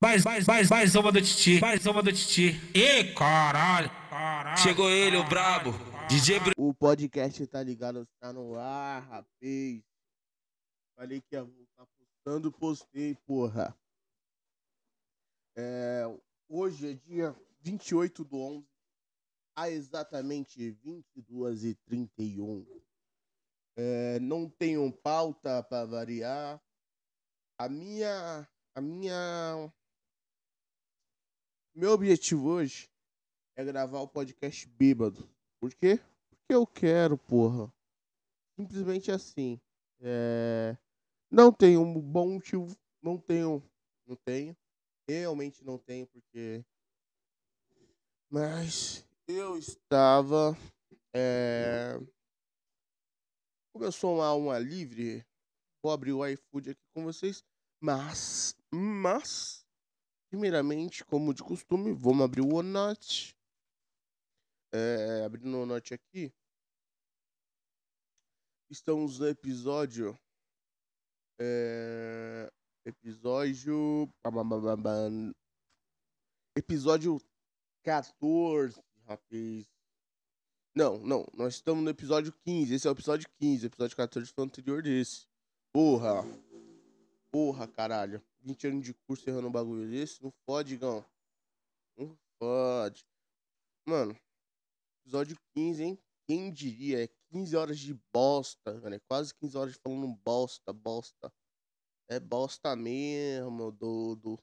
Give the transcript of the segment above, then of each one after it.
Mais, mais, mais, mais uma do Titi. Mais uma do Titi. Ê, caralho. caralho Chegou ele, o brabo. DJ Br... O podcast tá ligado, tá no ar, rapaz. Falei que ia voltar postando, postei, porra. É, hoje é dia 28 do 11, há exatamente 22 e 31. É, não tenho pauta para variar. A minha, a minha, meu objetivo hoje é gravar o podcast bêbado. Por quê? Porque eu quero, porra. Simplesmente assim. É... Não tenho um bom motivo. Não tenho. Não tenho. Realmente não tenho, porque. Mas eu estava. É... Começou uma uma livre. Vou abrir o iFood aqui com vocês. Mas. Mas. Primeiramente, como de costume, vamos abrir o OneNote. É, abrindo o OneNote aqui. Estamos no episódio. É, episódio. Episódio 14, rapaz. Não, não. Nós estamos no episódio 15. Esse é o episódio 15. O episódio 14 foi o anterior desse. Porra. Porra, caralho. 20 anos de curso errando um bagulho desse. Não fode, Gão. Não fode. Mano. Episódio 15, hein? Quem diria? É 15 horas de bosta, mano. É quase 15 horas falando bosta, bosta. É bosta mesmo, do. do...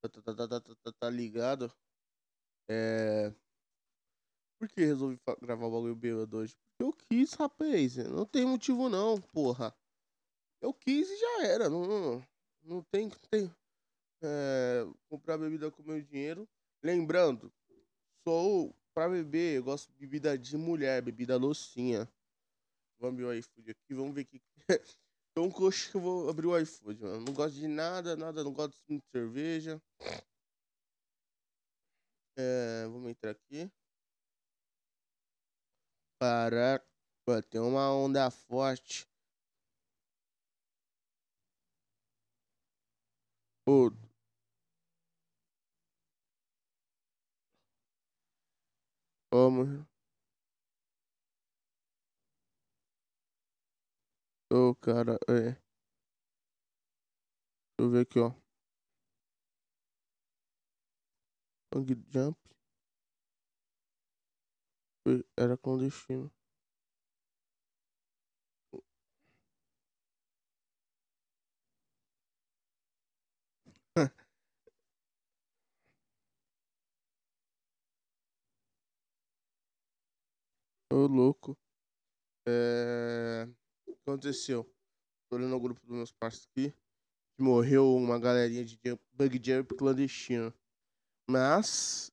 Tá, tá, tá, tá, tá, tá ligado? É. Por que resolvi gravar o bagulho bêbado hoje? Porque eu quis, rapaz. Não tem motivo não, porra. Eu quis e já era. Não, não, tem. tem é, comprar bebida com meu dinheiro. Lembrando, sou pra beber, eu gosto de bebida de mulher, bebida docinha. Vamos abrir o iFood aqui, vamos ver o que. Então, coxa que eu vou abrir o iFood, mano. Não gosto de nada, nada, não gosto de cerveja. É, vamos entrar aqui. Para. Tem uma onda forte. Ô. Vamos. Ô, cara, é. Deixa eu ver aqui, ó. Jump. Era clandestino. Ô, louco. É... O que aconteceu? Tô olhando o grupo dos meus parceiros aqui. Morreu uma galerinha de bug jump clandestino. Mas,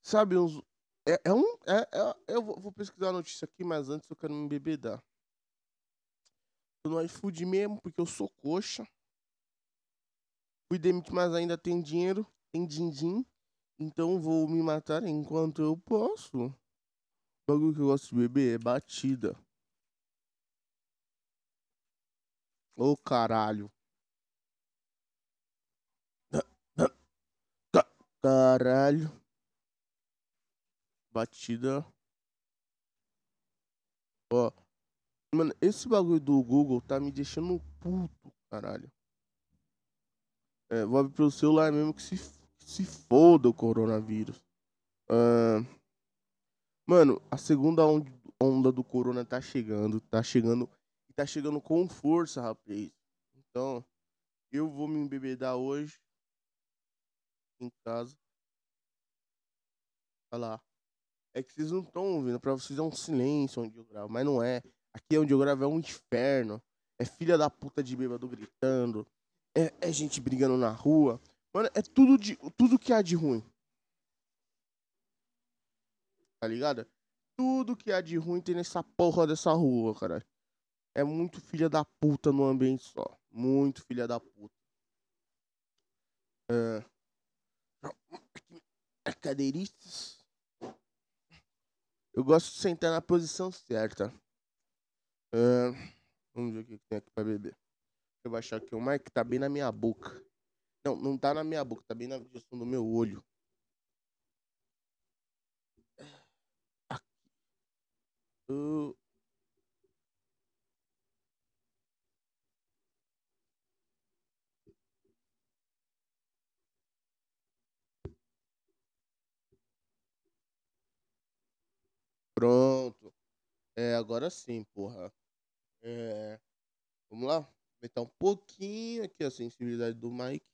sabe, uns. É, é um. É, é, eu vou pesquisar a notícia aqui, mas antes eu quero me bebedar. Tô no iFood mesmo, porque eu sou coxa. Fui demitido, mas ainda tem dinheiro. Tem din-din. Então vou me matar enquanto eu posso. O bagulho que eu gosto de beber é batida. Ô oh, caralho. Caralho. Batida. Ó. Mano, esse bagulho do Google tá me deixando puto, caralho. É, vou abrir pro celular mesmo que se, se foda o coronavírus. Uh, mano, a segunda onda do corona tá chegando. Tá chegando. E tá chegando com força, rapaz. Então, eu vou me embebedar hoje em casa. Olha lá. É que vocês não estão ouvindo, pra vocês é um silêncio onde eu gravo, mas não é. Aqui onde eu gravo é um inferno. É filha da puta de bêbado gritando. É, é gente brigando na rua. Mano, é tudo, de, tudo que há de ruim. Tá ligado? Tudo que há de ruim tem nessa porra dessa rua, cara. É muito filha da puta no ambiente só. Muito filha da puta. É cadeiristas. Eu gosto de sentar na posição certa. Uh, vamos ver o que tem aqui pra beber. Eu vou achar que o Mike tá bem na minha boca. Não, não tá na minha boca, tá bem na direção do meu olho. Pronto. É, agora sim, porra. É, vamos lá? Aumentar um pouquinho aqui a sensibilidade do mic.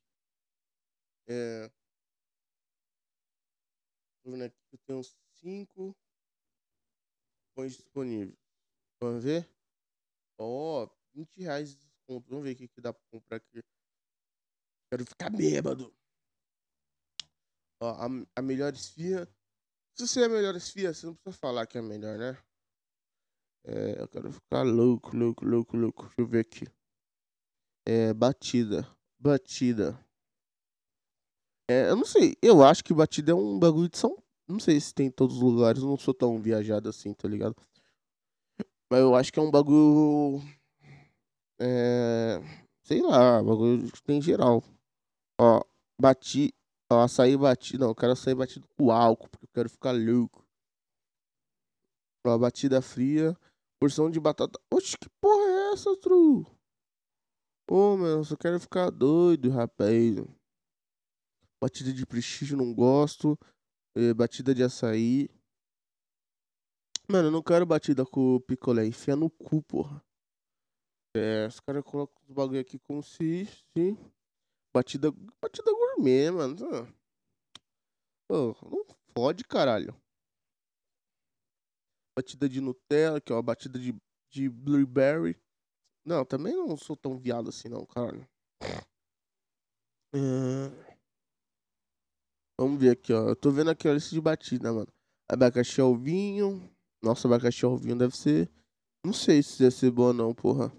É, tô vendo aqui que eu tenho cinco cupons disponíveis. Vamos ver? Ó, oh, 20 reais de desconto. Vamos ver o que, que dá pra comprar aqui. Quero ficar bêbado. Ó, a, a melhor esfia. Se você é a melhor esfia, você não precisa falar que é a melhor, né? É, eu quero ficar louco, louco, louco, louco. Deixa eu ver aqui. É, batida. Batida. É, eu não sei. Eu acho que batida é um bagulho de São não sei se tem em todos os lugares. Não sou tão viajado assim, tá ligado? Mas eu acho que é um bagulho. É. Sei lá, bagulho que tem em geral. Ó, bati. Ó, açaí batido. Não, eu quero açaí batido com álcool, porque eu quero ficar louco. Ó, batida fria. Porção de batata. Oxe, que porra é essa, tru? Ô, meu, eu só quero ficar doido, rapaz. Batida de prestígio, não gosto. É, batida de açaí. Mano, eu não quero batida com picolé. Enfia no cu, porra. É, os caras colocam os bagulho aqui como se. se batida, batida gourmet, mano. Pô, não fode, caralho. Batida de Nutella, que é uma batida de, de blueberry. Não, também não sou tão viado assim, não, caralho. Vamos ver aqui, ó. Eu tô vendo aqui a lista de batida, mano. Abacaxi ao vinho. Nossa, abacaxi ao vinho deve ser. Não sei se deve ser boa, não, porra.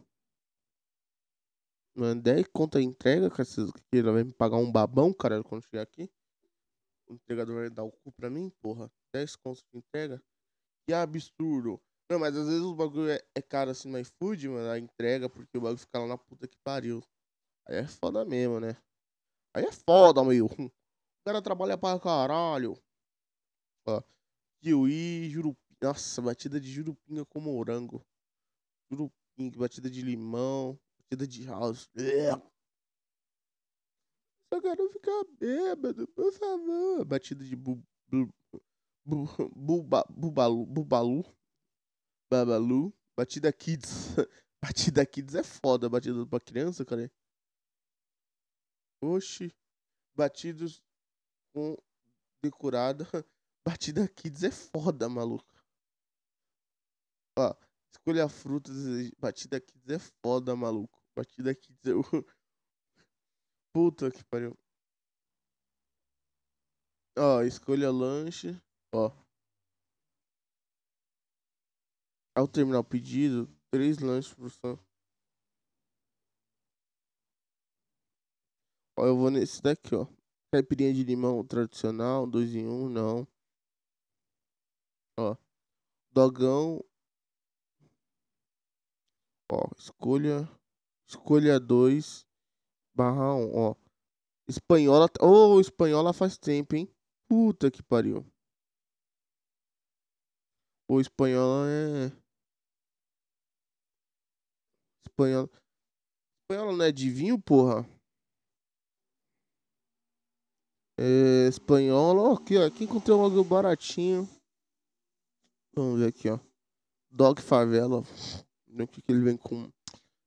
Mano, 10 conta entrega, cara. Que vai me pagar um babão, cara, quando chegar aqui. O entregador vai dar o cu pra mim, porra. 10 contas de entrega. Que absurdo. Não, mas às vezes o bagulho é, é caro assim no iFood, mano, a entrega, porque o bagulho fica lá na puta que pariu. Aí é foda mesmo, né? Aí é foda, meu. Cara trabalha pra caralho. Ó, kiwi, jurupinga. Nossa, batida de jurupinga com morango. Jurupinga, batida de limão, batida de house. Só quero ficar bêbado, por favor. Batida de bu, bu, bu, buba, bubalu, bubalu. Babalu. Batida Kids. batida Kids é foda. Batida pra criança, cara. Oxi. Batidos com decorada. Batida Kids é foda, maluco. Ó. Escolha frutas. Batida Kids é foda, maluco. Batida Kids é o. Puta que pariu. Ó, escolha lanche. Ó. Ao terminar o pedido, três lanches por só. Ó, eu vou nesse daqui, ó. Caipirinha de limão tradicional, dois em um, não. Ó. Dogão. Ó, escolha. Escolha dois. Barra um, ó. Espanhola. Ô, oh, espanhola faz tempo, hein? Puta que pariu. O espanhola é. Espanhola. Espanhola não é de vinho, porra? É, espanhola. Ó, aqui, ó. Aqui encontrei um bagulho baratinho. Vamos ver aqui, ó. Dog Favela. O que, que ele vem com.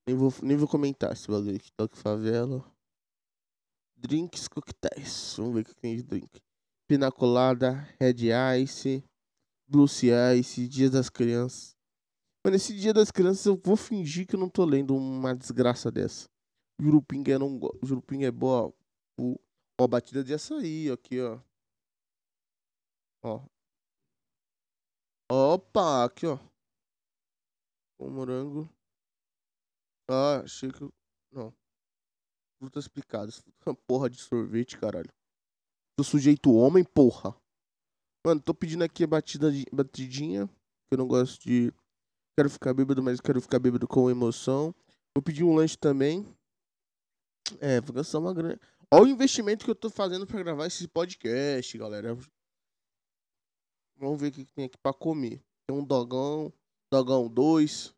Nem vou, nem vou comentar esse bagulho aqui. Dog Favela. Drinks coquetéis. Vamos ver o que tem de drink. Pinacolada, Red Ice, Blue Ice, Dia das Crianças. Mas nesse Dia das Crianças eu vou fingir que eu não tô lendo uma desgraça dessa. Jurupinga é, não, Jurupinga é boa. O, ó, batida de açaí, aqui, ó. Ó. Opa, aqui, ó. Com morango. Ah, achei que. Não. Frutas picadas. Porra de sorvete, caralho. Do sujeito homem, porra. Mano, tô pedindo aqui a batida de, batidinha. Que eu não gosto de. Quero ficar bêbado, mas quero ficar bêbado com emoção. Vou pedir um lanche também. É, vou gastar uma grana. Olha o investimento que eu tô fazendo pra gravar esse podcast, galera. Vamos ver o que tem aqui pra comer. Tem um dogão, dogão 2.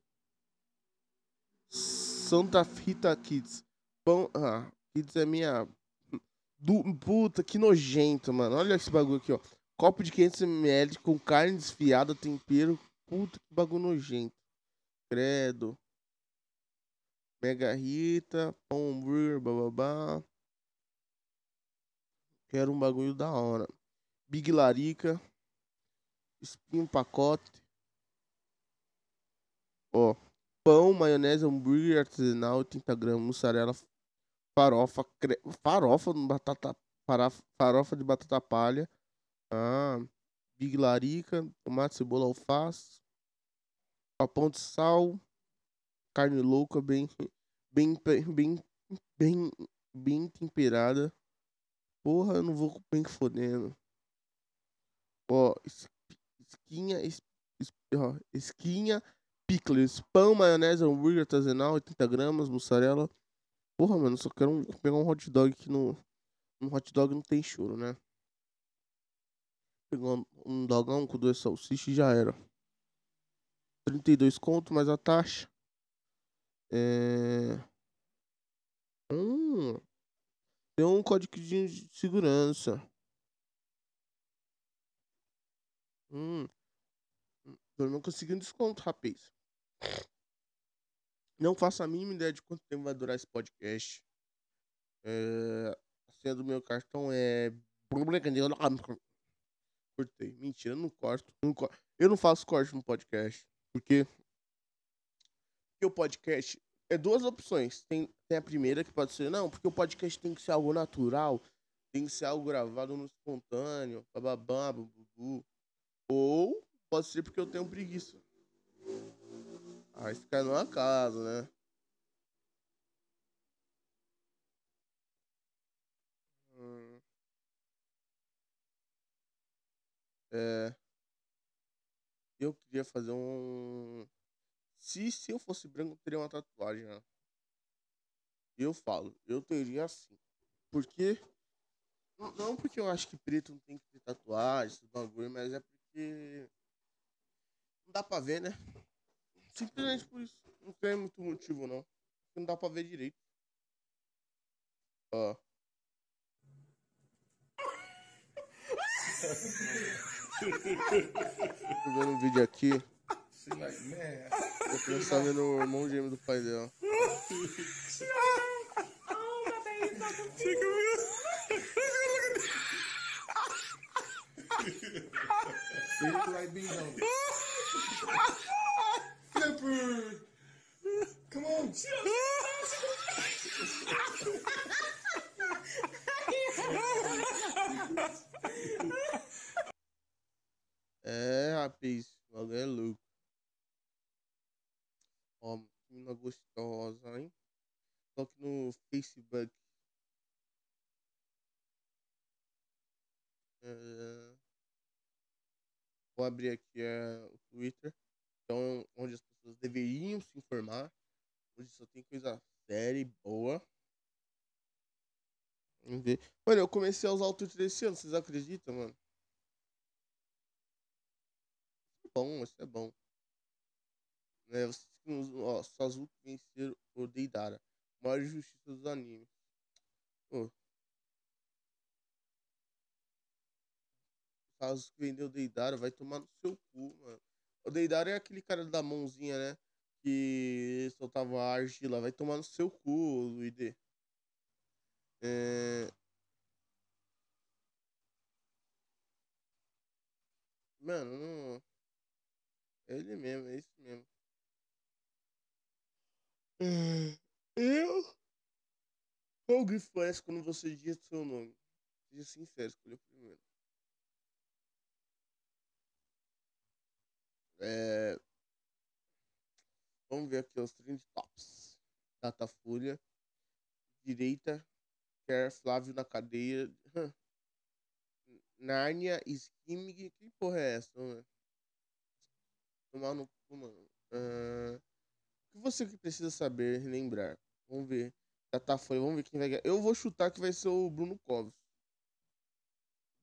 Santa Rita Kids. Pão, ah, Kids é minha do, puta, que nojento, mano. Olha esse bagulho aqui, ó. Copo de 500ml com carne desfiada, tempero. Puta, que bagulho nojento. Credo. Mega Rita, pão hambúrguer, bababá. Quero um bagulho da hora. Big Larica. Espinho pacote. Ó. Pão, maionese, hambúrguer artesanal, 80 gramas, mussarela, farofa, cre... farofa, batata, farofa de batata palha. Ah, big larica, tomate, cebola, alface. Pão de sal, carne louca, bem, bem, bem, bem, bem temperada. Porra, eu não vou bem fodendo. Ó, esquinha, es, ó, esquinha, picles, pão, maionese, hambúrguer artesanal, 80 gramas, mussarela. Porra, mano, só quero um, pegar um hot dog que no, um hot dog não tem choro, né? Pegar um, um dogão com duas salsichas e já era. 32 conto mais a taxa. É... Hum, tem um código de segurança. Hum. Eu não consegui um desconto, rapaz. Não faço a mínima ideia de quanto tempo vai durar esse podcast. É... A senha do meu cartão é. Cortei. Mentira, eu não corto. Eu não faço corte no podcast. Porque. Porque o podcast é duas opções. Tem, tem a primeira que pode ser, não, porque o podcast tem que ser algo natural, tem que ser algo gravado no espontâneo, bababá, bubu. Ou pode ser porque eu tenho preguiça. Aí fica numa casa, né? Hum. É. Eu queria fazer um. Se, se eu fosse branco, eu teria uma tatuagem, né? Eu falo, eu teria assim. Porque. Não porque eu acho que preto não tem que ter tatuagem, esse bagulho, mas é porque. Não dá pra ver, né? Simplesmente por isso. Não tem muito motivo, não. Não dá pra ver direito. Ó. Tô vendo um vídeo aqui. Eu pensar vendo o irmão gêmeo do pai dela. Flipper! Come on! É, rapaz, o bagulho é louco. Ó, menina gostosa, hein? Só que no Facebook. É... Vou abrir aqui é, o Twitter. Então, onde as pessoas deveriam se informar. Onde só tem coisa séria e boa. Vamos ver. Mano, eu comecei a usar o Twitter esse ano, vocês acreditam, mano? bom, isso é bom. É, vocês usam, ó, Sasuke vencer o Deidara. Maior justiça dos animes. Pô. Sasuke vendeu o Deidara, vai tomar no seu cu, mano. O Deidara é aquele cara da mãozinha, né? Que soltava argila. Vai tomar no seu cu, Luide. É... Mano, não... Ele mesmo, é isso mesmo. Eu. Qual grifo parece quando você diz seu nome? Seja sincero, escolha primeiro. É... Vamos ver aqui os trend tops. Datafolha. Direita. Quer Flávio na cadeia. Nárnia, Skimming. Que porra é essa, mano? Tomar no cu, mano. Uh, que você precisa saber, lembrar? Vamos ver. Datafolha, vamos ver quem vai ganhar. Eu vou chutar que vai ser o Bruno Covas.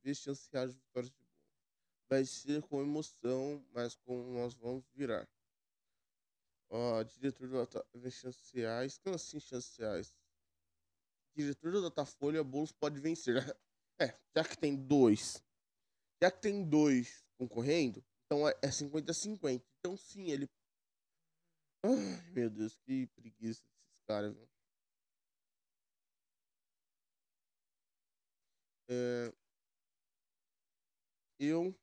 Ver chance reais de vitórias de boa. Vai ser com emoção, mas como nós vamos virar. Ó, diretor do Data... ver chances reais. Assim chances? Diretor do Datafolha, Boulos pode vencer. É, já que tem dois. Já que tem dois concorrendo, então é é 50-50. Então sim, ele. Ai, meu Deus, que preguiça desses caras, viu? É, eu.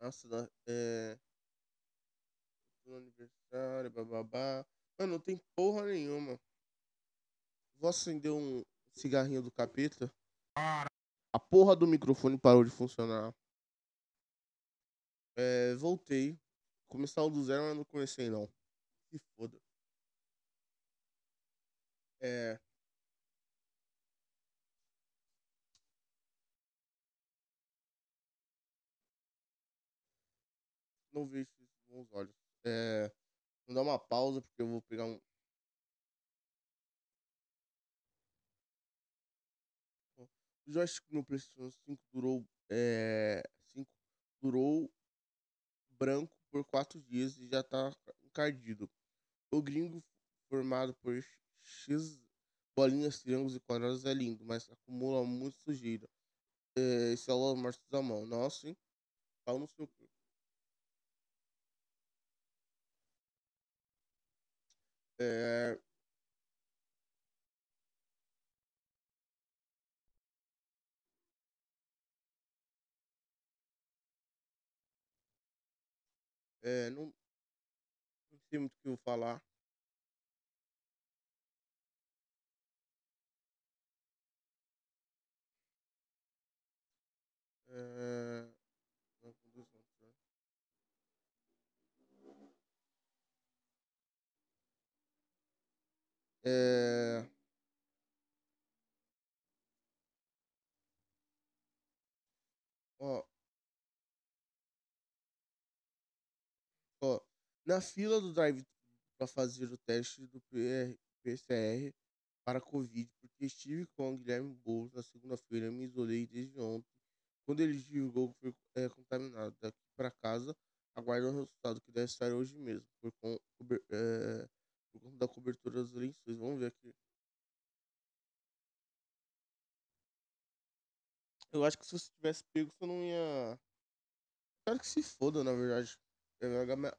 Nossa, da- é. No aniversário, bababá. Mano, não tem porra nenhuma. Vou acender um cigarrinho do capeta. A porra do microfone parou de funcionar. É, voltei. Começar do zero, mas não comecei não. Se foda. É. Não vejo isso com bons olhos. É. Vou dar uma pausa porque eu vou pegar um. O joystick no PlayStation 5 durou. É. 5 durou branco por 4 dias e já tá encardido. O gringo formado por X bolinhas, triângulos e quadrados é lindo, mas acumula muito sujeira. É, esse é o morto da mão. Nossa, hein? Pau no seu cu. É... É, não, não sei muito o que eu falar. É... né? É... Ó, ó, na fila do drive para fazer o teste do PR, PCR para Covid, porque estive com o Guilherme Boulos na segunda-feira, me isolei desde ontem. Quando ele divulgou que foi é, contaminado daqui para casa, aguardo o resultado que deve sair hoje mesmo, por, cober- é, por conta da cobertura dos lençóis. Vamos ver aqui. Eu acho que se você tivesse pego, você não ia. Quero que se foda, na verdade. Minha-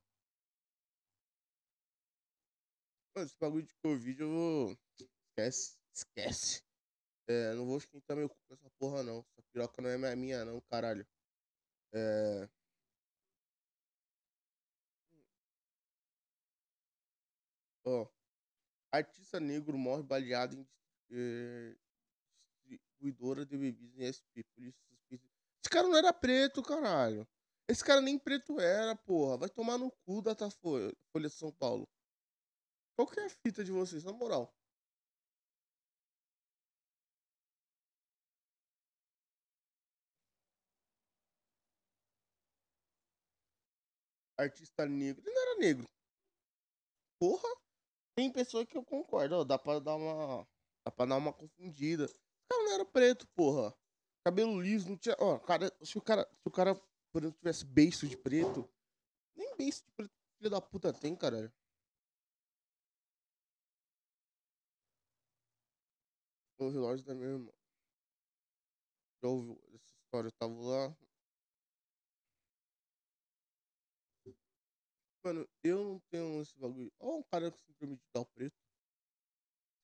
Mano, esse bagulho de Covid eu vou. Esquece, esquece. É, não vou esquentar meu cu com essa porra, não. Essa piroca não é minha- não, caralho. É. Ó. Artista negro morre baleado em eh, distribuidora de bebidas em SP. Polícia suspeita. Esse cara não era preto, caralho. Esse cara nem preto era, porra. Vai tomar no cu da Folha, Folha de São Paulo. Qual que é a fita de vocês, na moral? Artista negro. Ele não era negro. Porra. Tem pessoa que eu concordo, ó, dá pra dar uma. Dá pra dar uma confundida. O cara não era preto, porra. Cabelo liso, não tinha. Ó, cara, se o cara. Se o cara, por exemplo, tivesse beiço de preto. Nem beiço de preto, filho da puta tem, caralho. O relógio da minha irmã. Já ouviu essa história? Eu tava lá. Mano, eu não tenho esse bagulho. Ó, um cara se permite dar o preto.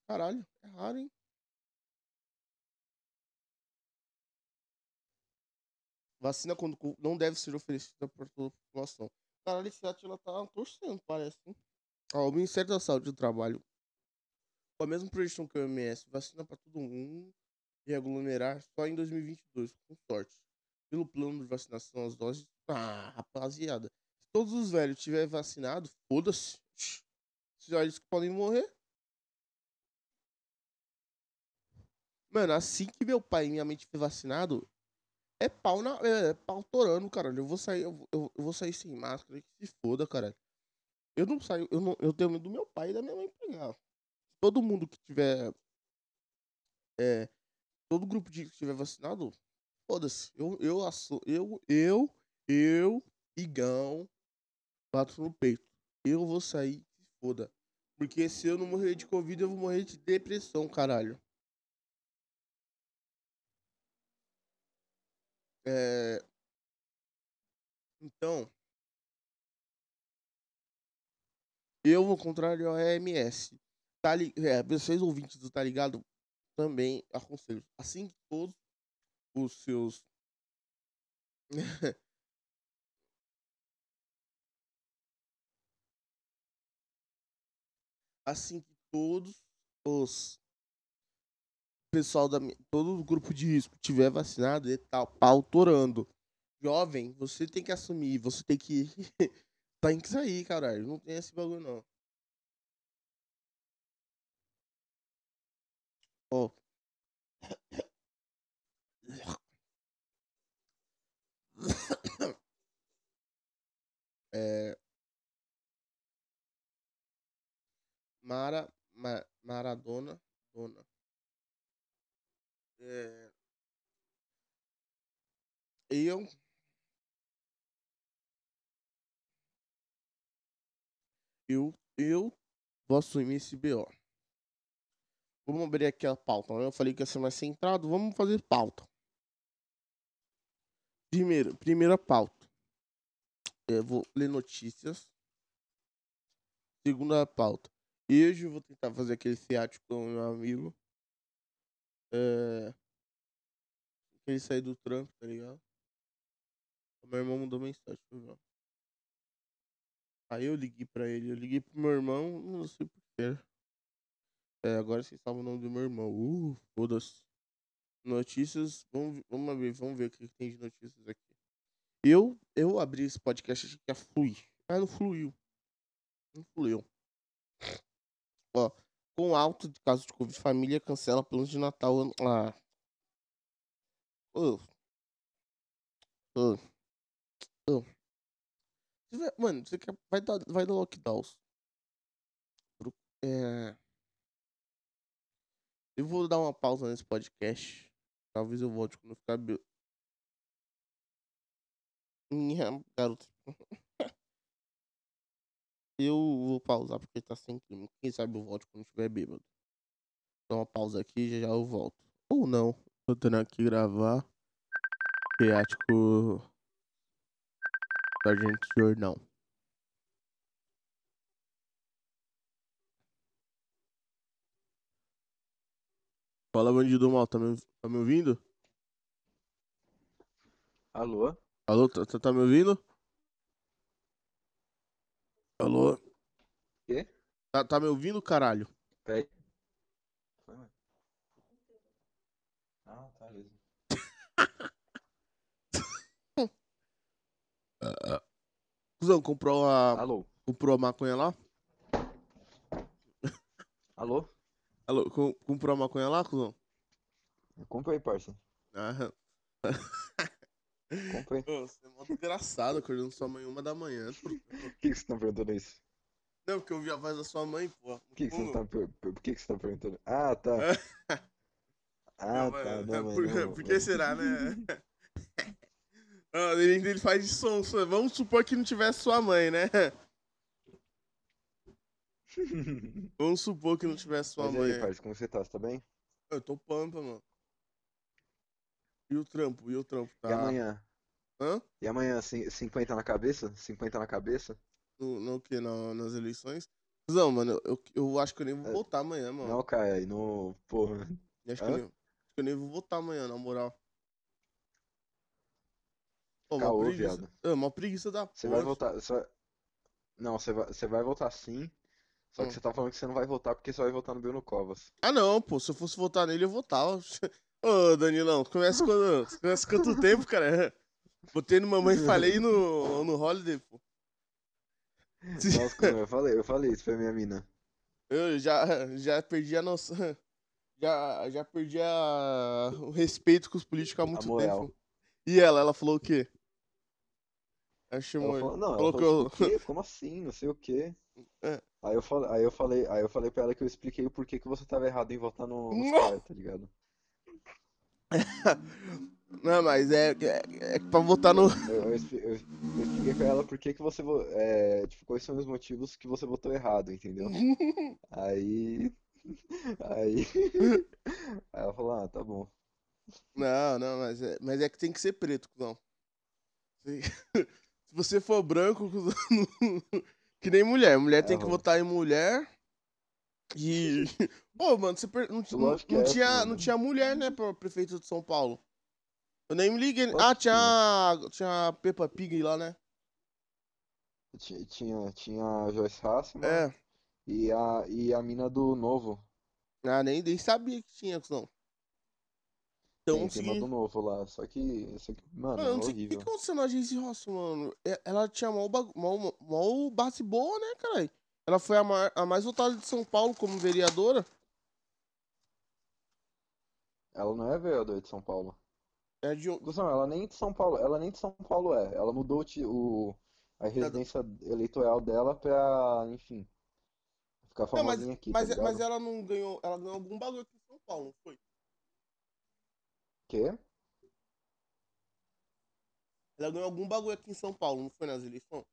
Caralho, é raro, hein? Vacina quando não deve ser oferecida para toda a população. Caralho, esse Atila tá torcendo, parece, hein? Ó, o Ministério da Saúde do Trabalho, com a mesma projeção que o OMS, vacina para todo mundo e aglomerar só em 2022, com sorte. Pelo plano de vacinação, as doses. Ah, rapaziada. Se todos os velhos tiverem vacinado, foda-se. Esses velhos que podem morrer. Mano, assim que meu pai e minha mãe tiver vacinado, é pau na. É, é pau torando, caralho. Eu vou sair, eu, vou- eu, vou sair sem máscara, que se foda, caralho. Eu não saio, eu, não, eu tenho medo do meu pai e da minha mãe pegar. Todo mundo que tiver. É, todo grupo de que tiver vacinado, foda-se. Eu, eu, eu, eu, eu, Igão, bato no peito. Eu vou sair, foda. Porque se eu não morrer de Covid, eu vou morrer de depressão, caralho. É... Então, eu vou contrário ao EMS. Tá li... é, vocês ouvintes do Tá Ligado também aconselho. Assim que todos os seus. assim que todos os pessoal da todo o grupo de risco tiver vacinado e tal, pau torando. Jovem, você tem que assumir, você tem que tem que sair, caralho. Não tem esse bagulho não. Ó. É... Mara, Ma- Maradona, dona. É... Eu eu eu vou assumir esse BO. Vamos abrir aqui a pauta. né? Eu falei que ia ser mais centrado, vamos fazer pauta. Primeiro, primeira pauta. Eu vou ler notícias. Segunda pauta. Hoje eu vou tentar fazer aquele ciático com o meu amigo. É... Ele sair do trampo, tá ligado? O meu irmão mandou mensagem mim. ó. Aí eu liguei pra ele. Eu liguei pro meu irmão, não sei porquê. É, agora vocês sabem o nome do meu irmão. Uh, foda-se. Notícias. Vamos, vamos ver, vamos ver o que tem de notícias aqui. Eu, eu abri esse podcast achei que ia fluir. Mas não fluiu. Não fluiu. Ó, com alto de casos de Covid, família cancela planos de Natal. Ah. Ô. Você vai- Mano, você quer. Vai dar, vai dar lockdowns. É. Eu vou dar uma pausa nesse podcast. Talvez eu volte quando eu ficar. Minha garota. Eu vou pausar porque tá sem clima. Quem sabe eu volto quando estiver bêbado. Dá uma pausa aqui já já eu volto. Ou não. Tô tendo aqui gravar. Teático. Sargento Jornal. Fala, bandido mal. Tá me, tá me ouvindo? Alô? Alô, tá, tá- tá me ouvindo? Alô? Quê? Tá, tá me ouvindo, caralho? Peraí. Foi, mano. Ah, tá, beleza. Cusão, comprou a, Alô? comprou a maconha lá? Alô? Alô, com- comprou a maconha lá, cuzão? Compra aí, parça. Ah, Compra aí. Ô, você é mó engraçado acordando sua mãe uma da manhã. Por que, que você tá perguntando isso? Não, porque eu vi a voz da sua mãe, pô. Por que, que você tá, per- por que, que você tá perguntando? Ah, tá. Ah, tá. Não, mas por, não, por que será, né? Ah, ele, ele faz de som. Vamos supor que não tivesse sua mãe, né? Vamos supor que não tivesse sua Mas e mãe. aí, parça, como você tá? Você tá bem? Eu tô pampa, mano. E o trampo? E o trampo? Tá. E amanhã? Hã? E amanhã, cin- 50 na cabeça? 50 na cabeça? No, no que? Na- nas eleições? Não, mano, eu, eu acho que eu nem vou É. votar amanhã, mano. Não, cara, aí no. Porra. Eu Acho, que eu, nem, acho que eu nem vou votar amanhã, na moral. Pô, uma Caô, preguiça. viado. É, uma preguiça da Você vai votar. Não, você vai, você vai votar sim. Só que Hum. você tá falando que você não vai votar porque você vai votar no Bruno Covas. Ah, não, pô. Se eu fosse votar nele, eu votava. Ô, Danilão, conhece quando, conhece quanto tempo, cara? Botei no Mamãe Falei e no, no Holiday, pô. Nossa, eu falei, eu falei isso pra minha mina. Eu já, já perdi a noção. Já, já perdi a, o respeito com os políticos há muito tempo. E ela, ela falou o quê? Ela chamou ele. falou, não, ela Falou falou, que eu. o quê? Como assim? Não sei o quê. É. Aí eu falei, aí eu falei, aí eu falei pra ela que eu expliquei o porquê que você tava errado em votar no, nos Não. caras, tá ligado? Não, mas é, é, é pra votar no. Eu, eu, eu- eu expliquei pra ela por que que você, vo- é, tipo, quais são os motivos que você votou errado, entendeu? Aí, aí, aí ela falou, ah, tá bom. Não, não, mas é, mas é que tem que ser preto, cuzão. Se se você for branco, cuzão, não- que nem mulher. Mulher tem que Aham. votar em mulher. E. Pô, mano, você per- não, não, não é, tinha, não tinha mulher, né, pra prefeito de São Paulo. Eu nem me liguei. Ah, tinha. Tinha a Peppa Pig lá, né? Tinha, tinha, a Joyce Hasselman É. e a, e a mina do Novo. Ah, nem, nem sabia que tinha, cuzão. Então, Tem, tem uma se. do Novo lá, só que, só que mano, Mano, é não sei o que, que horrível. aconteceu na Agência Roça, mano. É- Ela tinha mó, bagu- mó, mó base boa, né, cara? Ela foi a, ma- a mais votada de São Paulo como vereadora. Ela não é vereadora de São Paulo. É de, Gustavo, ela nem de São Paulo, ela nem de São Paulo é. Ela mudou o, a residência eleitoral dela pra, enfim, ficar Não, mas, famosinha aqui, mas, tá mas ela não ganhou. Ela ganhou algum bagulho aqui em São Paulo, não foi? Quê? Ela ganhou algum bagulho aqui em São Paulo, não foi nas eleições?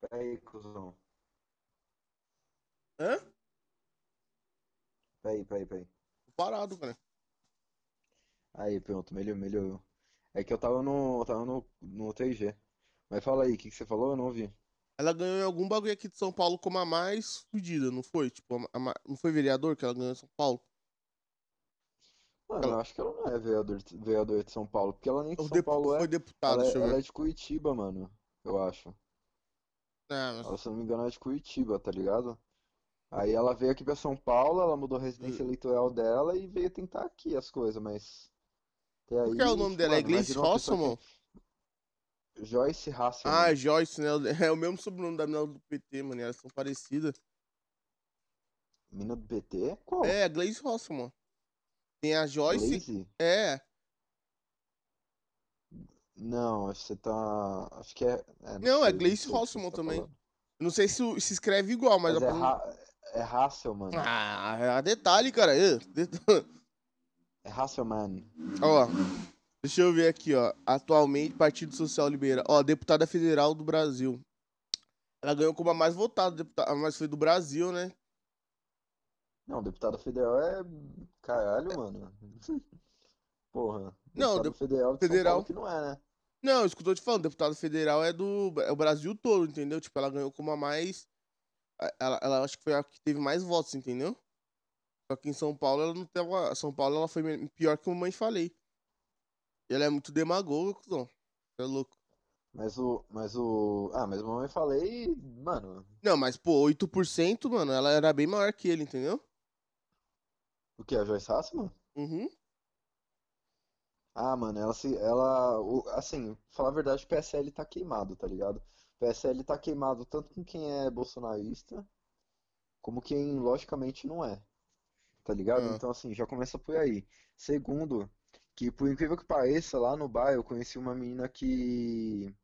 Peraí, cuzão. Hã? Peraí, peraí, peraí. Tô parado, cara. Aí, pronto, melhorou, melhorou. É que eu tava no, eu tava no, no 3G. Mas fala aí, o que que você falou? Eu não ouvi. Ela ganhou algum bagulho aqui de São Paulo como a mais fudida, não foi? Tipo, a, a não foi vereador que ela ganhou em São Paulo? Mano, eu acho que ela não é vereador, vereadora de São Paulo, porque ela nem de Ou São depu- Paulo é. foi deputado, Ela é, deixa eu ela ver. é de Curitiba, mano, eu acho. Mas- Ela, se não me engano, é de Curitiba, tá ligado? Aí ela veio aqui pra São Paulo, ela mudou a Hum. residência eleitoral dela e veio tentar aqui as coisas, mas. Até Qual que é o aí, nome dela? É Gleice Rosselman? que- Joyce Hasselman. Ah, é Joyce, né? É o mesmo sobrenome da menina do PT, mano. Elas são parecidas. Mina do PT? Qual? É, Glaze Rosselman. Tem a Joyce. Glaze? É. Não, acho que você tá. Acho que é. é, Não, é sei, Gleice Rosselman tá também. falando. Não sei se se escreve igual, mas. Mas é, ha... é Hasselman. Ah, é detalhe, cara. É, É Hasselman. Ó, deixa eu ver aqui, ó. Atualmente, Partido Social Liberal. Ó, deputada federal do Brasil. Ela ganhou como a mais votada, deputada, mas foi do Brasil, né? Não, deputada federal é. Caralho, mano. Porra. Não, Deputado de- federal de federal- que não é, né? Não, isso que eu tô te falando, deputada federal é do é o Brasil todo, entendeu? Tipo, ela ganhou como a mais. Ela, ela acho que foi a que teve mais votos, entendeu? Só que em São Paulo ela não tava. São Paulo ela foi pior que a mamãe falei. E ela é muito demagoga, cuzão. É louco. Mas o. Mas o. Ah, mas eu falei, mano. Não, mas, pô, 8%, mano, ela era bem maior que ele, entendeu? O que? A Joyce Hasselman? Uhum. Ah, mano, ela se. Ela. o- assim, falar a verdade, o PSL tá queimado, tá ligado? O PSL tá queimado tanto com quem é bolsonarista, como quem, logicamente, não é. Tá ligado? Ah. Então, assim, já começa por aí. Segundo, que por incrível que pareça, lá no bar eu conheci uma menina que.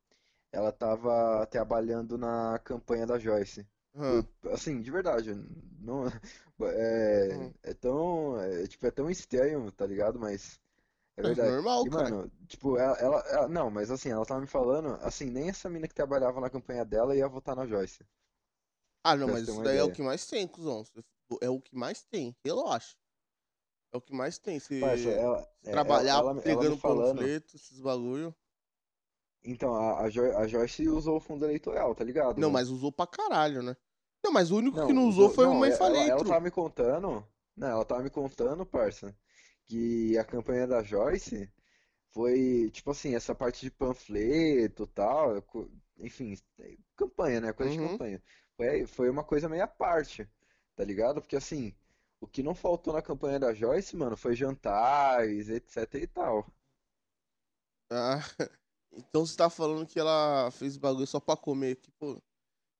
Ela tava trabalhando na campanha da Joyce. Aham. Assim, de verdade, não é, Uhum. é tão, é, tipo, é tão estranho, tá ligado? Mas é É verdade. normal, E, cara. mano, tipo, ela, ela, ela- não, mas assim, ela tava me falando, assim, nem essa mina que trabalhava na campanha dela ia votar na Joyce. Ah, não, pra mas isso daí é o ideia. que mais tem, cuzão. É o que mais tem, relaxa. É o que mais tem. Se Parça, ela, é, ela, trabalhar ela, ela pegando falando, panfleto, esses bagulho. então, a, a, Jo- a Joyce usou o fundo eleitoral, tá ligado, Não, né? mas usou pra caralho, né? Não, mas o único Não, que não usou foi o Mãe ela, Falei, ela tru. tava me contando, não, ela tava me contando, parça, que a campanha da Joyce foi, tipo assim, essa parte de panfleto e tal, enfim, campanha, né, coisa de Uhum. campanha, foi, foi uma coisa meio à parte, tá ligado? Porque assim, o que não faltou na campanha da Joyce, mano, foi jantares, etc e tal. Ah, então você tá falando que ela fez bagulho só pra comer. Que, pô,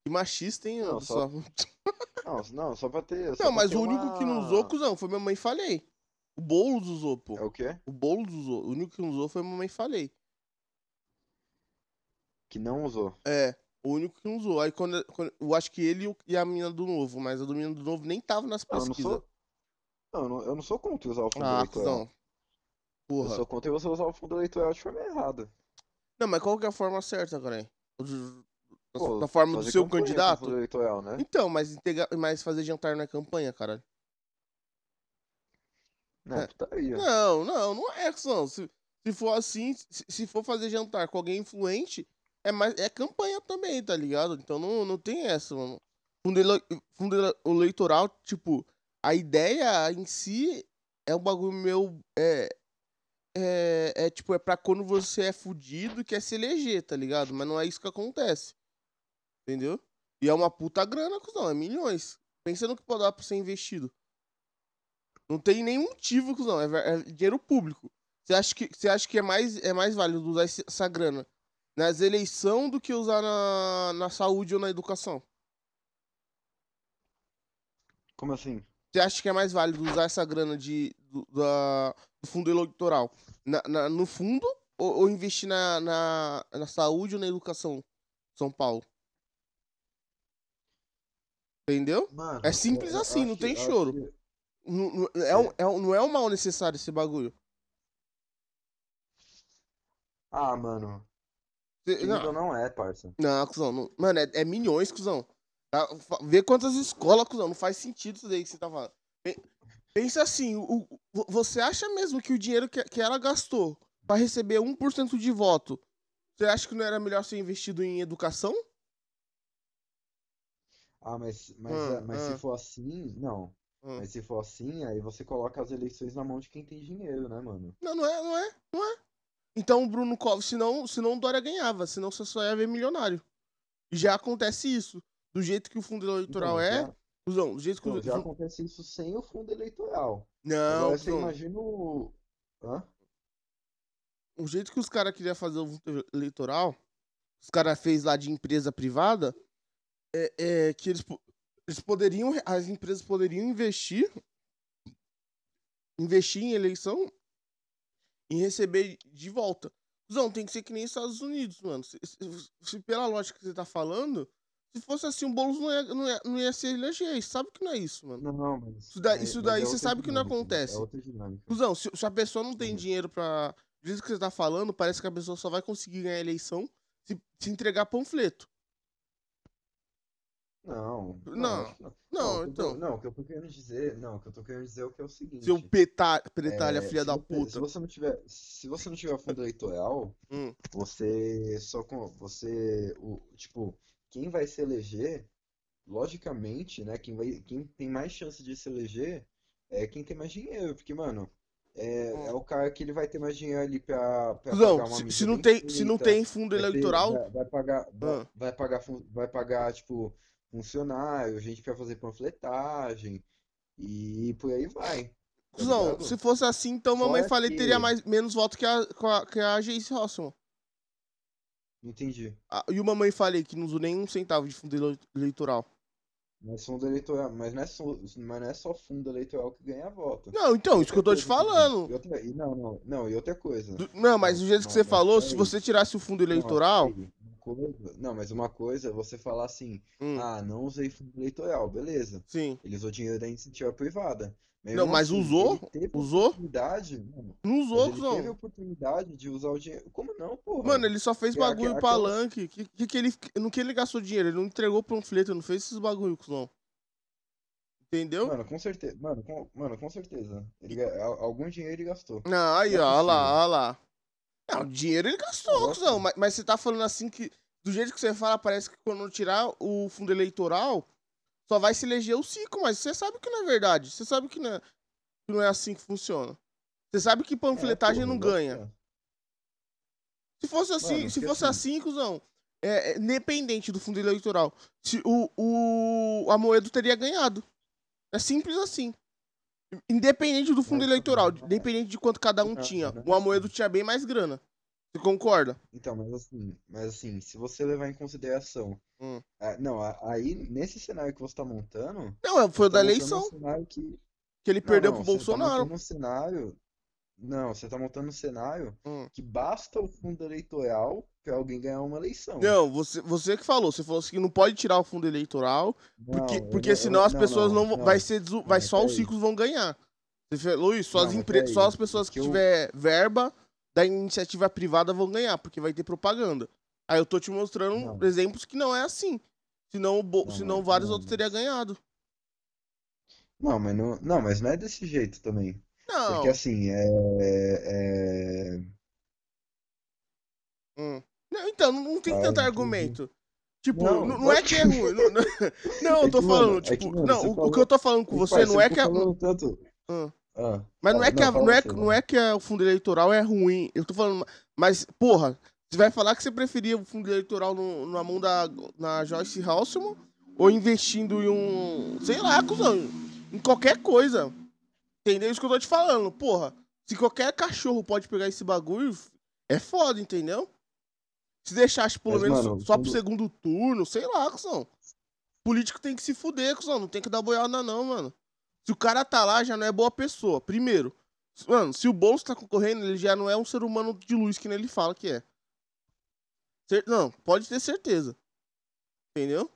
que machista, hein? Não, só... só- Não, não, só pra ter, só Não, mas o único que não usou, uma... cuzão, foi Mamãe Falei. O Boulos usou, pô. É o quê? O Boulos usou. O único que não usou foi Mamãe Falei. Que não usou. É, o único que não usou. Aí quando, quando- eu acho que ele e a menina do novo, mas a do menino do novo nem tava nas Não, eu não pesquisas. sou. Não, eu não, eu não sou contra usar o fundo Ah, eleitoral. cuzão. Eu Porra. sou contra você usar o fundo eleitoral de forma errada. Não, mas qual que é a forma certa, cara? Da, Pô, da forma do seu candidato? eleitoral, né? Então, mas, integra... mas fazer jantar na campanha, cara. Não, É. putaria. Não, não, não é, cuzão. Se, se for assim, se, se for fazer jantar com alguém influente, é, mais, é campanha também, tá ligado? Então não, não tem essa, mano. Fundo, ele... Fundo ele- eleitoral, tipo, a ideia em si é um bagulho meu. É, é, é tipo, é pra quando você é fudido e quer se eleger, tá ligado? Mas não é isso que acontece. Entendeu? E é uma puta grana, cuzão, é milhões. Pensa no que pode dar pra ser investido. Não tem nenhum motivo, cuzão. É, é dinheiro público. Você acha que, você acha que é, mais, é mais válido usar essa grana nas eleições do que usar na, na saúde ou na educação? Como assim? Você acha que é mais válido usar essa grana de, do, da- do fundo eleitoral na, na- no fundo ou, ou investir na, na, na saúde ou na educação? São Paulo. Entendeu? Mano, É simples eu- eu assim, não que- tem choro. que- Não, não- é um, é um- não é um mal necessário esse bagulho. Ah, mano. Cê- não, não é, parça. Não, cuzão. não- Mano, é, é milhões, cuzão. Tá? Vê quantas escolas, cuzão. Não faz sentido isso daí que você tá falando. Pen- Pensa assim, o, o- você acha mesmo que o dinheiro que, que ela gastou pra receber 1% de voto, você acha que não era melhor ser investido em educação? Ah, mas, mas, Ah, é- mas ah. se for assim, não. Ah. Mas se for assim, aí você coloca as eleições na mão de quem tem dinheiro, né, mano? Não, não é, não é, não é. Então o Bruno Covas, senão, senão o Dória ganhava, senão você só ia ver milionário. Já acontece isso. Do jeito que o fundo eleitoral Então, é, já, do jeito que então, o. já acontece isso sem o fundo eleitoral. Não, Agora você imagina o. Hã? o jeito que os caras queriam fazer o voto eleitoral, os caras fez lá de empresa privada, é, é que eles, eles poderiam, as empresas poderiam investir, investir em eleição e receber de volta. Não, tem que ser que nem Estados Unidos, mano. Se, se- se pela lógica que você tá falando, se fosse assim, o Boulos não ia, não ia, não ia se eleger. Você sabe que não é isso, mano. Não, não, mas. Isso daí- mas- isso daí é você outra sabe que não dinâmica, acontece. É outra dinâmica. Cusão, se, se a pessoa não tem Uhum. dinheiro pra. Do jeito que você tá falando, parece que a pessoa só vai conseguir ganhar a eleição se, se entregar panfleto. Não, Não, não. Não, então. Não, o que eu tô querendo dizer. Não, o que eu tô querendo dizer é o que é o seguinte. Seu peta, pretalha, é, filha se da você- puta. Se você não tiver, se você não tiver fundo eleitoral, Hum. você só com você, o, tipo, quem vai se eleger, logicamente, né? Quem vai, quem tem mais chance de se eleger é quem tem mais dinheiro, porque, mano, é, Hum. é o cara que ele vai ter mais dinheiro ali pra, pra Cusão, pagar uma se, não tem, se não tem fundo vai ter- eleitoral. vai, vai pagar, vai, Ah. vai pagar, vai pagar, tipo, funcionário, gente pra fazer panfletagem e por aí vai. tá Cusão, ligado? se fosse assim, então mamãe Fora falei que- teria mais, menos voto que a, que a, que Jace Rossman. Entendi. Ah, E o mamãe falei que não usou nenhum centavo de fundo ele- eleitoral. Mas fundo eleitoral, mas não é só, mas não é só fundo eleitoral que ganha voto. Não, então, isso que eu tô te falando. E outra, e não, não, não, e outra coisa. Do- Não, mas do jeito que Não, você mas falou, se peraí. você tirasse o fundo Não, eleitoral. uma coisa- não, mas uma coisa é você falar assim, Hum, ah, não usei fundo eleitoral, beleza. sim. Ele usou dinheiro da iniciativa privada. Não, mesmo mas assim, usou? Usou? oportunidade, mano, Não usou, ele teve a oportunidade de usar o dinheiro. Como não, porra? Mano, ele só fez bagulho aquela- palanque. Que, que, que ele, no que ele gastou dinheiro? Ele não entregou panfleto, não fez esses bagulho, cuzão. Entendeu? Mano, com certeza, mano, com, mano, com certeza. Ele, algum dinheiro ele gastou. Não, aí, Não é ó, olha lá, olha lá. Não, dinheiro ele gastou, cuzão. Mas, mas você tá falando assim que, do jeito que você fala, parece que quando tirar o fundo eleitoral, só vai se eleger o ciclo. Mas você sabe que não é verdade. Você sabe que não é, que não é assim que funciona. Você sabe que panfletagem É, não ganha. Se fosse assim, Mano, se fosse assim- assim, cuzão, é, é, independente do fundo eleitoral, se o, o Amoedo teria ganhado. É simples assim. Independente do fundo eleitoral, independente de quanto cada um Não, tinha, o Amoedo tinha bem mais grana. Você concorda? Então, mas assim, mas assim, se você levar em consideração. Hum. ah, não, aí nesse cenário que você tá montando, Não, é, foi o da tá montando eleição um que. que ele Não, perdeu não, pro tá Bolsonaro. montando um cenário. Não, você tá montando um cenário Hum. que basta o fundo eleitoral alguém ganhar uma eleição. Não, você, você que falou. Você falou assim que não pode tirar o fundo eleitoral, porque, Não, eu porque não- eu- senão as não, pessoas não, vão. não. Vai ser. desu- vai só os peraí. ciclos vão ganhar. Você falou isso, só as, empre... peraí, só as pessoas que que eu- tiver verba da iniciativa privada vão ganhar, porque vai ter propaganda. Aí eu tô te mostrando exemplos que não é assim. Senão, Bo... Não, senão vários outros teriam ganhado. Não, mas não, não, mas não é desse jeito também. Não. Porque assim, é, é- Hum. Não, então, não, tem Ah, tanto entendi. argumento. Tipo, Não, não, não é que é ruim. Não, não, não, eu É tô que, falando, mano, é tipo. que, mano, não, o, que eu tô falando com você Parça, não é que é. tanto. Ah, Mas não é que, a- não, é, não é que o fundo eleitoral é ruim. Eu tô falando. Mas, porra, você vai falar que você preferia o fundo eleitoral no- na mão da na Joyce Halseman ou investindo em um. Sei lá, cuzão. Em qualquer coisa. Entendeu isso que eu tô te falando? Porra, se qualquer cachorro pode pegar esse bagulho, é foda, entendeu? Se deixasse pelo Mas, menos mano, só pro segundo turno, sei lá, cuzão. Político tem que se fuder, cuzão. Não tem que dar boiada, não, mano. Se o cara tá lá, já não é boa pessoa. Primeiro, mano, se o Boulos tá concorrendo, ele já não é um ser humano de luz que nem ele fala que é. Não, pode ter certeza. Entendeu?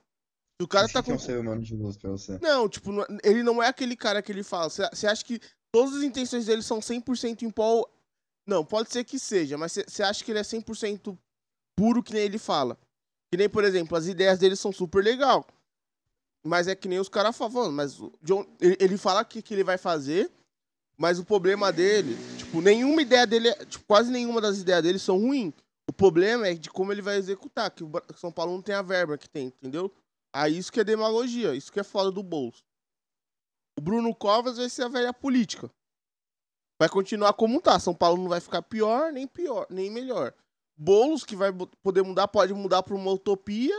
Se o cara O tá que é um com. ser humano de luz pra você? Não, tipo, é- ele não é aquele cara que ele fala. Você acha que todas as intenções dele são 100% em prol. Não, pode ser que seja, mas você acha que ele é 100% puro que nem ele fala. Que nem, por exemplo, as ideias dele são super legal. Mas é que nem os caras falam, mas o John, ele, ele fala que, que ele vai fazer, mas o problema dele, tipo, nenhuma ideia dele, é- tipo, quase nenhuma das ideias dele são ruins. O problema é de como ele vai executar, que o São Paulo não tem a verba que tem, entendeu? Aí isso que é demagogia, isso que é foda do bolso. O Bruno Covas vai ser a velha política. Vai continuar como tá. São Paulo não vai ficar pior, nem pior, nem melhor. Boulos, que vai poder mudar, pode mudar pra uma utopia,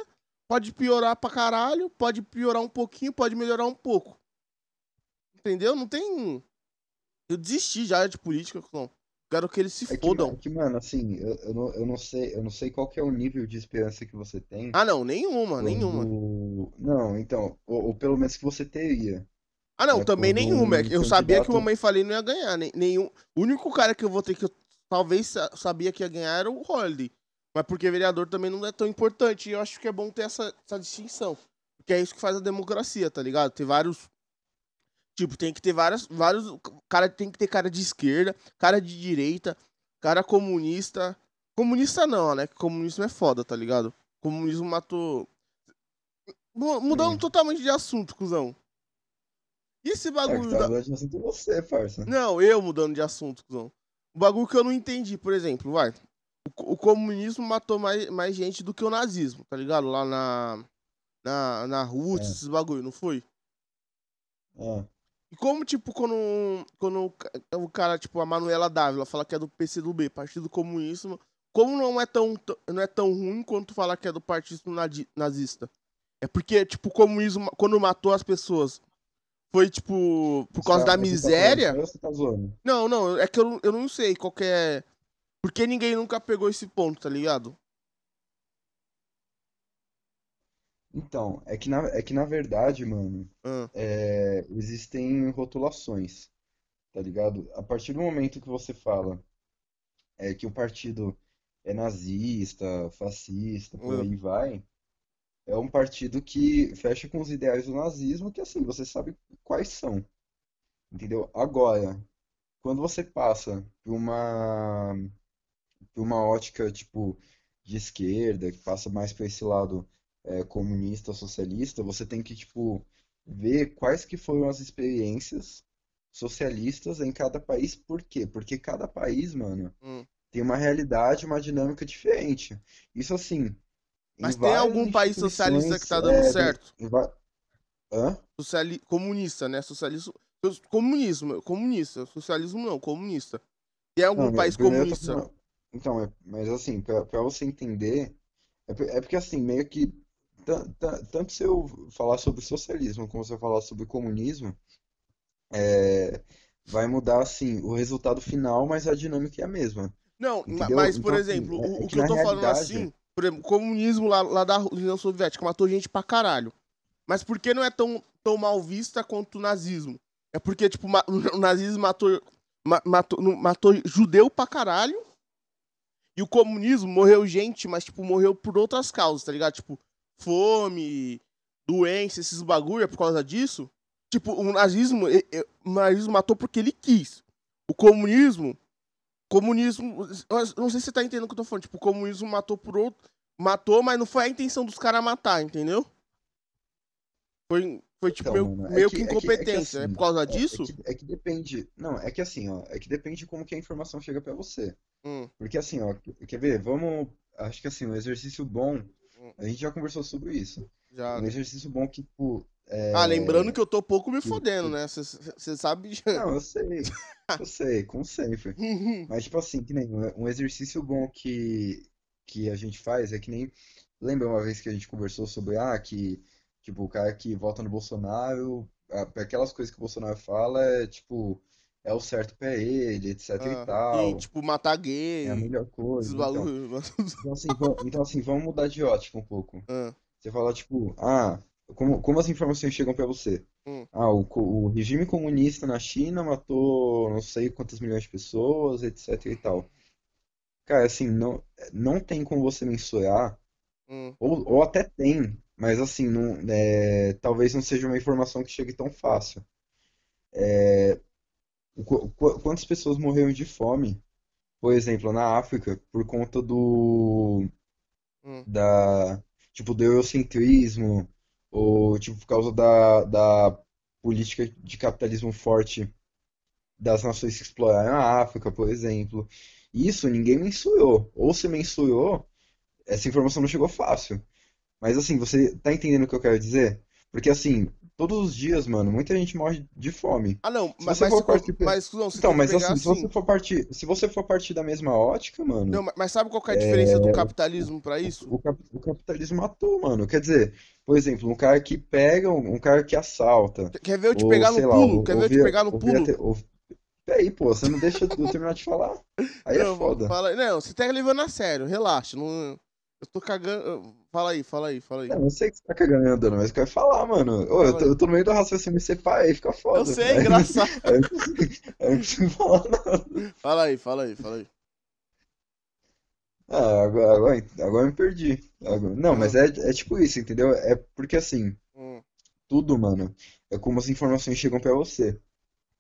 pode piorar pra caralho, pode piorar um pouquinho, pode melhorar um pouco. Entendeu? Não tem. Eu desisti já de política, não. Quero que eles se É que, fodam. é que, mano, assim, eu, eu, não, eu não sei, eu não sei qual que é o nível de esperança que você tem Ah, não, nenhuma, quando- nenhuma. Não, então, ou, ou pelo menos que você teria. Ah, não, É, também nenhuma. um que Eu sabia que o candidato- Mamãe Falei não ia ganhar. nenhum. O único cara que eu votei que eu talvez sa- sabia que ia ganhar era o Holiday. Mas porque vereador também não é tão importante. E eu acho que é bom ter essa, essa distinção. Porque é isso que faz a democracia, tá ligado? Ter vários. Tipo, tem que ter várias. Vários. Cara, tem que ter cara de esquerda, cara de direita, cara comunista. Comunista não, né? Comunismo é foda, tá ligado? Comunismo matou. Mu- Mudando totalmente de assunto, cuzão. E esse É, bagulho tá da. você, parça. Não, eu mudando de assunto, cuzão. O bagulho que eu não entendi, por exemplo, vai. O, o comunismo matou mais, mais gente do que o nazismo, tá ligado? Lá na. Na, na Rússia, É. esses bagulho, não foi? Ah, E como, tipo, quando, quando o ca- o cara, tipo, a Manuela Dávila fala que é do PCdoB, Partido Comunista, como não é tão, não é tão ruim quanto falar que é do Partido Nazista? É porque, tipo, o comunismo, quando matou as pessoas, foi, tipo, por causa tá- da tá miséria? tá? Não, não, é que eu, não- eu não sei qual que é. Porque ninguém nunca pegou esse ponto, tá ligado? Então, é que na, é que na verdade, mano, Ah, é, existem rotulações, tá ligado? A partir do momento que você fala é, que o partido é nazista, fascista, por Ah. aí vai, é um partido que fecha com os ideais do nazismo, que assim, você sabe quais são, entendeu? Agora, quando você passa por uma, por uma ótica, tipo, de esquerda, que passa mais para esse lado é, comunista, socialista, você tem que, tipo, ver quais que foram as experiências socialistas em cada país. Por quê? Porque cada país, mano, Hum. tem uma realidade, uma dinâmica diferente. Isso assim, Mas tem algum país socialista que tá dando é, certo? em Hã? Sociali... Comunista, né? Socialismo. Comunismo, comunista. Socialismo não, comunista. Tem algum Não, país tô comunista? falando- Então, é- mas assim, pra, pra você entender, é, é porque assim, meio que tan- tan- tanto se eu falar sobre socialismo como se eu falar sobre comunismo, é, vai mudar assim o resultado final, mas a dinâmica é a mesma. Não, Entendeu? mas, por Então, assim, exemplo, é- o, é o que eu tô falando assim, por exemplo, o comunismo lá, lá da União Soviética matou gente pra caralho. Mas por que não é tão, tão mal vista quanto o nazismo? É porque, tipo, o nazismo matou, ma- matou, matou judeu pra caralho. E o comunismo morreu gente, mas, tipo, morreu por outras causas, tá ligado? Tipo, fome, doença, esses bagulho, é por causa disso. Tipo, o nazismo, o nazismo matou porque ele quis. O comunismo, comunismo, não sei se você tá entendendo o que eu tô falando. Tipo, o comunismo matou por outro, matou, mas não foi a intenção dos caras matar, entendeu? Foi, foi tipo, Então, meio, é meio que- que é que- é que incompetência. É, assim, por causa É, disso? que, é que depende. Não, é que assim, ó. É que depende de como que a informação chega pra você. Hum, Porque assim, ó. Quer ver? Vamos. Acho que assim, um exercício bom. Hum. A gente já conversou sobre isso. Já. Um exercício bom que, tipo. é- Ah, lembrando que eu tô pouco me que- fodendo, né? Você sabe. Não, eu sei. Eu sei, como sempre. Mas, tipo assim, que nem um exercício bom que, que a gente faz é que nem. Lembra uma vez que a gente conversou sobre, ah, que, tipo, o cara que vota no Bolsonaro, aquelas coisas que o Bolsonaro fala é, tipo, é o certo pra ele, etc e Ah, tal, e, tipo, matar gay. é a melhor coisa. Então, então, assim, va- então, assim, vamos mudar de ótica um pouco. Ah, Você fala, tipo, ah, como, como as informações chegam pra você? Hum. Ah, o, o regime comunista na China matou não sei quantas milhões de pessoas, etc e tal. Cara, assim, não, não tem como você mensurar, hum, ou, ou até tem, mas assim, não, é, talvez não seja uma informação que chegue tão fácil. É, qu- quantas pessoas morreram de fome, por exemplo, na África, por conta do, hum. da, tipo, do eurocentrismo, ou, tipo, por causa da, da política de capitalismo forte das nações que exploraram a África, por exemplo. Isso ninguém mensurou. Ou se mensurou, essa informação não chegou fácil. Mas, assim, você tá entendendo o que eu quero dizer? Porque, assim, todos os dias, mano, muita gente morre de fome. Ah, não, Se mas, você mas, for partir- mas, não, você Então, mas pegar assim, se você for partir, se você for partir da mesma ótica, mano, Não, mas- sabe qual é a diferença do capitalismo pra isso? O, o capitalismo matou, mano. Quer dizer, por exemplo, um cara que pega, um, um cara que assalta. Quer ver eu te ou, pegar no lá, pulo? ou- Quer ver eu te pegar no pulo? até- ouv- Peraí, pô, você não deixa eu terminar de falar. Aí é Não, foda. Fala, não, você tá levando a sério, relaxa. Não, eu tô cagando. Fala aí, fala aí, fala aí. Não, eu sei que você tá cagando andando, mas eu quero falar, mano. Ô, eu tô, eu tô no meio do raciocínio, você para aí, fica foda. Eu sei, Aí- engraçado. Aí eu não consigo- aí eu não consigo falar nada. Fala aí, fala aí, fala aí. Ah, agora, agora, agora eu me perdi. Agora- Não, mas é, é tipo isso, entendeu? É porque assim. Hum, Tudo, mano, é como as informações chegam pra você.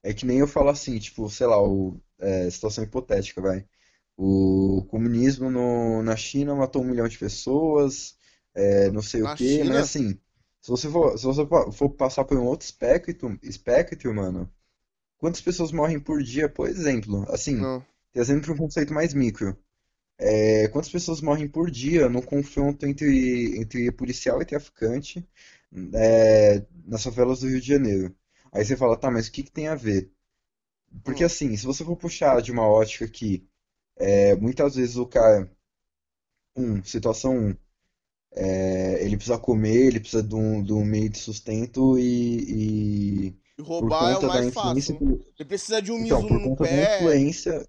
É que nem eu falo assim, tipo, sei lá, o, é, situação hipotética, vai. O comunismo no, na China matou um milhão de pessoas, é, não sei Na o quê, China? mas assim, se você for, se você for passar por um outro espectro, espectro, mano, quantas pessoas morrem por dia, por exemplo? Assim, não. trazendo para um conceito mais micro. É, quantas pessoas morrem por dia no confronto entre, entre policial e traficante é, nas favelas do Rio de Janeiro? Aí você fala, tá, mas o que que tem a ver? Porque Hum. assim, se você for puxar de uma ótica que é, muitas vezes o cara, um, situação um, é, ele precisa comer, ele precisa de um, de um meio de sustento e, e E roubar é o mais fácil. Ele precisa de um então, por conta da influência,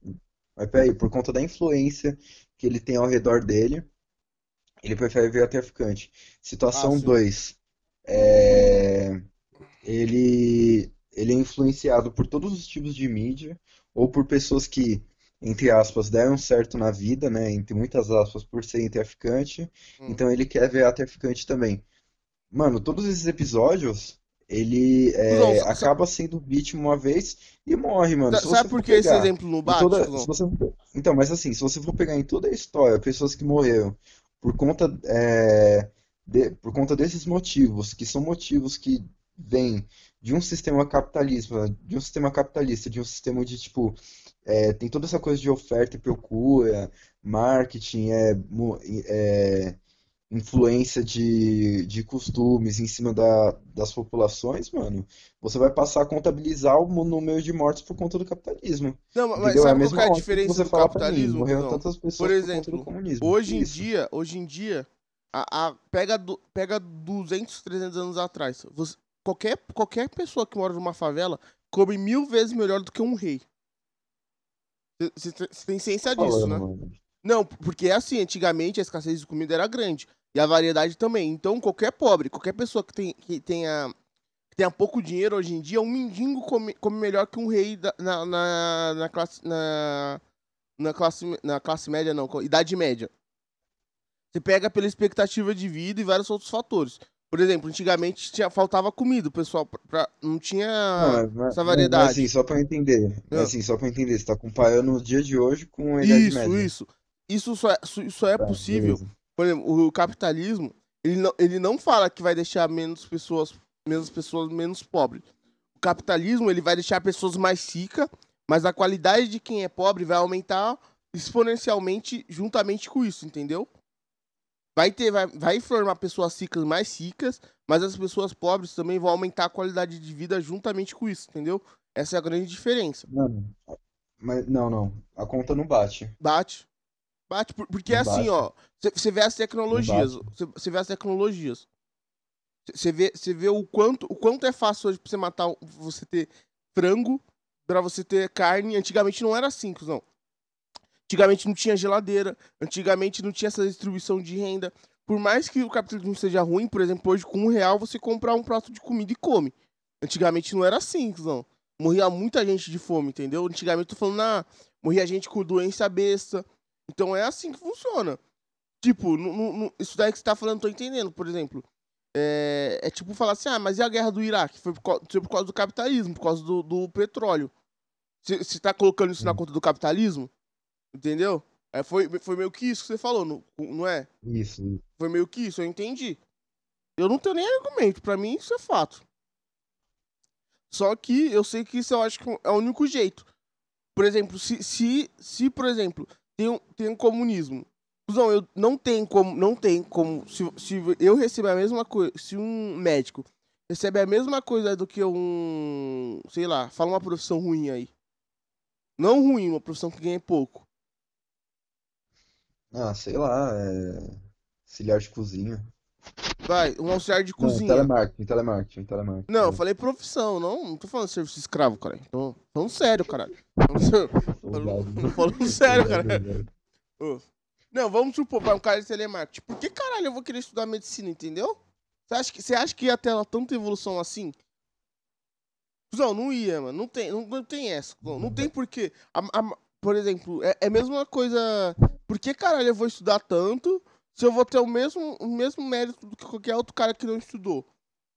mas peraí, por conta da influência que ele tem ao redor dele, ele prefere virar traficante. Situação Ah, sim. 2, ele, ele é influenciado por todos os tipos de mídia, ou por pessoas que, entre aspas, deram certo na vida, né, entre muitas aspas, por serem traficante, Hum. então ele quer virar traficante também. Mano, todos esses episódios, ele é, sa- acaba sendo vítima uma vez e morre, mano. Sabe por que esse exemplo não em bate, toda, você então, mas assim, se você for pegar em toda a história, pessoas que morreram por conta, é, de- por conta desses motivos, que são motivos que vêm de um sistema capitalista, de um sistema capitalista, de um sistema de tipo, é, tem toda essa coisa de oferta e procura, marketing, é, é, influência de, de costumes em cima da, das populações, mano, você vai passar a contabilizar o número de mortes por conta do capitalismo. Não, mas Entendeu? É a sabe qual mesma que é a diferença você do pra mim, capitalismo, morreram cuzão? tantas pessoas Por por conta exemplo, do comunismo. Hoje em Isso. dia, hoje em dia, a, a- pega, du- pega 200, 300 anos atrás. Você- qualquer, qualquer pessoa que mora numa favela come mil vezes melhor do que um rei. Você tem ciência disso, Falando, né? mano. Não, porque é assim, antigamente a escassez de comida era grande. E a variedade também. Então, qualquer pobre, qualquer pessoa que, tem, que tenha, que tenha pouco dinheiro hoje em dia, um mendigo come, come melhor que um rei da- na, na, na classe. Na, na classe, na classe média, não, idade média. Você pega pela expectativa de vida e vários outros fatores. Por exemplo, antigamente tinha, faltava comida, o pessoal pra- não tinha Não, mas- mas- essa mas variedade. assim, só pra eu entender. Ah. Assim, só pra eu entender. Você tá comparando o dia de hoje com a Idade isso, Média. isso. Isso só é, isso só é Tá, possível. beleza. Por exemplo, o capitalismo, ele não, ele não fala que vai deixar menos pessoas, menos pessoas menos pobres. O capitalismo, ele vai deixar pessoas mais ricas, mas a qualidade de quem é pobre vai aumentar exponencialmente juntamente com isso, entendeu? Vai ter, vai, vai formar pessoas ricas mais ricas, mas as pessoas pobres também vão aumentar a qualidade de vida juntamente com isso, entendeu? Essa é a grande diferença. Mano, mas não, não. A conta não bate. Bate. Bate, por- porque é Não assim, bate. ó. Você vê as tecnologias. Você vê as tecnologias. Você vê, cê vê o quanto, o quanto é fácil hoje pra você matar, você ter frango, pra você ter carne. Antigamente não era assim, cuzão. Antigamente não tinha geladeira. Antigamente não tinha essa distribuição de renda. Por mais que o capitalismo seja ruim, por exemplo, hoje com um real você comprar um prato de comida e come. Antigamente não era assim, cuzão. Morria muita gente de fome, entendeu? Antigamente tô falando, ah, morria gente com doença besta. Então é assim que funciona. Tipo, nu- nu- isso daí que você tá falando, tô entendendo, por exemplo. É, é tipo falar assim, ah, mas e a guerra do Iraque? Foi por, cau- foi por causa do capitalismo, por causa do, do petróleo. Você você tá colocando isso na conta do capitalismo? Entendeu? É, foi, foi meio que isso que você falou, não, não é? Isso, isso. Foi meio que isso, eu entendi. Eu não tenho nem argumento, pra mim isso é fato. Só que eu sei que isso eu acho que é o único jeito. Por exemplo, se, se, se por exemplo, tem um, tem um comunismo. Cusão, eu não tem como, não tem como, se, se eu receber a mesma coisa, se um médico recebe a mesma coisa do que um, sei lá, fala uma profissão ruim aí. Não ruim, uma profissão que ganha pouco. Ah, sei lá, é... Auxiliar de cozinha. Vai, um auxiliar de Não, cozinha. telemarketing, telemarketing, telemarketing. Não, eu falei profissão, não, não tô falando serviço escravo, cara. Tô falando sério, caralho. Tô falando sério, cara. Não, vamos supor, vai um cara de telemarketing. Por que caralho eu vou querer estudar medicina, entendeu? Você acha que, você acha que ia ter tanta evolução assim? Cusão, não ia, mano. Não tem, não, não tem essa. Não tem porquê. A- a- por exemplo, é, é a mesma coisa. Por que caralho eu vou estudar tanto se eu vou ter o mesmo, o mesmo mérito do que qualquer outro cara que não estudou?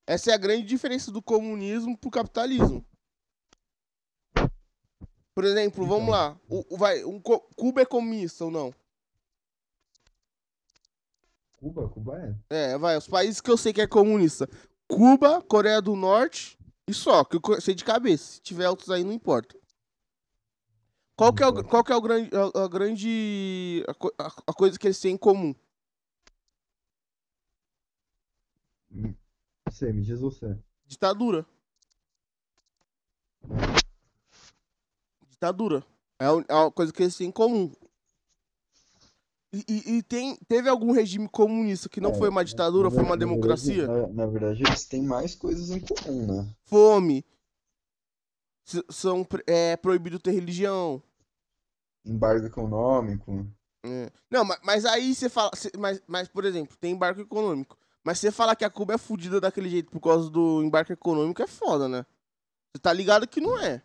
Essa é a grande diferença do comunismo pro capitalismo. Por exemplo, vamos lá. O, o- vai, um, Cuba é comunista ou não? Cuba, Cuba é. É, vai, os países que eu sei que é comunista. Cuba, Coreia do Norte e só, que eu sei de cabeça. Se tiver outros aí, não importa. Qual que é o, qual que é o grande, a, a grande, a, a- coisa que eles têm em comum? Você, me diz você. Ditadura. Ditadura. É é a coisa que eles têm em comum. E, e- e tem, teve algum regime comunista que não É, foi uma ditadura, foi uma democracia? Na, na verdade, eles têm mais coisas em comum, né? Fome. São é proibido ter religião. Embargo econômico. É. Não, mas, mas aí você fala. cê- mas, mas, por exemplo, tem embarque econômico. Mas você falar que a Cuba é fodida daquele jeito por causa do embarque econômico é foda, né? Você tá ligado que não é.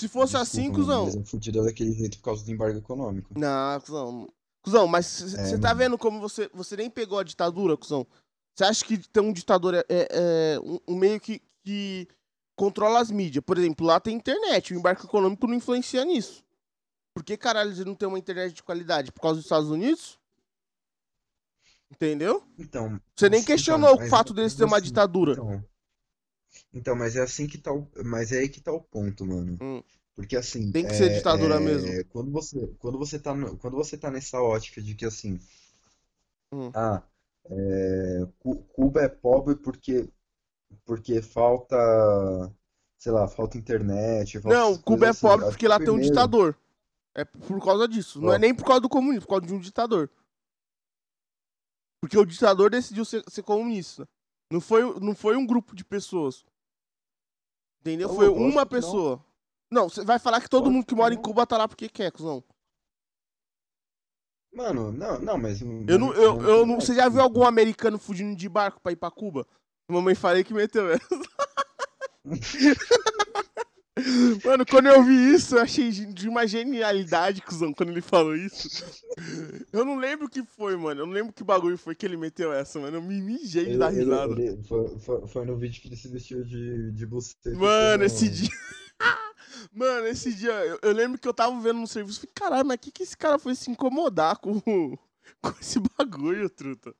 Se fosse assim, Desculpa, cuzão. Mas é fudida daquele jeito por causa do embargo econômico. Não, cuzão. Cuzão, mas você É, tá mano. vendo como você, você nem pegou a ditadura, cuzão? Você acha que ter um ditador é, é- é um, um meio que, que controla as mídias? Por exemplo, lá tem internet, o embarque econômico não influencia nisso. Por que caralho eles não tem uma internet de qualidade? Por causa dos Estados Unidos? Entendeu? Então, Você nem então, questionou o mas- fato deles ter uma assim, ditadura. Então, então, mas é assim que tá o, mas é aí que tá o ponto, mano. Hum. Porque assim, Tem que ser é- ditadura é, mesmo. Quando você, quando você tá, no- quando você tá nessa ótica de que assim, Hum. ah, é, Cu- Cuba é pobre porque, porque falta, sei lá, falta internet, falta Não, Cuba é assim. pobre porque que lá tem um ditador. É por causa disso. Não é nem por causa do comunismo, por causa de um ditador. Porque o ditador decidiu ser, ser comunista. Não foi, não foi um grupo de pessoas. Entendeu? Foi uma pessoa. Não, você vai falar que todo mundo que mora em. Cuba tá lá porque quer, cuzão. Mano, não, não, mas Eu não, eu, eu não, você já viu algum americano fugindo de barco pra ir pra Cuba? Mamãe falei que meteu essa. Mano, quando eu vi isso, eu achei de uma genialidade, cuzão, quando ele falou isso. Eu não lembro o que foi, mano. Eu não lembro que bagulho foi que ele meteu essa, mano. Eu me mijei de Ele, dar ele- risada. ele- foi, foi- foi no vídeo que ele se vestiu de, de buceta. Mano, esse dia. Mano, esse dia, eu, eu lembro que eu tava vendo no serviço. Falei, caralho, mas que que esse cara foi se incomodar com, com esse bagulho, truta?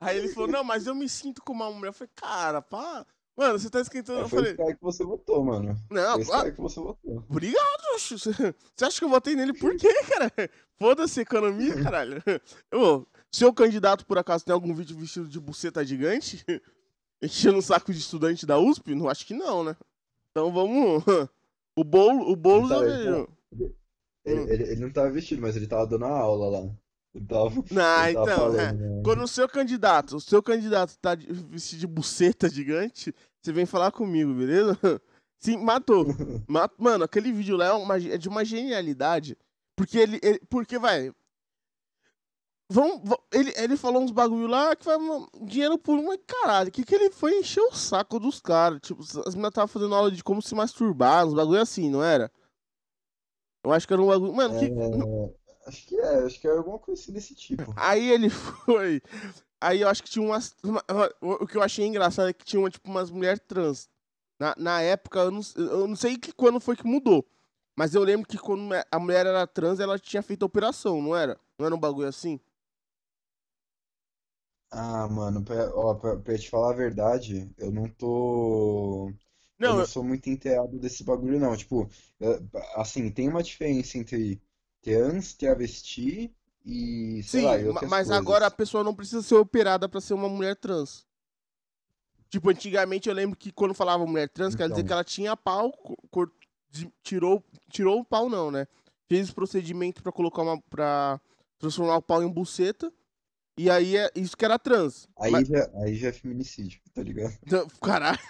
Aí ele falou, não, mas eu me sinto como uma mulher. Eu falei, cara, pá. Mano, você tá esquentando. É, Eu falei, que você votou, mano. não, Foi ah, que você votou. obrigado. Você acha que eu votei nele por quê, cara? Foda-se a economia, caralho. Ô, seu candidato, por acaso, tem algum vídeo vestido de buceta gigante? Enchendo o saco de estudante da USP? Não acho que não, né? Então vamos. O bolo, o bolo Tá, já veio. Ele, ele, ele não tava vestido, mas ele tava dando a aula lá. Ele tava, então, falando, é. né? Quando o seu candidato, o seu candidato tá de- vestido de buceta gigante, você vem falar comigo, beleza? Sim, matou. Ma- Mano, aquele vídeo lá é, uma- é de uma genialidade. Porque ele. ele- porque, vai. Va- ele, ele falou uns bagulho lá que vai dinheiro por uma caralho. Que que ele foi encher o saco dos caras? Tipo, as meninas estavam fazendo aula de como se masturbar, uns bagulho assim, não era? Eu acho que era um bagulho. Mano, que, É, acho que é, acho que é alguma coisa assim desse tipo. Aí ele foi. Aí eu acho que tinha umas. uma- o que eu achei engraçado é que tinha uma, tipo, umas mulheres trans. Na, na época, eu não, eu não sei que quando foi que mudou. Mas eu lembro que quando a mulher era trans, ela tinha feito a operação, não era? Não era um bagulho assim? Ah, mano, pra, ó, pra, pra te falar a verdade, eu não tô. Eu Não, não eu- sou muito inteirado desse bagulho, não. Tipo, é, assim, tem uma diferença entre trans, travesti e, sei sim, lá, e mas coisas. agora a pessoa não precisa ser operada pra ser uma mulher trans. Tipo, antigamente eu lembro que quando falava mulher trans, quer dizer Então. que ela tinha pau, cor- tirou, tirou o pau não, né? Fez esse procedimento pra colocar uma, pra transformar o pau em buceta. E aí é isso que era trans. Aí Mas- já, aí já é feminicídio, tá ligado? então, caralho,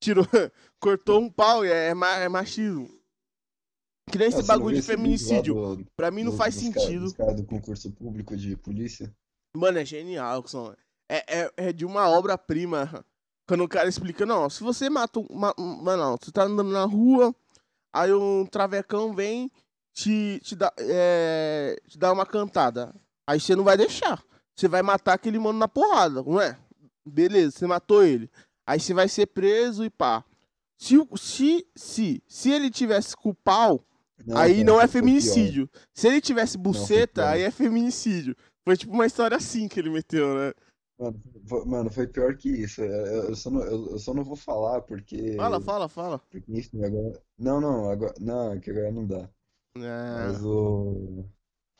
tirou, cortou um pau e é, ma- é machismo. Que nem esse não bagulho de feminicídio. do- Pra mim não faz dos cara- sentido. dos caras do concurso público de polícia? Mano, é genial, Wilson. É, é, é de uma obra-prima. Quando o cara explica, não, se você mata um. ma- um- Mano, não, você tá andando na rua, aí um travecão vem te, te, dá, é, te dá uma cantada. Aí você não vai deixar. Você vai matar aquele mano na porrada, não é? Beleza, você matou ele. Aí você vai ser preso e pá. Se, se, se, se ele tivesse com o pau, aí então, não é pior. feminicídio. Se ele tivesse buceta, aí é feminicídio. Foi tipo uma história assim que ele meteu, né? Mano, foi, mano, foi pior que isso. Eu, eu só não, eu, eu só não vou falar porque. Fala, fala, fala. Porque, enfim, agora. Não, não, agora. Não, é que agora não dá. É. Mas o.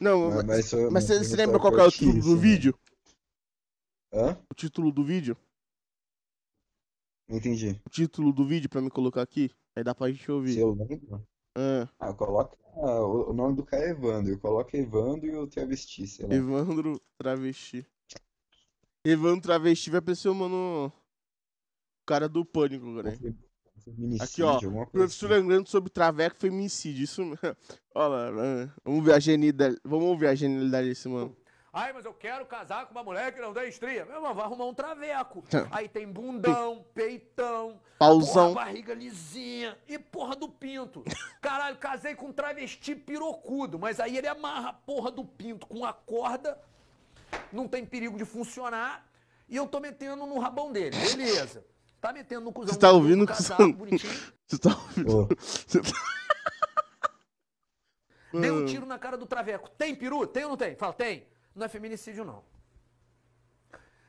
Não, Mas, mas, mas, mas você, você lembra qual que é o título do vídeo? Hã? O título do vídeo? Não entendi. O título do vídeo pra me colocar aqui? Aí dá pra gente Se ouvir. eu lembro. Ah, Ah, coloca. ah, o, nome do cara é Evandro. Eu coloco Evandro e o travesti, sei lá. Evandro Travesti. Evandro Travesti vai parecer o mano. Cara do pânico? Feminicídio, Aqui, ó. Professor assim. lembrando sobre traveco feminicídio. Isso mesmo. Olha lá. Vamos ver a genialidade. Vamos ouvir a genialidade desse mano. Ai, mas eu quero casar com uma mulher que não tem estria. Meu irmão, vai arrumar um traveco. Aí tem bundão, peitão, Pauzão. porra, barriga lisinha e porra do pinto. Caralho, casei com um travesti pirocudo, mas aí ele amarra a porra do pinto com a corda, não tem perigo de funcionar, e eu tô metendo no rabão dele. Beleza. Tá metendo no cuzão Você tá do- ouvindo, do casaco, cuzão? bonitinho. Você tá ouvindo? Você tá... Dei um tiro na cara do traveco. Tem peru? Tem ou não tem? Fala, tem. Não é feminicídio, não.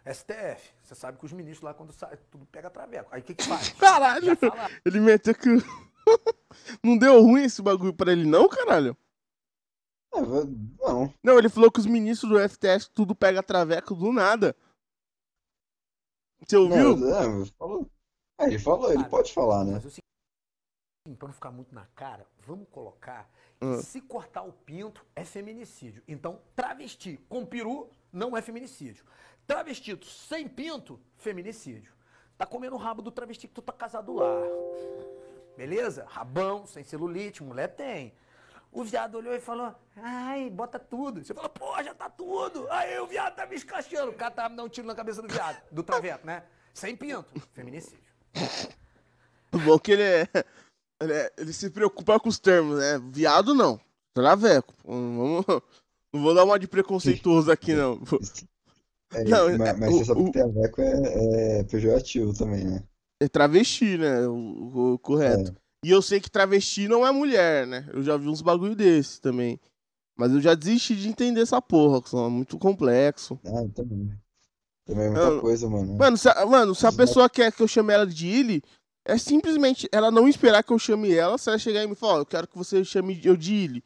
STF, você sabe que os ministros lá, quando sai, tudo pega traveco. Aí o que que faz? Caralho! Ele meteu que. Não deu ruim esse bagulho pra ele, não, caralho? é, não. Não, ele falou que os ministros do FTS tudo pega traveco do nada. Você ouviu? Não, é, mas falou. É, ele falou, ele Ah, pode falar, né? Seguinte, pra não ficar muito na cara, vamos colocar que Ah. se cortar o pinto é feminicídio. Então, travesti com peru não é feminicídio. Travestido sem pinto, feminicídio. Tá comendo o rabo do travesti que tu tá casado lá. Beleza? Rabão, sem celulite, mulher tem. O viado olhou e falou, ai, bota tudo. Você falou, pô, já tá tudo. Aí o viado tá me escrachando. O cara tá me dando um tiro na cabeça do viado, do traveco, né? Sem pinto, feminicídio. Bom que ele é. Ele, é- ele se preocupa com os termos, né? Viado não. Traveco. Vamos, não vou dar uma de preconceituoso aqui, não. É, Não, ma- é- mas, o- você sabe o- que traveco é, é pejorativo também, né? É travesti, né? O, o correto. E eu sei que travesti não é mulher, né? Eu já vi uns bagulho desse também. Mas eu já desisti de entender essa porra, que é muito complexo. Ah, eu também. Também é muita Não. coisa, mano. Mano, se a, mano, se a Exato. pessoa quer que eu chame ela de Illy, é simplesmente ela não esperar que eu chame ela. Se ela chegar e me falar, ó, eu quero que você chame eu de Illy.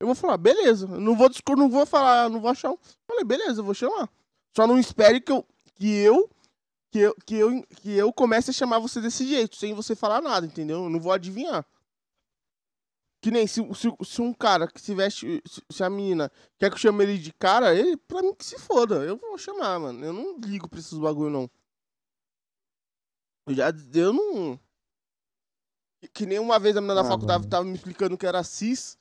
Eu vou falar, beleza. Não vou, não vou falar, não vou achar. um- Falei, beleza, eu vou chamar. Só não espere que eu, que eu, que eu, que eu, que eu comece a chamar você desse jeito, sem você falar nada, entendeu? Eu não vou adivinhar. Que nem se, se, se um cara que se veste, se, se a menina quer que eu chame ele de cara, ele, pra mim que se foda. Eu vou chamar, mano. Eu não ligo pra esses bagulho, não. Eu já, eu não... Que, nem uma vez a menina da Ah, faculdade mano. tava me explicando que era cis,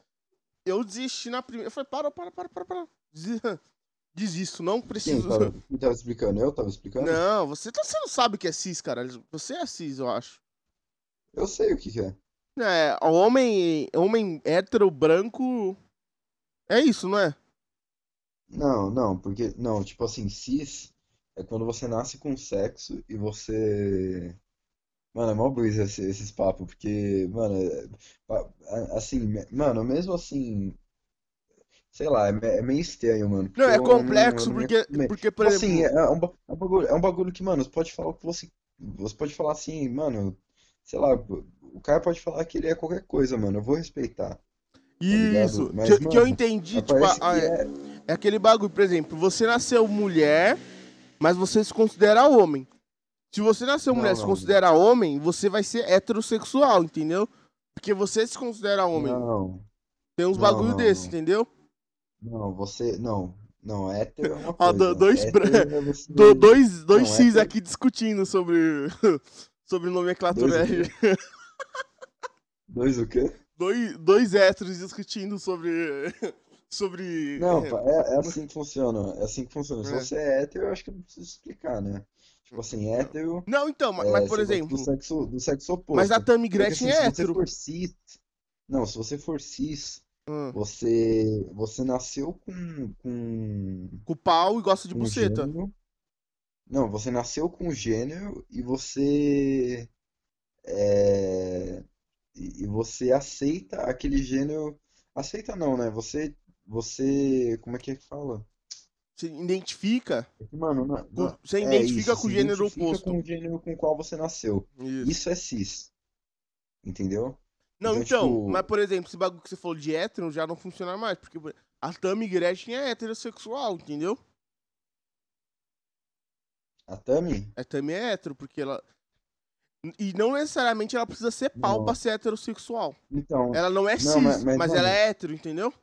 eu desisti na primeira. Eu falei, para, para, para, para, para. Desi- Desisto, não Quem preciso. tava, quem tava explicando? Eu tava explicando? Não, você, tá- você não sabe o que é cis, cara. Você é cis, eu acho. Eu sei o que que é. É, homem, homem hétero, branco. É isso, não é? Não, não, porque. Não, tipo assim, cis é quando você nasce com sexo e você. Mano, é mó brisa esse- esses papos, porque, mano, é- assim, mano, mesmo assim. Sei lá, é, é meio estranho, mano. Não, é complexo, eu porque, porque por assim, exemplo. é, é um, é um bagulho, é um bagulho que, mano, você pode falar o que você. Você pode falar assim, mano, sei lá, o cara pode falar que ele é qualquer coisa, mano, eu vou respeitar. ligado? Isso, Mas, que, que eu mano, entendi, tipo, a- é. é aquele bagulho, por exemplo, você nasceu mulher, mas você se considera homem. Se você nasceu Não, mulher e se considera homem, você vai ser heterossexual, entendeu? Porque você se considera homem. Não, Tem uns não, bagulho não, desse, não. entendeu? não, você. Não, não, hétero é uma Ó, do- coisa. dois hétero é você. Do- dois dois hétero- aqui discutindo sobre, sobre nomenclatura. Dois. Dois o quê? Dois, dois héteros discutindo sobre. Sobre. Não, pá, é, é assim que funciona. É assim que funciona. Se É. você é hétero, eu acho que eu não preciso explicar, né? Tipo assim, hétero. Não, então, ma- é, mas por você exemplo. Do sexo, do sexo oposto. Mas a Tammy Porque, Gretchen assim, é se você hétero. for cis. Não, se você for cis, Hum, você, você nasceu com, com, com pau e gosta de buceta. gênero. Não, você nasceu com gênero e você. é, e você aceita aquele gênero. Aceita não, né? Você. Você. Como é que é que fala? Você identifica. É Mano, na- na- você é identifica isso, com o gênero identifica oposto. com o gênero com o qual você nasceu. Isso. Isso é cis. Entendeu? Não, Então, então, tipo- mas por exemplo, esse bagulho que você falou de hétero já não funciona mais, porque a Tammy Gretchen é heterossexual, entendeu? A Tami? A Tammy é hétero, porque ela. E não necessariamente ela precisa ser pau Não. pra ser heterossexual. Então. Ela não é Não, cis, mas- mas, mas, ela é hétero, entendeu?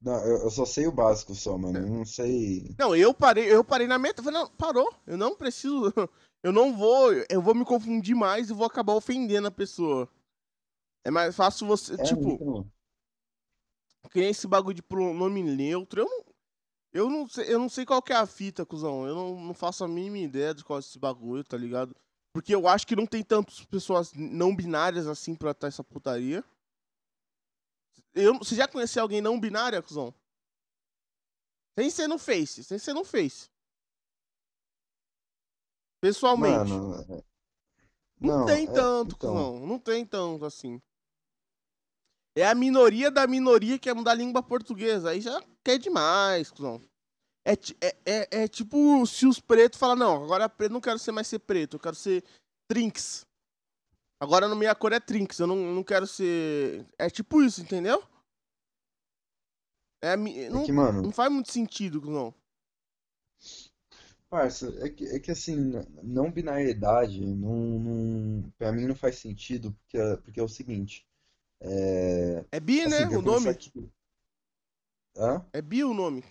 Não, eu, eu só sei o básico só, É. mano. Eu não sei. Não, eu parei, eu parei na meta, falei, não, parou, eu não preciso, eu não vou, eu vou me confundir mais e vou acabar ofendendo a pessoa. É mais fácil você, É, tipo, então. que nem esse bagulho de pronome neutro, eu não, eu não sei, eu não sei qual que é a fita, cuzão, eu não, não faço a mínima ideia de qual é esse bagulho, tá ligado? Porque eu acho que não tem tantas pessoas não binárias assim pra estar essa putaria. Eu, você já conheceu alguém não binária, cuzão? Sem ser no Face, sem ser no Face. Pessoalmente. Mano. é- não, Não, tem é, tanto, então. cuzão. Não tem tanto assim. É a minoria da minoria que quer mudar a língua portuguesa. Aí já quer demais, cuzão. É, é, é, é tipo se os pretos falam, não, agora preto não quero ser mais ser preto, eu quero ser Trinks. Agora na minha cor é Trinks, eu não, não quero ser. É tipo isso, entendeu? É, É não, que, mano, não faz muito sentido, cuzão. parça, é que, é que assim, não binariedade, não, não, pra mim não faz sentido, porque, é- porque é o seguinte. É. É bi, Assim, né? O nome? aqui- Hã? É bi o nome.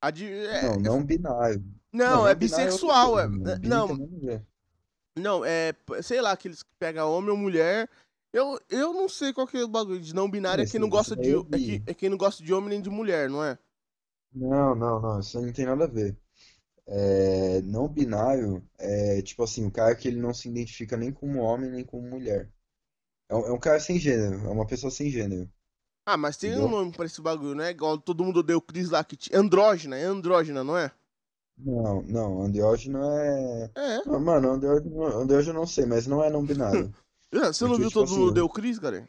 A de- é- Não, não binário. Não, Não, é não binário é outra bissexual. é- é- Bi não, tem nada a ver. Não, é. Sei lá, aqueles que pegam homem ou mulher. Eu, eu não sei qual que é o bagulho de não binário. É quem não gosta de. É, é quem não gosta de homem nem de mulher, não é? Não, não, não, isso aí não tem nada a ver. É, não binário é tipo assim, o cara que ele não se identifica nem como homem nem como mulher. É um, é um cara sem gênero, é uma pessoa sem gênero. Ah, mas tem Entendeu? um nome pra esse bagulho, não é igual todo mundo odeia o Chris lá que tinha. Andrógena, é andrógena, não é? Não, não, andrógeno é. É. Ah, Mano, andrógeno, andrógeno eu não sei, mas não é não binário. Ah, Você não Porque, viu tipo todo mundo assim, o Chris, cara?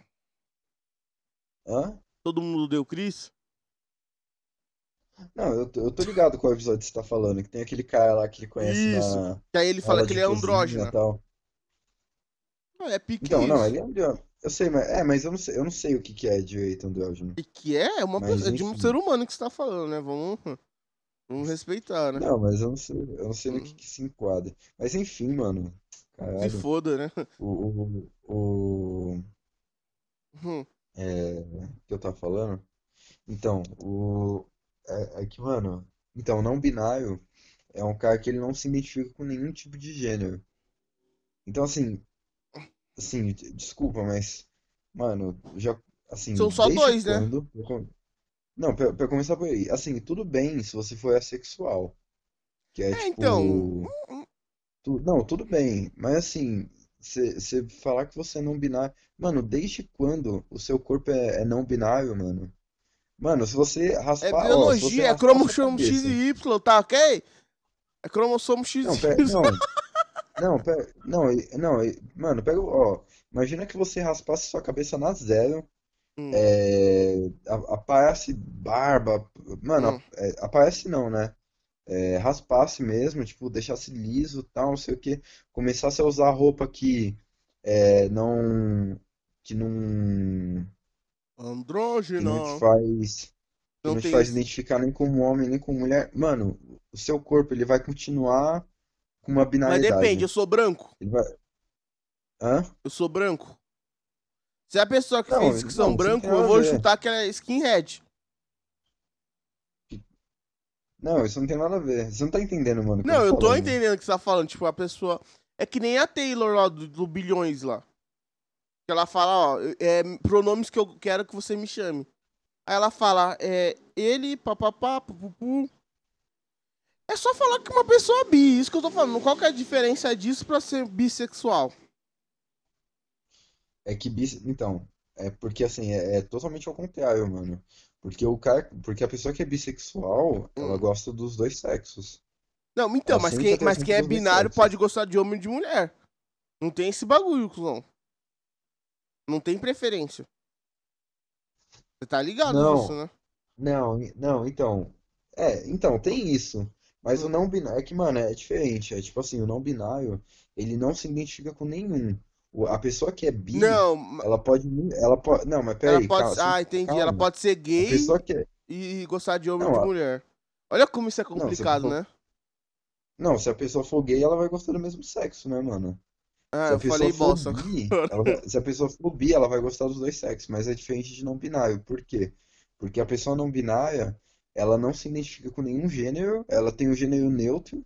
Hã? Todo mundo odeia o Chris? Não, eu tô, eu tô ligado qual episódio você tá falando, que tem aquele cara lá que ele conhece Isso. na Que aí ele fala que ele é andrógeno. e tal. Ah, é pique Então, não, ele é andrógeno. Eu sei, mas é, mas eu não sei, eu não sei o que que é direito andrógeno. E que é, é uma Mas, pessoa, é de um ser humano que você tá falando, né? Vamos, vamos respeitar, né? Não, mas eu não sei, eu não sei no Hum. que que se enquadra. Mas enfim, mano. Se Caralho. foda, né? O, o, o, Hum. é, que eu tava falando? Então, o, é, é que, mano, então, não binário é um cara que ele não se identifica com nenhum tipo de gênero. Então, assim, assim, desculpa, mas, mano, já, assim, São só dois, né? quando, com- não, pra, pra começar por aí, assim, tudo bem se você for assexual, que é, É, então, tipo, tu- não, tudo bem, mas assim, você falar que você é não binário, mano, desde quando o seu corpo é, é não binário, mano? Mano, se você é raspar, ó, você biologia, é raspar sua cromossomo X e Y, tá ok? É cromossomo X não, e pera, Y. não, não, pera, não, não, mano, pega, ó, imagina que você raspasse sua cabeça na zero, Hum, é, aparece barba, mano, hum. é, aparece não, né? É, raspasse mesmo, tipo, deixasse liso, tal, não sei o que, começasse a usar roupa que é, não, que não, que não te Andrógeno. faz, Não não te faz isso. identificar nem como homem, nem como mulher, mano, o seu corpo, ele vai continuar com uma Mas depende, binaridade, eu sou branco. vai, hã? Eu sou branco. Se a pessoa que Não, fez que são branco, eu vou ver. chutar que ela é skinhead. Não, isso não tem nada a ver, você não tá entendendo, mano, Não, eu tô falando. entendendo o que você tá falando. Tipo, a pessoa. É que nem a Taylor lá do, do Bilhões lá. Que ela fala, ó, é, pronomes que eu quero que você me chame. Aí ela fala, é, ele, papapá, pupupu. É só falar que uma pessoa é bi, isso que eu tô falando. Qual que é a diferença disso pra ser bissexual? É que bis... Então, é porque assim, é, é totalmente ao contrário, mano. Porque o cara, porque a pessoa que é bissexual, ela Hum. gosta dos dois sexos. Não, então, Ela mas quem, atração mas quem é binário pode gostar de homem e de mulher. Não tem esse bagulho, cuzão. Não tem preferência. Você tá ligado Não. disso, né? Não, não, então. É, então, tem isso. Mas o Hum. não binário, é que, mano, é diferente. É tipo assim, o não binário, ele não se identifica com nenhum. A pessoa que é bi, Não, ela pode, ela pode, não, mas ela peraí, pode. calma, Ah, entendi. Ela calma. pode ser A gay pessoa que é, e gostar de homem Não, ou de mulher. Olha como isso é Não, complicado, pessoa- né? não, se a pessoa for gay, ela vai gostar do mesmo sexo, né, mano? Ah, Se eu falei bosta. bi, ela se a pessoa for bi, ela vai gostar dos dois sexos, mas é diferente de não binário. Por quê? Porque a pessoa não binária, ela não se identifica com nenhum gênero, ela tem um gênero neutro,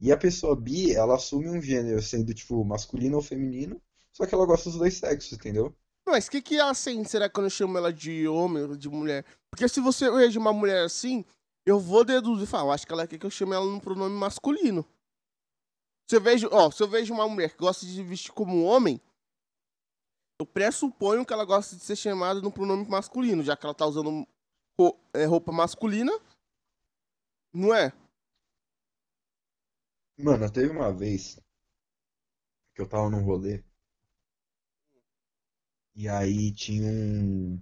e a pessoa bi, ela assume um gênero sendo, tipo, masculino ou feminino, só que ela gosta dos dois sexos, entendeu? Mas o que que ela sente? Será que quando eu chamo ela de homem ou de mulher? Porque se você veja uma mulher assim, eu vou deduzir e falar, eu acho que ela quer que eu chame ela num pronome masculino. Se eu vejo, ó, se eu vejo uma mulher que gosta de vestir como homem, eu pressuponho que ela gosta de ser chamada no pronome masculino, já que ela tá usando é, roupa masculina, não é? Mano, teve uma vez que eu tava num rolê, e aí tinha um.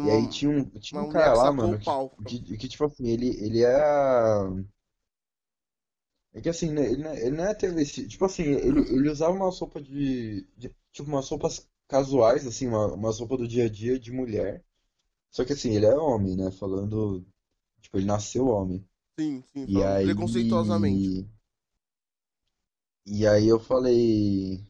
E aí tinha um, tinha uma um cara lá, mano, que, que, que, tipo assim, ele, ele era. É que assim, né, ele, não é- ele não é travesti. Tipo assim, ele, ele usava uma roupa de, de- Tipo, umas roupas casuais, assim, uma, umas roupas do dia a dia de mulher. Só que assim, ele é homem, né? Falando. Tipo, ele nasceu homem. Sim, sim, E aí. preconceituosamente. E aí eu falei.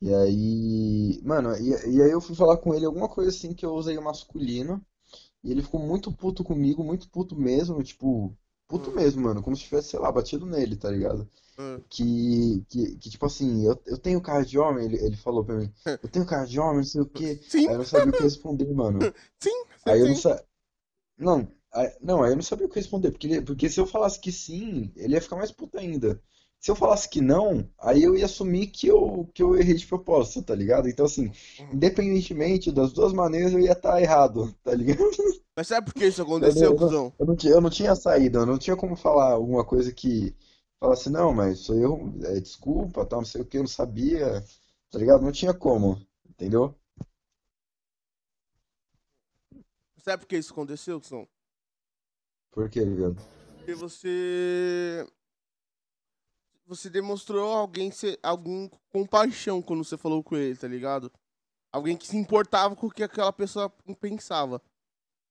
E aí. Mano, e, e aí eu fui falar com ele alguma coisa assim que eu usei o masculino. E ele ficou muito puto comigo, muito puto mesmo, tipo. Puto Hum. mesmo, mano. Como se tivesse, sei lá, batido nele, tá ligado? Hum. Que, que, que tipo assim, eu, eu tenho cara de homem, ele, ele falou pra mim. Eu tenho cara de homem, não sei o quê. Sim, Aí eu não sabia o que responder, mano. sim, você Aí eu não sa... Não, aí, não, aí eu não sabia o que responder, porque, ele- porque se eu falasse que sim, ele ia ficar mais puto ainda. Se eu falasse que não, aí eu ia assumir que eu, que eu errei de propósito, tá ligado? Então, assim, independentemente das duas maneiras, eu ia estar errado, tá ligado? Mas sabe por que isso aconteceu, Eu cuzão? Eu não tinha, eu não tinha saída, eu não tinha como falar alguma coisa que falasse, não, mas sou eu, é, desculpa, tal, não sei o que, eu não sabia, tá ligado? Não tinha como, entendeu? Sabe por que isso aconteceu, cuzão? Por quê, ligado? Porque você. Você demonstrou alguém ser alguém com paixão quando você falou com ele, tá ligado? Alguém que se importava com o que aquela pessoa pensava.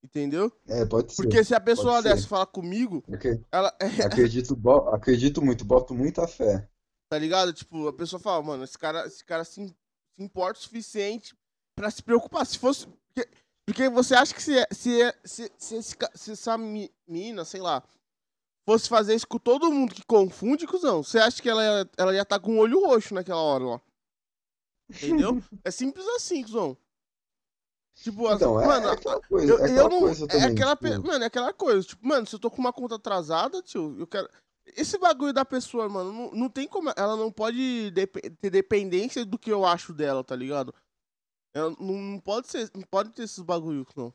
Entendeu? É, pode ser. Porque se a pessoa dessa falar comigo, Porque ela. acredito, acredito muito, boto muita fé. Tá ligado? Tipo, a pessoa fala, mano, esse cara, esse cara se, se importa o suficiente pra se preocupar. Se fosse. Porque, porque você acha que se, se, se, se, esse ca- se essa mi- mina, sei lá, fosse fazer isso com todo mundo que confunde, cuzão, você acha que ela, ia- ela ia estar com o olho roxo naquela hora lá? Entendeu? é simples assim, cuzão. Tipo, as- Então, é, mano, é aquela coisa, eu, é eu aquela não. coisa é também, aquela. tipo, Mano, é aquela coisa. Tipo, mano, se eu tô com uma conta atrasada, tio, eu quero. Esse bagulho da pessoa, mano, não, não tem como. Ela não pode dep- ter dependência do que eu acho dela, tá ligado? Ela não, não pode ser. Não pode ter esses bagulhos, não.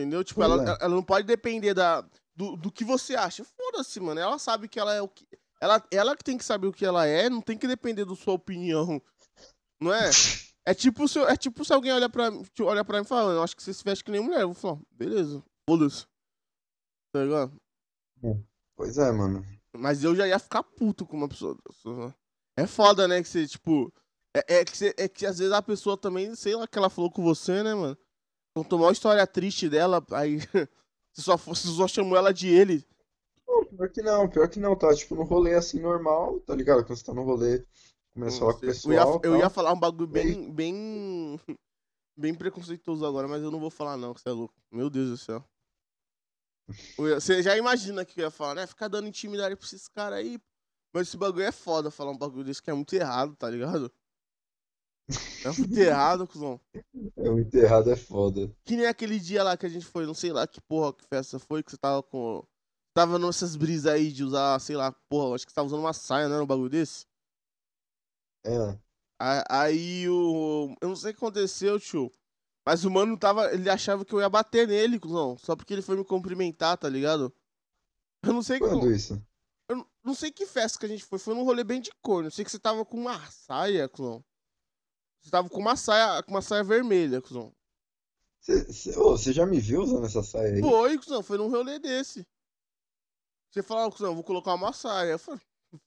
Entendeu? Tipo, Pois ela, é. ela não pode depender da, do, do que você acha. Foda-se, mano. Ela sabe que ela é o que. Ela, ela que tem que saber o que ela é, não tem que depender da sua opinião. Não é? É tipo se, é tipo se alguém olha pra, te olha pra mim e fala, eu acho que você se veste que nem mulher. Eu vou falar, beleza, foda-se. Tá ligado? Pois é, mano. Mas eu já ia ficar puto com uma pessoa? É foda, né? Que você, tipo. É, é que você- é que às vezes a pessoa também, sei lá, que ela falou com você, né, mano? Contou uma história triste dela, aí você só, você só chamou ela de ele. Não, pior que não, pior que não, tá tipo no rolê assim normal, tá ligado? Quando você tá no rolê, começa a falar com o eu, ia, pessoal, eu ia falar um bagulho bem, bem. Bem preconceituoso agora, mas eu não vou falar, não, que você é louco. Meu Deus do céu. Você já imagina que eu ia falar, né? Ficar dando intimidade pra esses caras aí. Mas esse bagulho é foda falar um bagulho desse que é muito errado, tá ligado? É muito errado, cuzão. É muito errado, é foda. Que nem aquele dia lá que a gente foi, não sei lá que porra que festa foi, que você tava com. Tava nessas brisas aí de usar, sei lá, porra, acho que você tava usando uma saia, né? Um bagulho desse. É. Aí o. Eu não sei o que aconteceu, tio. Mas o mano tava. Ele achava que eu ia bater nele, cuzão. Só porque ele foi me cumprimentar, tá ligado? Eu não sei Quando que. isso? Eu não- não sei que festa que a gente foi. Foi num rolê bem de cor. Eu sei que você tava com uma saia, cuzão. Você tava com uma saia, com uma saia vermelha, cuzão. Você, já me viu usando essa saia aí? Foi, cuzão, foi num rolê desse. Você falou, cuzão, vou colocar uma saia. Eu falei,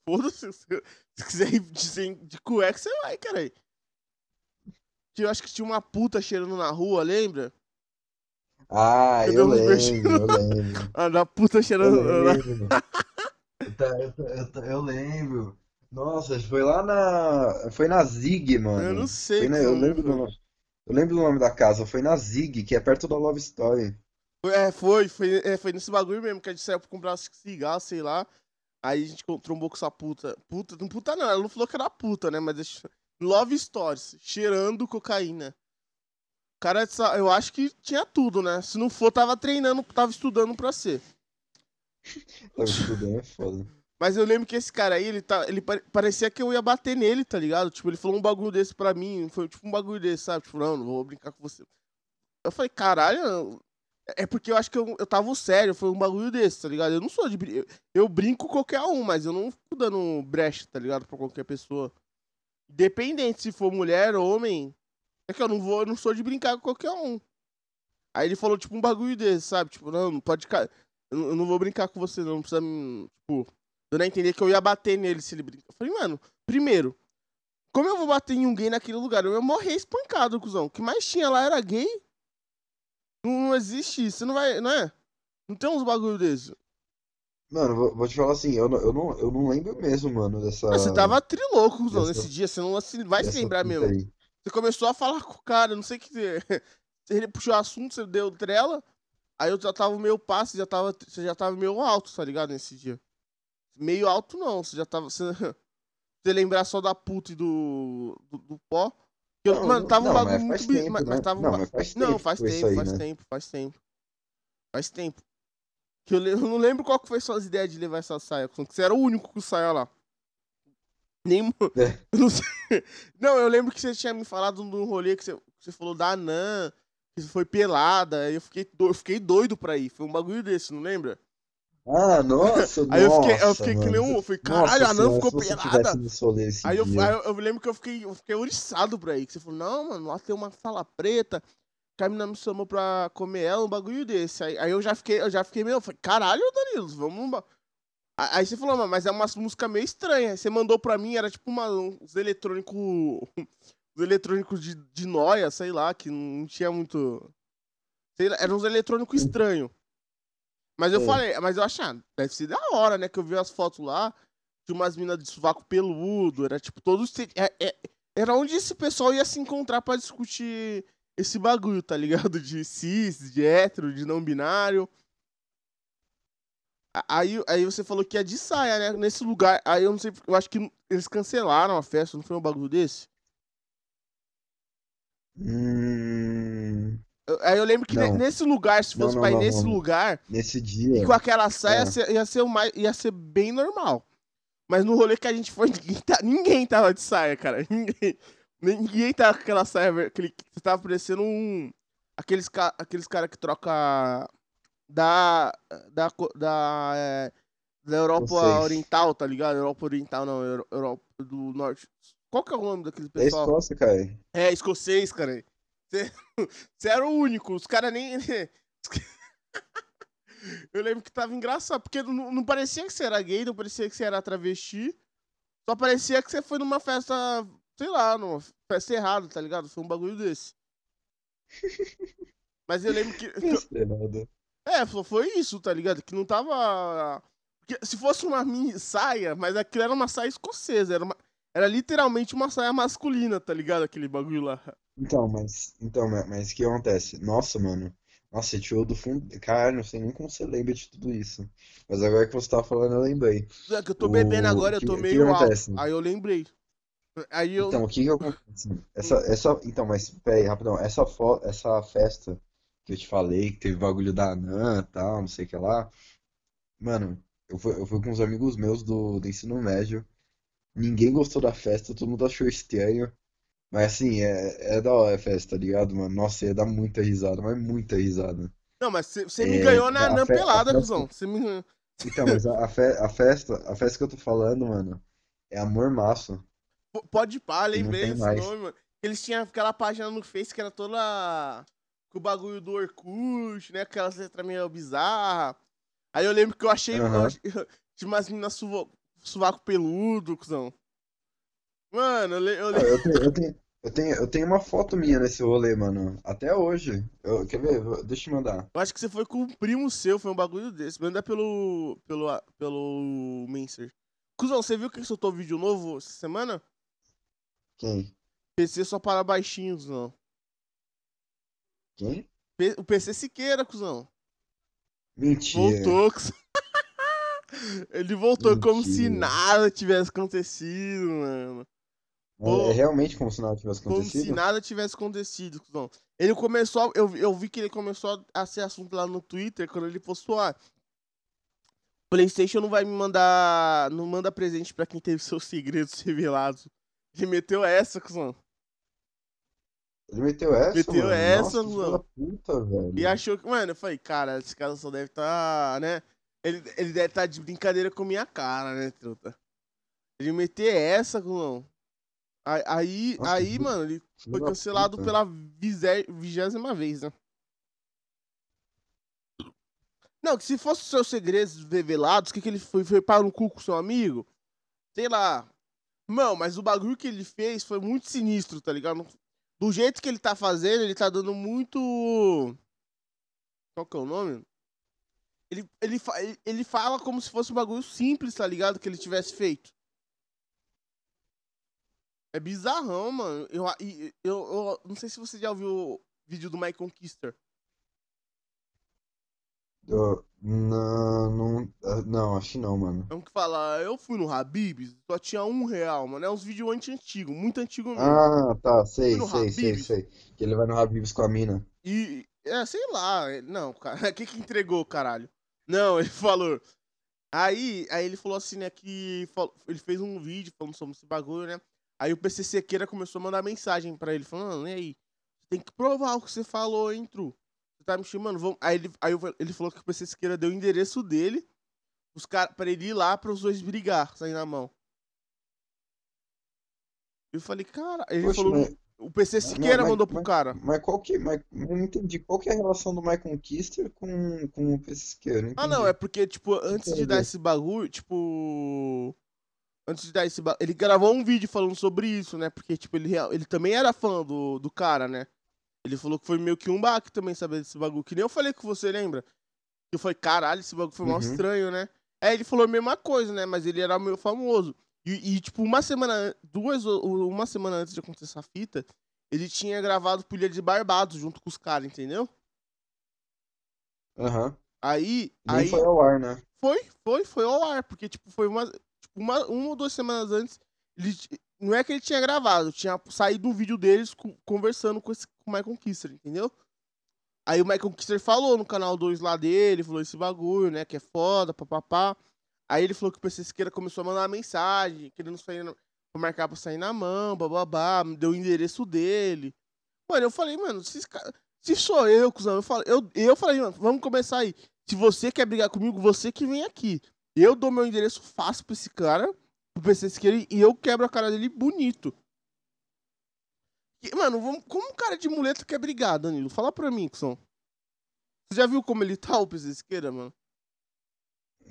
foda-se, se se quiser ir de, de cueca, você vai, cara. Eu acho que tinha uma puta cheirando na rua, lembra? Ah, Eu eu lembro, eu lembro. Ah, da puta cheirando. lembro. Eu, tá- eu eu eu lembro. Nossa, foi lá na. Foi na Zig, mano. Eu não sei, na- eu lembro do nome. Eu lembro do nome da casa. Foi na Zig, que é perto da Love Story. É, foi, foi, é, foi nesse bagulho mesmo, que a gente saiu pra comprar cigarro, sei lá. Aí a gente trombou com essa puta. Puta, não puta não, ela não falou que era puta, né? Mas deixa- Love Stories, cheirando cocaína. O cara, eu acho que tinha tudo, né? Se não for, tava treinando, tava estudando pra ser. Tava estudando, é foda. Mas eu lembro que esse cara aí, ele, tá, ele pare- parecia que eu ia bater nele, tá ligado? Tipo, ele falou um bagulho desse pra mim, foi tipo um bagulho desse, sabe? Tipo, não, não vou brincar com você. Eu falei, caralho, é porque eu acho que eu, eu tava sério, foi um bagulho desse, tá ligado? Eu não sou de eu, eu brinco com qualquer um, mas eu não fico dando brecha, tá ligado? Pra qualquer pessoa. Independente se for mulher ou homem, é que eu não vou, eu não sou de brincar com qualquer um. Aí ele falou, tipo, um bagulho desse, sabe? Tipo, não, não pode. Eu não- vou brincar com você, não. Não precisa. Tipo, dando a entender que eu ia bater nele se ele brincar. Eu falei, mano, primeiro, como eu vou bater em um gay naquele lugar? Eu ia morrer espancado, cuzão. O que mais tinha lá era gay. Não, não existe isso. Você não vai. Não é? Não tem uns bagulho desse. Mano, vou, vou te falar assim, eu não, eu não, eu não lembro mesmo, mano, dessa. Mas Você tava trilouco, cuzão, dessa- nesse dia. Você não se- vai se lembrar mesmo. aí. Você começou a falar com o cara, não sei o que. Ele puxou o assunto, você deu trela. Aí eu já tava meio passe, já tava, você já tava meio alto, tá ligado? Nesse dia. Meio alto não, você já tava. Você, você lembrar só da puta e do, do, do pó. Eu- Não, mano, tava um não, mas bagulho muito. tempo, mas, mas né? tava um Não, mas faz Não, tempo faz tempo, aí, faz né? tempo, faz tempo. Faz tempo. Que eu, le- eu não lembro qual que foi suas ideias de levar essa saia, que você era o único com saia lá. Nem. É. Eu não, sei. não, eu lembro que você tinha me falado num rolê que você, você falou da Anã, que foi pelada. Aí eu fiquei, do- eu fiquei doido pra ir. Foi um bagulho desse, não lembra? Ah, nossa, Aí eu fiquei, eu fiquei que nem um. Eu falei, Nossa caralho, a senhora, ficou pelada. Aí eu, aí eu, eu lembro que eu fiquei, eu fiquei oriçado pra ir. Que você falou, não, mano, lá tem uma sala preta. Que a menina me chamou pra comer ela, um bagulho desse. Aí, aí eu já fiquei, eu já fiquei meio. eu Falei, caralho, Danilo, vamos. num ba-" A- Aí você falou, mano, mas é uma música meio estranha. Você mandou pra mim, era tipo uma, uns eletrônicos. Os eletrônicos de, de noia, sei lá, que não tinha muito. Sei lá, eram uns eletrônicos estranhos. Mas eu Sei. falei, mas eu achei, ah, deve ser da hora, né? Que eu vi as fotos lá, tinha umas minas de sovaco peludo, era tipo todos. é- é- era onde esse pessoal ia se encontrar pra discutir esse bagulho, tá ligado? De cis, de hétero, de não binário. Aí, aí você falou que ia de saia, né? Nesse lugar. Aí eu não sei, eu acho que eles cancelaram a festa, não foi um bagulho desse? Hum, Aí eu lembro que Não. nesse lugar, se Não, fosse não, pra ir não, nesse não. lugar, nesse e dia. com aquela saia É. ia, ser, ia, ser o mais, ia ser bem normal. Mas no rolê que a gente foi, ninguém, tá- ninguém tava de saia, cara. Ninguém, ninguém tava com aquela saia. Aquele, que tava parecendo um. Aqueles, aqueles caras que troca da. Da. Da, é, da Europa Vocês. Oriental, tá ligado? Europa Oriental, não, Euro- Europa do Norte. Qual que é o nome daquele É pessoal? Escócia, cara. É, escocês, cara. Você, era o único, os caras nem. Eu lembro que tava engraçado, porque não, não parecia que você era gay, não parecia que você era travesti. Só parecia que você foi numa festa, sei lá, numa festa errada, tá ligado? Foi um bagulho desse. Mas eu lembro que. Esperado. é, foi isso, tá ligado? Que não tava. Porque se fosse uma mini saia, mas aquilo era uma saia escocesa, era, uma... era literalmente uma saia masculina, tá ligado? Aquele bagulho lá. Então, mas, então, ma- mas o que acontece? Nossa, mano. Nossa, você tirou do fundo. Cara, não sei nem como você lembra de tudo isso. Mas agora que você tava falando, eu lembrei. É que eu tô O- bebendo agora, eu que- tô que meio alto. acontece? Aí eu lembrei. Aí eu. Então, o que que acontece? Essa, essa, então, mas peraí, rapidão. Essa, fo essa festa que eu te falei, que teve bagulho da Anã e tal, não sei o que lá. Mano, eu fui, eu fui com uns amigos meus do, do ensino médio. Ninguém gostou da festa, todo mundo achou estranho. Mas assim, é, é da hora a festa, tá ligado, mano? Nossa, ia dar muita risada, mas muita risada. Não, mas você me É, ganhou na a Anã fe- pelada, cuzão. Você me. Então, mas a, fe- a festa, a festa que eu tô falando, mano, é Amor Maço. P- Pode pá, lembrei tem desse mais. nome, mano. Eles tinham aquela página no Face que era toda. Com o bagulho do Orkut, né? Aquelas letras meio bizarras. Aí eu lembro que eu achei. ach- Tinha umas meninas suvo- sovaco peludo, cuzão. Mano, eu, le- eu lembro. Eu tenho, eu tenho, eu tenho, eu tenho uma foto minha nesse rolê, mano. Até hoje. Eu, quer ver? Deixa eu te mandar. Eu acho que você foi com um primo seu, foi um bagulho desse. Manda pelo. pelo. pelo Menser. Cuzão, você viu que soltou vídeo novo essa semana? Quem? PC só para baixinhos, não. Quem? P- O PC Siqueira, cuzão. Mentira. Voltou, cuzão. Ele voltou como se Mentira. nada tivesse acontecido, mano. É, é realmente como se nada tivesse Como se acontecido? nada tivesse acontecido, cuzão. Ele começou. a- Eu, eu vi que ele começou a ser assunto lá no Twitter quando ele postou, ah. PlayStation não vai me mandar. Não manda presente pra quem teve seus segredos revelados. Ele meteu essa, cuzão. Ele meteu essa, Meteu mano? essa, Nossa, puta, velho. E achou que, mano, eu falei, cara, esse cara só deve estar, né? Ele, ele deve estar de brincadeira com minha cara, né, truta? Ele meter essa, cuzão. Aí, aí, Nossa, aí, mano, ele foi cancelado puta. pela vigésima vez, né? Não, que se fosse seus segredos revelados, o que, que ele foi? Foi para um cu com seu amigo? Sei lá. Não, mas o bagulho que ele fez foi muito sinistro, tá ligado? Do jeito que ele tá fazendo, ele tá dando muito. Qual que é o nome? Ele, ele- ele fala como se fosse um bagulho simples, tá ligado? Que ele tivesse feito. É bizarrão, mano. Eu, eu, eu não sei se você já ouviu o vídeo do My Conquister. Eu- não, não, ah, não, acho que não, mano. É um que fala, eu fui no Habibs, só tinha um real, mano. É uns vídeos anti-antigo, muito antigo mesmo. Ah, tá, sei, sei, sei, Habib's? sei. Que ele vai no Habib's com a mina. E, é, sei lá, é- não, cara, o que que entregou, caralho? Não, ele falou. Aí, aí ele falou assim, né, que ele fez um vídeo falando sobre esse bagulho, né? Aí o PC Sequeira começou a mandar mensagem pra ele, falando, e aí? Tem que provar o que você falou, hein, Tru? Você tá me chamando? Vamos... Aí, ele, aí ele falou que o PC Sequeira deu o endereço dele os cara, pra ele ir lá para os dois brigar, sair na mão. Eu falei, cara. Ele Poxa, falou. mas- O PC Siqueira mas- mandou pro mas- cara. Mas qual que. Mas, eu não entendi. Qual que é a relação do Michael Kister com, com o Pesqueiro? Ah, não, é porque, tipo, antes de dar esse bagulho, tipo. Antes de dar esse. Ele gravou um vídeo falando sobre isso, né? Porque, tipo, ele, ele também era fã do, do cara, né? Ele falou que foi meio que um baque também saber desse bagulho. Que nem eu falei com você, lembra? Que falei, caralho, esse bagulho foi mal Uhum. estranho, né? Aí ele falou a mesma coisa, né? Mas ele era meio famoso. E, e, tipo, uma semana, an- duas, ou- uma semana antes de acontecer essa fita, ele tinha gravado Pilha de Barbados junto com os caras, entendeu? Aham. Aí, Nem aí foi ao ar, né? foi, foi, foi ao ar, porque, tipo, foi uma, tipo, uma, uma ou duas semanas antes, ele, não é que ele tinha gravado, tinha saído um vídeo deles co- conversando com, esse, com o Michael Kister, entendeu? Aí o Michael Kister falou no canal 2 lá dele, falou esse bagulho, né, que é foda, papapá. Aí ele falou que o PC Siqueira começou a mandar mensagem, querendo sair, na- pra marcar pra sair na mão, bababá, deu o endereço dele. Mano, eu falei, mano, se, se sou eu, cuzão, eu eu, eu falei, mano, vamos começar aí. Se você quer brigar comigo, você que vem aqui. Eu dou meu endereço fácil pra esse cara, pro PC Siqueira, e eu quebro a cara dele bonito. E, mano, vamos- como um cara de muleta quer brigar, Danilo? Fala pra mim, Kson. Você já viu como ele tá, o PC Siqueira, mano?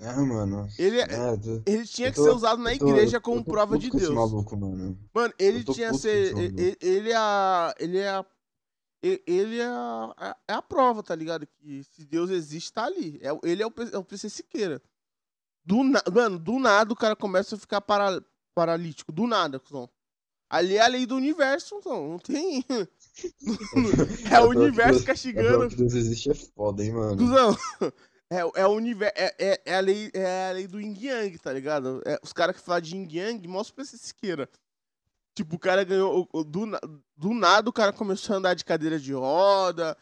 Ah, mano. Ele, é- É, tô- ele tinha eu que tô- ser usado na tô- igreja eu como tô prova de Deus. maluco, mano. Mano, ele tô tinha puto ser. Ele, ele é a. Ele é a. Ele é a, é a prova, tá ligado? Que se Deus existe, tá ali. É, ele é o, é o PC Siqueira. Do na, mano, do nada o cara começa a ficar para, paralítico. Do nada, cuzão. Ali é a lei do universo, cuzão. Não tem. é o que universo castigando. que Deus existe é foda, hein, mano. Cuzão, é, é o universo. É, é, é a lei, é a lei do Yin Yang, tá ligado? É, os caras que falam de Yin Yang, mostra pra esse Siqueira. Tipo, o cara ganhou. Do, do nada o cara começou a andar de cadeira de roda,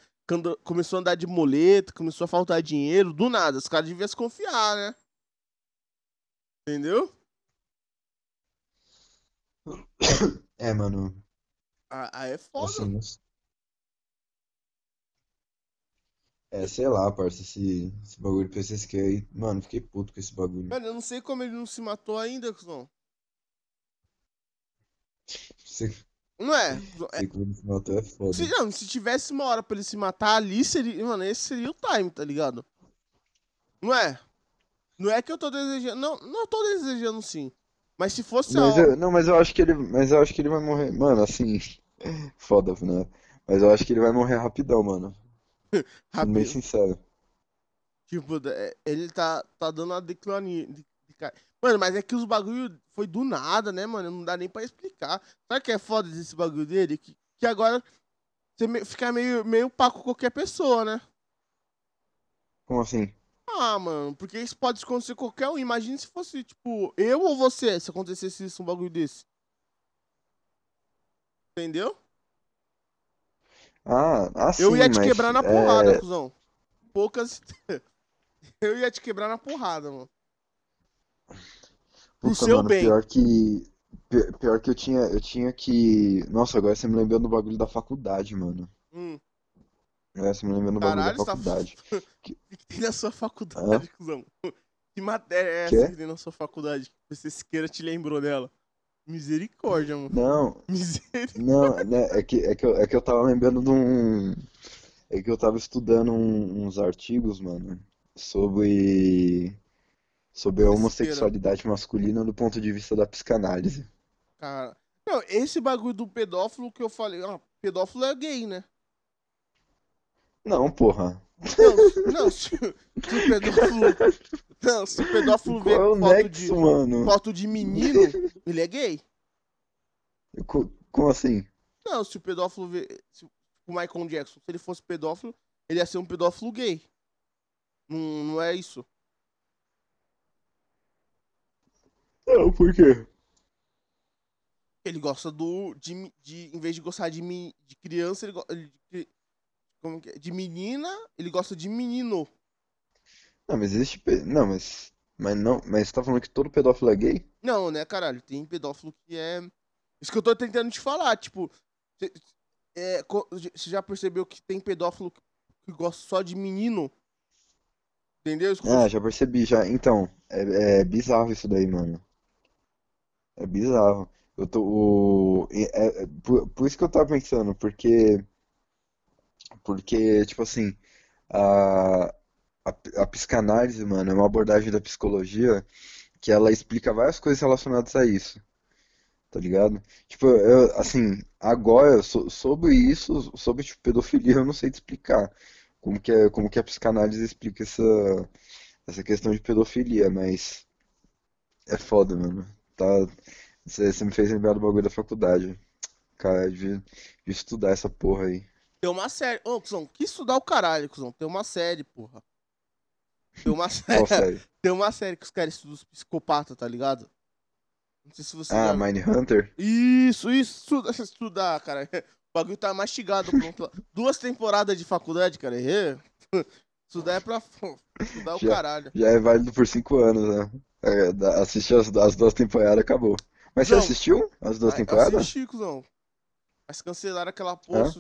começou a andar de moleta, começou a faltar dinheiro. Do nada. Os caras deviam se confiar, né? Entendeu? É, mano. Ah, é foda. Assim, É, sei lá, parça, esse, esse bagulho de PCSQ aí. Mano, fiquei puto com esse bagulho. Mano, eu não sei como ele não se matou ainda, cuzão. Sei, Não é? sei como ele se matou é foda. Se, não, se tivesse uma hora pra ele se matar ali, seria. Mano, esse seria o time, tá ligado? Não é? Não é que eu tô desejando. Não, não tô desejando sim. Mas se fosse a Mas hora. eu, não, mas eu acho que ele, mas eu acho que ele vai morrer. Mano, assim, foda, né? Mas eu acho que ele vai morrer rapidão, mano. Bem Rápido. sincero. Tipo, é, ele tá, tá dando uma declania. de- de Mano, mas é que os bagulho foi do nada, né, mano? Não dá nem pra explicar. Sabe que é foda desse bagulho dele? Que, que agora você me- fica meio, meio pá com qualquer pessoa, né? Como assim? Ah, mano, porque isso pode acontecer com qualquer um. Imagina se fosse, tipo, eu ou você, se acontecesse isso, um bagulho desse. Entendeu? Ah, ah, eu ia te quebrar na porrada, é, cuzão. Poucas. eu ia te quebrar na porrada, mano. Pro Puta, seu mano, bem. pior que pi- pior que eu tinha, eu tinha que, nossa, agora você me lembrou do bagulho da faculdade, mano. Hum, Você me Caralho, da tá- faculdade. o que que tem na sua faculdade, cuzão? Que matéria é essa Quê? que tem na sua faculdade? Que você sequer te lembrou dela? Misericórdia, mano. Não, Misericórdia. não, né, é que, é que eu, é que eu tava lembrando de um, é que eu tava estudando um- uns artigos, mano, sobre, sobre a homossexualidade masculina do ponto de vista da psicanálise. Cara. Não, esse bagulho do pedófilo que eu falei. Ah, pedófilo é gay, né? Não, porra. Não, não se, o pedófilo. Não, se o pedófilo vê é foto nexo, de, mano? foto de menino, ele é gay. Co- Como assim? Não, se o pedófilo vê. Se o Michael Jackson, se ele fosse pedófilo, ele ia ser um pedófilo gay. Não, não é isso. Não, por quê? Ele gosta do. De, de, em vez de gostar de, de criança, ele gosta. De, como que é? de menina, ele gosta de menino. Não, mas existe. pe- Não, mas. Mas não. Mas você tá falando que todo pedófilo é gay? Não, né, caralho? Tem pedófilo que é. Isso que eu tô tentando te falar, tipo. Você é, já percebeu que tem pedófilo que gosta só de menino? Entendeu? Ah, já percebi, já. Então, é, é bizarro isso daí, mano. É bizarro. Eu tô. O... É, é- por, por isso que eu tava pensando, porque. Porque, tipo assim, a, a, a psicanálise, mano, é uma abordagem da psicologia que ela explica várias coisas relacionadas a isso, tá ligado? Tipo, eu, assim, agora, so- sobre isso, sobre, tipo, pedofilia, eu não sei te explicar como que, é, como que a psicanálise explica essa, essa questão de pedofilia, mas é foda, mano. Tá, você me fez lembrar do bagulho da faculdade. Cara, devia, devia estudar essa porra aí. Tem uma série. Ô, cuzão, que estudar o caralho, cuzão. Tem uma série, porra. Tem uma série. Tem uma série que os caras estudam os psicopatas, tá ligado? Não sei se você Ah, já... Mindhunter? Isso, isso, estuda- estudar, cara. O bagulho tá mastigado. Pronto. Duas temporadas de faculdade, cara. Estudar é pra estudar o Já- caralho. Já é válido por cinco anos, né? É, Assistir as, as duas temporadas, acabou. Mas você assistiu as duas Ai, temporadas? Assisti, cuzão. Mas cancelaram aquela porra.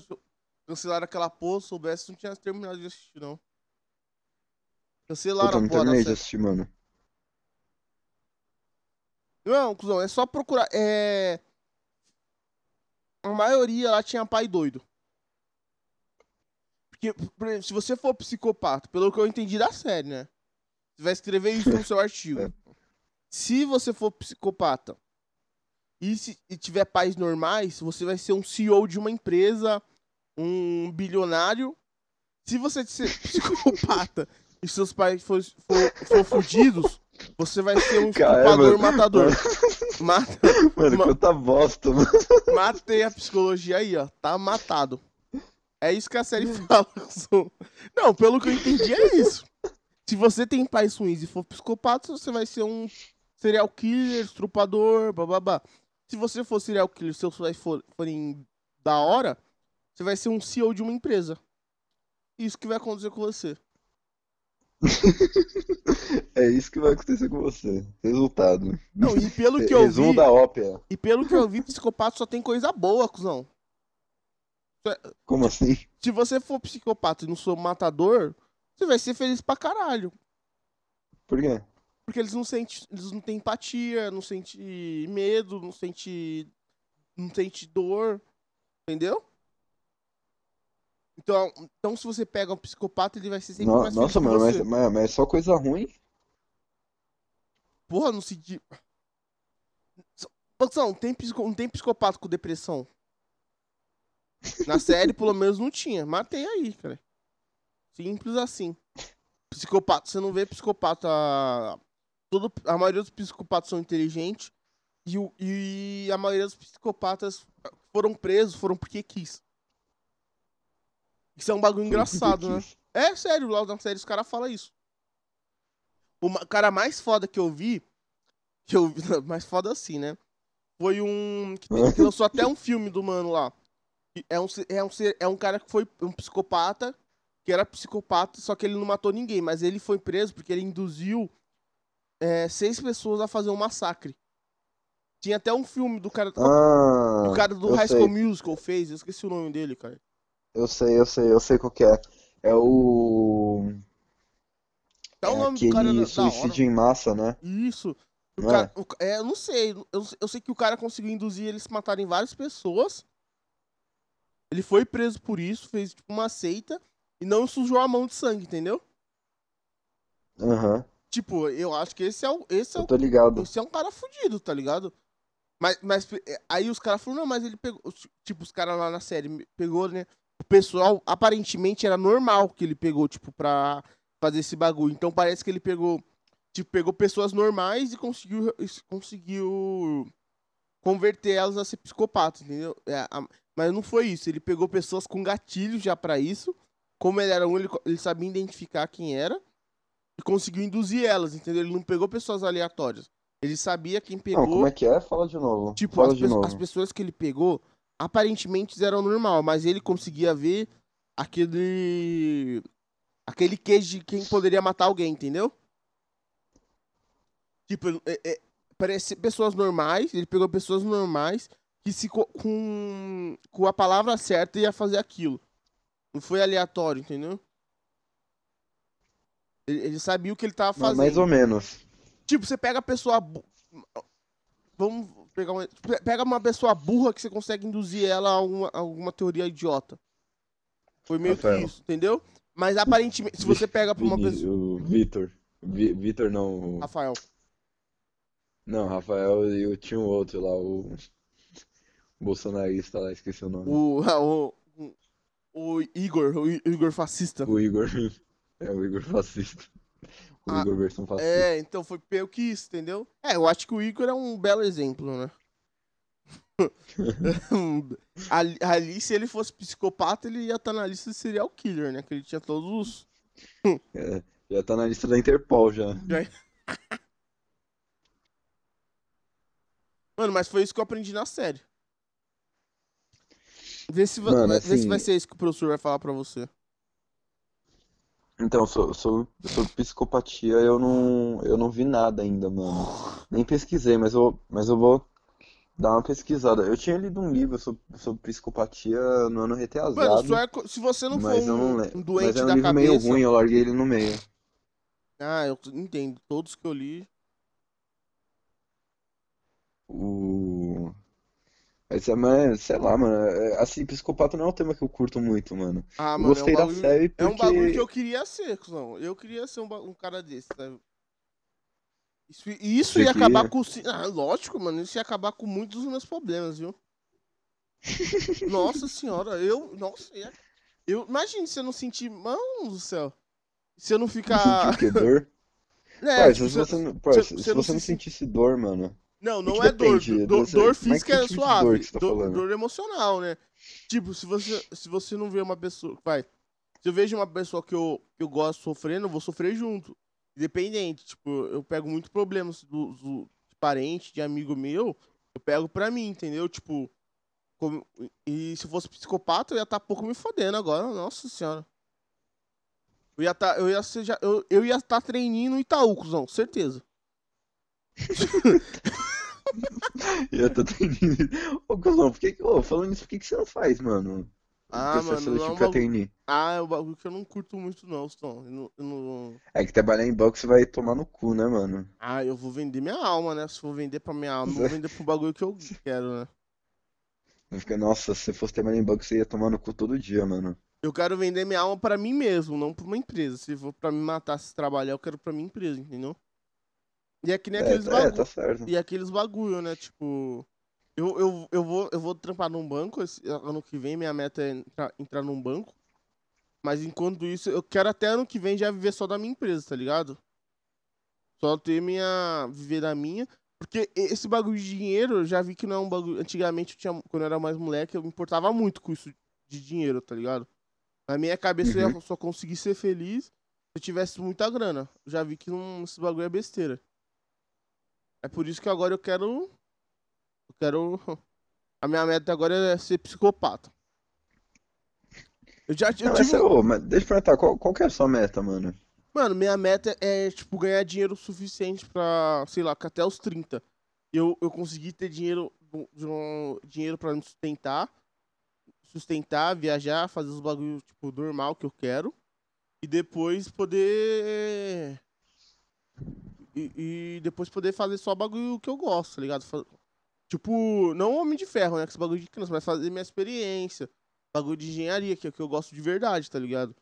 Eu- Cancelaram aquela porra, se soubesse, não tinha terminado de assistir, não. Cancelaram Puta, eu a não porra da terminei de assistir, mano. Não, cuzão, é só procurar. É. A maioria lá tinha pai doido. Porque, por exemplo, se você for psicopata, pelo que eu entendi da série, né? Você vai escrever isso no seu artigo. É. Se você for psicopata e, se, e tiver pais normais, você vai ser um CEO de uma empresa, um bilionário. Se você ser psicopata e seus pais for, for, for fudidos, você vai ser um estuprador matador. Mata, Mano, Ma- quanta bosta, mano. matei a psicologia aí, ó. Tá matado. É isso que a série fala. cuzão. Não, pelo que eu entendi, é isso. Se você tem pais ruins e for psicopata, você vai ser um serial killer, estrupador, bababá. Se você for serial killer, seus pais for- forem da hora, você vai ser um CEO de uma empresa. Isso que vai acontecer com você. É isso que vai acontecer com você. Resultado. Não, e pelo que eu Resumo vi, da ópera. e pelo que eu vi, psicopata só tem coisa boa, cuzão. Como assim? Se você for psicopata e não for matador, você vai ser feliz pra caralho. Por quê? Porque eles não sentem, eles não têm empatia, não sentem medo, não sentem não sente dor, entendeu? Então, então se você pega um psicopata, ele vai ser sempre No- mais Nossa, mano, mas, mas, mas é só coisa ruim. Porra, não se Não tem, não tem psicopata com depressão. Na série, pelo menos, não tinha. Matei aí, cara. Simples assim. Psicopata, você não vê psicopata. Todo, a maioria dos psicopatas são inteligentes. E, o- e a maioria dos psicopatas foram presos, foram porque quis. Isso é um bagulho engraçado, né? É sério, lá na série os caras falam isso. O cara mais foda que eu vi, que eu vi, mais foda assim, né? Foi um. Que, tem- que lançou até um filme do mano lá. É um, é, um, é um cara que foi um psicopata, que era psicopata, só que ele não matou ninguém, mas ele foi preso porque ele induziu é, seis pessoas a fazer um massacre. Tinha até um filme do cara, Ah, do, cara do High sei. School Musical fez, eu esqueci o nome dele, cara. Eu sei, eu sei, eu sei qual que é. É o. Dá o é nome do cara da, aquele da hora. suicídio em massa, né? Isso. O Não cara, o ca- é, eu não sei. Eu, eu sei que o cara conseguiu induzir eles a matarem várias pessoas. Ele foi preso por isso, fez tipo uma seita e não sujou a mão de sangue, entendeu? Aham, Tipo, eu acho que esse é o. Esse é eu o tô ligado. Esse é um cara fudido, tá ligado? Mas, mas é, aí os caras falaram, não, mas ele pegou. Tipo, os caras lá na série pegou, né? O pessoal, aparentemente, era normal que ele pegou, tipo, pra fazer esse bagulho. Então parece que ele pegou. Tipo, pegou pessoas normais e conseguiu. Conseguiu converter elas a ser psicopatas, entendeu? É, a- mas não foi isso. Ele pegou pessoas com gatilho já pra isso. Como ele era um, ele, ele sabia identificar quem era. E conseguiu induzir elas, entendeu? Ele não pegou pessoas aleatórias. Ele sabia quem pegou. Não, como é que é? Fala de novo. Tipo, Fala as, de pe- novo. as pessoas que ele pegou aparentemente eram normal, mas ele conseguia ver aquele aquele queijo de quem poderia matar alguém, entendeu? Tipo, é, é, parece pessoas normais, ele pegou pessoas normais que se co- com, com a palavra certa ia fazer aquilo. Não foi aleatório, entendeu? Ele, ele sabia o que ele tava fazendo. Mais ou menos. Tipo, você pega a pessoa. Vamos pegar uma. pe- Pega uma pessoa burra que você consegue induzir ela a alguma, a alguma teoria idiota. Foi meio Rafael. que isso, entendeu? Mas aparentemente, se você pega pra uma pessoa. O Vitor. Vi- Vitor não. o- Rafael. Não, Rafael e o tinha um outro lá, o bolsonarista lá, esqueci o nome. O, o, o Igor, o Igor fascista. O Igor. É o Igor fascista. O Ah, Igor versão fascista. É, então foi meio que isso, entendeu? É, eu acho que o Igor é um belo exemplo, né? ali, ali, se ele fosse psicopata, ele ia estar na lista de serial killer, né? Que ele tinha todos os. É, já tá na lista da Interpol já. Mano, mas foi isso que eu aprendi na série. Vê se, Mano, vai- vê se assim- vai ser isso que o professor vai falar pra você. Então, so- sobre, sobre psicopatia eu não, eu não vi nada ainda, mano. Nem pesquisei, mas eu, mas eu vou dar uma pesquisada. Eu tinha lido um livro sobre, sobre psicopatia no ano Mano, retrasado, só é se você não for eu não um, um Mas doente é um da livro meio cabeça. ruim, eu larguei ele no meio. Ah, eu entendo. Todos que eu li. O... Mas, é, mas, sei lá, mano. é- Assim, psicopata não é um tema que eu curto muito, mano. Ah, Eu mano, gostei é um da bagulho, série é um porque- bagulho que eu queria ser, cuzão. Eu queria ser um, um cara desse, sabe? Isso, isso Você ia acabar queria? com. si- Ah, lógico, mano. Isso ia acabar com muitos dos meus problemas, viu? Nossa senhora, eu. Nossa, ia- eu. Imagine se eu não sentir. Mano do céu. Se eu não Sentir ficar. o quê? Dor? É, tipo, se você, não- se- se não você não se- sentisse dor, mano. Não, não que é dor. depende? Dor, dor física é de suave. dor tá dor, dor emocional, né? Tipo, se você, se você não vê uma pessoa. Vai. Se eu vejo uma pessoa que eu, eu gosto sofrendo, eu vou sofrer junto. Independente. Tipo, eu pego muito problemas do, do- de parente, de amigo meu, eu pego pra mim, entendeu? Tipo. como- e se eu fosse psicopata, eu ia estar pouco me fodendo agora. Nossa senhora. Eu ia estar. eu ia ser eu, eu ia estar treininho no Itaú, cuzão, certeza. Eu tô tentando. Ô, Cosão, por que que. Ô, falando nisso, por que que você não faz, mano? Ah, mano, não é um bagulho-. Ah, é um bagulho que eu não curto muito, não, Stom. Eu não, eu não- É que trabalhar em boxe vai tomar no cu, né, mano? Ah, eu vou vender minha alma, né? Se for vender pra minha alma, eu vou vender pro bagulho que eu quero, né? Nossa, se você fosse trabalhar em boxe, você ia tomar no cu todo dia, mano. Eu quero vender minha alma pra mim mesmo, não pra uma empresa. Se for pra me matar, se trabalhar, eu quero pra minha empresa, entendeu? E é que nem É, aqueles é, bagulho. tá certo. E aqueles bagulho, né? Tipo, eu, eu, eu, vou, eu vou trampar num banco esse ano que vem, minha meta é entrar, entrar num banco. Mas enquanto isso, eu quero até ano que vem já viver só da minha empresa, tá ligado? Só ter minha. viver da minha. Porque esse bagulho de dinheiro, eu já vi que não é um bagulho. Antigamente, eu tinha, quando eu era mais moleque, eu me importava muito com isso de dinheiro, tá ligado? Na minha cabeça eu ia só conseguir ser feliz se eu tivesse muita grana. Eu já vi que não, esse bagulho é besteira. É por isso que agora eu quero. Eu quero. A minha meta agora é ser psicopata. Eu já eu Não, tive. ô, mas deixa eu perguntar, qual, qual que é a sua meta, mano? Mano, minha meta é, tipo, ganhar dinheiro suficiente pra, sei lá, que até os 30. Eu, eu consegui ter dinheiro, um, dinheiro pra me sustentar. Sustentar, viajar, fazer os bagulhos, tipo, normal que eu quero. E depois poder. E, e depois poder fazer só bagulho que eu gosto, tá ligado? Tipo, não homem de ferro, né? Que esse bagulho de criança, mas fazer minha experiência. Bagulho de engenharia, que é o que eu gosto de verdade, tá ligado?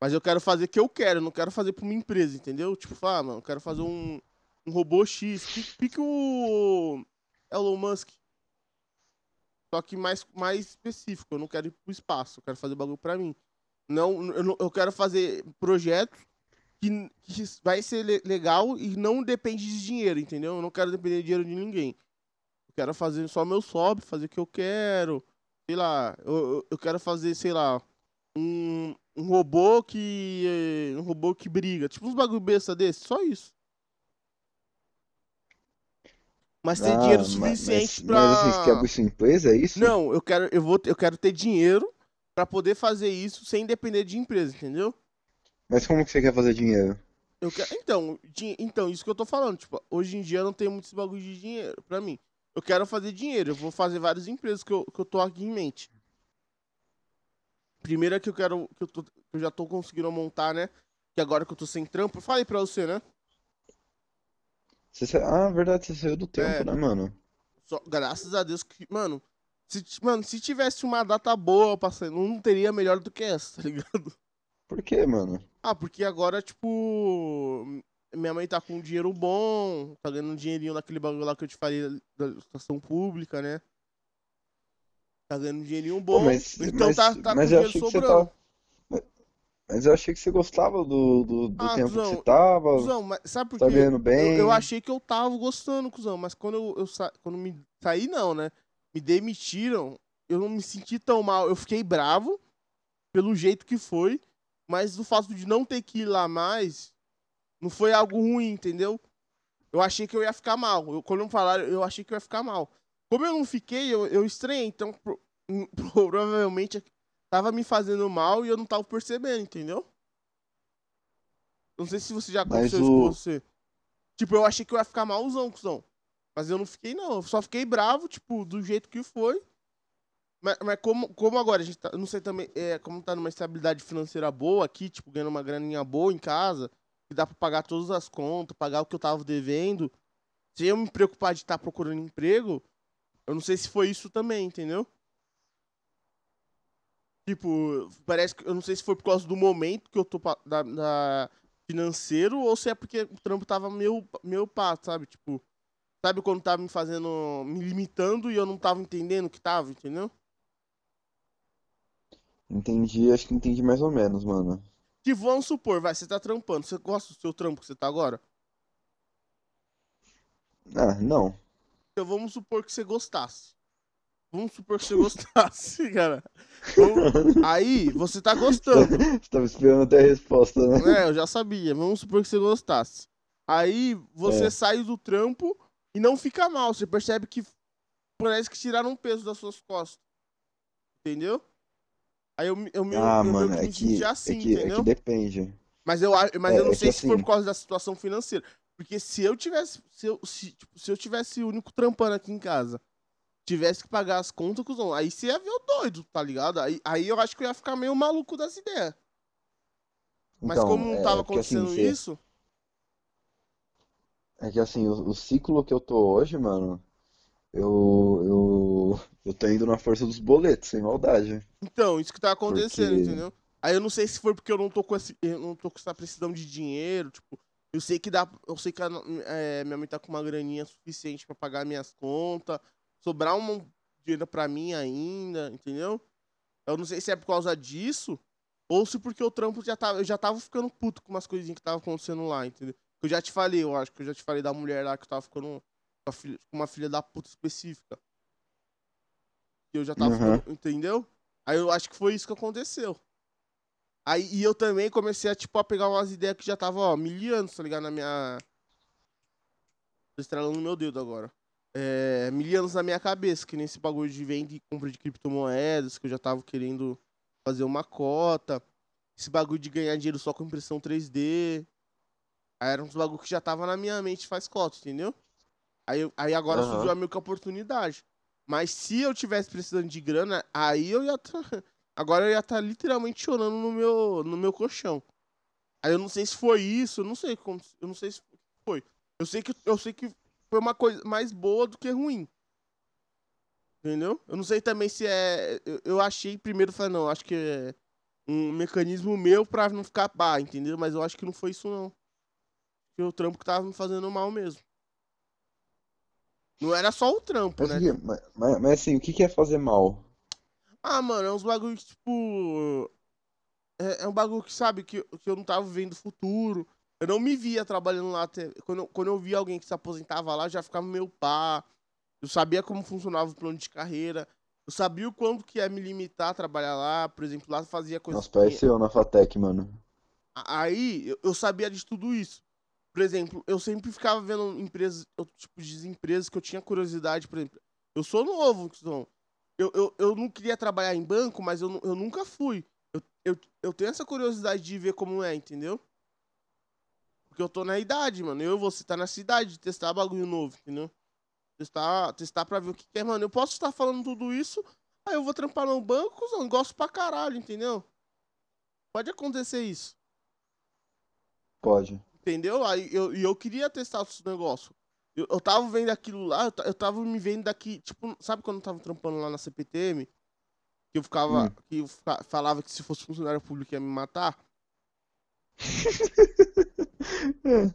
Mas eu quero fazer o que eu quero, não quero fazer pra uma empresa, entendeu? Tipo, falar, ah, mano, eu quero fazer um, um robô X. Pique, pique o Elon Musk. Só que mais, mais específico, eu não quero ir pro espaço, eu quero fazer bagulho pra mim. Não, eu, eu quero fazer projetos que, que vai ser le- legal e não depende de dinheiro, entendeu? Eu não quero depender de dinheiro de ninguém. Eu quero fazer só meu sobe, fazer o que eu quero. Sei lá, eu, eu- quero fazer, sei lá, um, um robô que. eh, Um robô que briga. Tipo uns bagulho besta desse, só isso. Mas ter Ah, dinheiro suficiente mas, pra. Mas você quer abrir sua empresa, é isso? Não, eu quero, eu vou, eu quero ter dinheiro pra poder fazer isso sem depender de empresa, entendeu? Mas como que você quer fazer dinheiro? Eu quero... Então, din- então, isso que eu tô falando. Tipo, hoje em dia eu não tenho muito esse bagulho de dinheiro pra mim. Eu quero fazer dinheiro. Eu vou fazer várias empresas que eu, que eu tô aqui em mente. Primeira que eu quero. Que eu, tô- eu já tô conseguindo montar, né? Que agora que eu tô sem trampo. Eu falei pra você, né? Você Ah, verdade, você saiu do tempo, É. né, mano? Só, graças a Deus que. Mano se, mano, se tivesse uma data boa pra sair, não teria melhor do que essa, tá ligado? Por quê, mano? Ah, porque agora, tipo. Minha mãe tá com um dinheiro bom, tá ganhando um dinheirinho naquele bagulho lá que eu te falei da estação pública, né? Tá ganhando um dinheirinho Pô, bom. mas, então mas, tá, tá mas com eu dinheiro que sobrando. tava. Mas eu achei que você gostava do, do, do Ah, tempo que cuzão, você tava, Cuzão, mas sabe por tá quê? ganhando Eu, bem. eu achei que eu tava gostando, cuzão, mas quando eu, eu sa... quando me saí, não, né? Me demitiram, eu não me senti tão mal. Eu fiquei bravo pelo jeito que foi, mas o fato de não ter que ir lá mais não foi algo ruim, entendeu? Eu achei que eu ia ficar mal. Eu, quando me falaram, eu achei que eu ia ficar mal. Como eu não fiquei, eu, eu estranhei, então pro- provavelmente tava me fazendo mal e eu não tava percebendo, entendeu? Não sei se você já aconteceu isso com o- você. Tipo, eu achei que eu ia ficar malzão, cuzão. Mas eu não fiquei, não. Eu só fiquei bravo, tipo, do jeito que foi. Mas, mas como, como agora, a gente tá, não sei também, é, como tá numa estabilidade financeira boa aqui, tipo, ganhando uma graninha boa em casa, que dá pra pagar todas as contas, pagar o que eu tava devendo, se eu me preocupar de estar procurando emprego, eu não sei se foi isso também, entendeu? Tipo, parece que, eu não sei se foi por causa do momento que eu tô da, da financeiro ou se é porque o trampo tava meio, meio pá, sabe? Tipo, sabe quando tava me fazendo, me limitando e eu não tava entendendo o que tava, entendeu? Entendi, acho que entendi mais ou menos, mano. Que vamos supor, vai, você tá trampando, você gosta do seu trampo que você tá agora? Ah, não. Então vamos supor que você gostasse. Vamos supor que você gostasse, cara. Aí, você tá gostando. Você tava esperando até a resposta, né? É, eu já sabia. Vamos supor que você gostasse. Aí você É. sai do trampo e não fica mal. Você percebe que parece que tiraram um peso das suas costas. Entendeu? Aí eu, me- eu, me- Ah, eu mano, que é me que, senti é assim, que, é entendeu? que depende. Mas eu, mas É, eu não é sei se foi assim- por causa da situação financeira. Porque se eu tivesse. Se eu, se, tipo, se eu tivesse o único trampando aqui em casa, tivesse que pagar as contas, cuzão, aí você ia ver o doido, tá ligado? Aí, aí eu acho que eu ia ficar meio maluco das ideias. Mas Então, como não é, tava é assim, acontecendo você- isso. É que assim, o, o ciclo que eu tô hoje, mano, eu, eu, eu tô indo na força dos boletos, sem maldade. Então, isso que tá acontecendo, Porque- entendeu? Aí eu não sei se foi porque eu não tô com esse, eu não tô com essa precisão de dinheiro, tipo, eu sei que dá, eu sei que a, é, minha mãe tá com uma graninha suficiente pra pagar minhas contas, sobrar um dinheiro pra mim ainda, entendeu? Eu não sei se é por causa disso ou se porque o trampo já tava, eu já tava ficando puto com umas coisinhas que tava acontecendo lá, entendeu? Eu já te falei, eu acho que eu já te falei da mulher lá que eu tava ficando com, a filha- uma filha da puta específica. E eu já tava Uhum. ficando, entendeu? Aí eu acho que foi isso que aconteceu. Aí, e eu também comecei a, tipo, a pegar umas ideias que já tava, ó, mil anos, tá ligado? Na minha. Tô estrelando no meu dedo agora. É, mil anos na minha cabeça, que nesse bagulho de venda e compra de criptomoedas, que eu já tava querendo fazer uma cota. Esse bagulho de ganhar dinheiro só com impressão 3D. Aí era uns bagulho que já tava na minha mente faz cota, entendeu? Aí, aí agora Aham. surgiu a meio que a oportunidade. Mas se eu tivesse precisando de grana, aí eu ia tá... Agora eu ia estar literalmente chorando no meu, no meu colchão. Aí eu não sei se foi isso, eu não sei como, eu não sei se foi. Eu sei que eu sei que foi uma coisa mais boa do que ruim. Entendeu? Eu não sei também se é, eu, eu achei primeiro, falei não, acho que é um mecanismo meu pra não ficar pá, entendeu? Mas eu acho que não foi isso não. Foi o trampo que tava me fazendo mal mesmo. Não era só o trampo, Mas, né? o que- mas, mas- mas assim, o que que é fazer mal? Ah, mano, é uns bagulho que, tipo. É, é um bagulho que, sabe, que, que eu não tava vendo futuro. Eu não me via trabalhando lá até. Quando eu, quando eu via alguém que se aposentava lá, já ficava meio pá. Eu sabia como funcionava o plano de carreira. Eu sabia o quanto que ia me limitar a trabalhar lá. Por exemplo, lá fazia coisas. Nossa, parece eu na Fatec, mano. Aí eu, eu sabia de tudo isso. Por exemplo, eu sempre ficava vendo empresas, tipo de empresas que eu tinha curiosidade, por exemplo. Eu sou novo, Cusão. Eu, eu, eu não queria trabalhar em banco, mas eu, eu nunca fui. Eu, eu, eu tenho essa curiosidade de ver como é, entendeu? Porque eu tô na idade, mano. Eu e você tá nessa idade de testar bagulho novo, entendeu? Testar, testar pra ver o que, é, mano. Eu posso estar falando tudo isso, aí eu vou trampar no banco, cuzão, gosto pra caralho, entendeu? Pode acontecer isso. Pode. Entendeu? Aí eu, e eu queria testar os negócios. Eu, eu tava vendo aquilo lá, eu, eu tava me vendo daqui, tipo, sabe quando eu tava trampando lá na CPTM? Que eu ficava, Hum. que eu falava que se fosse funcionário público ia me matar?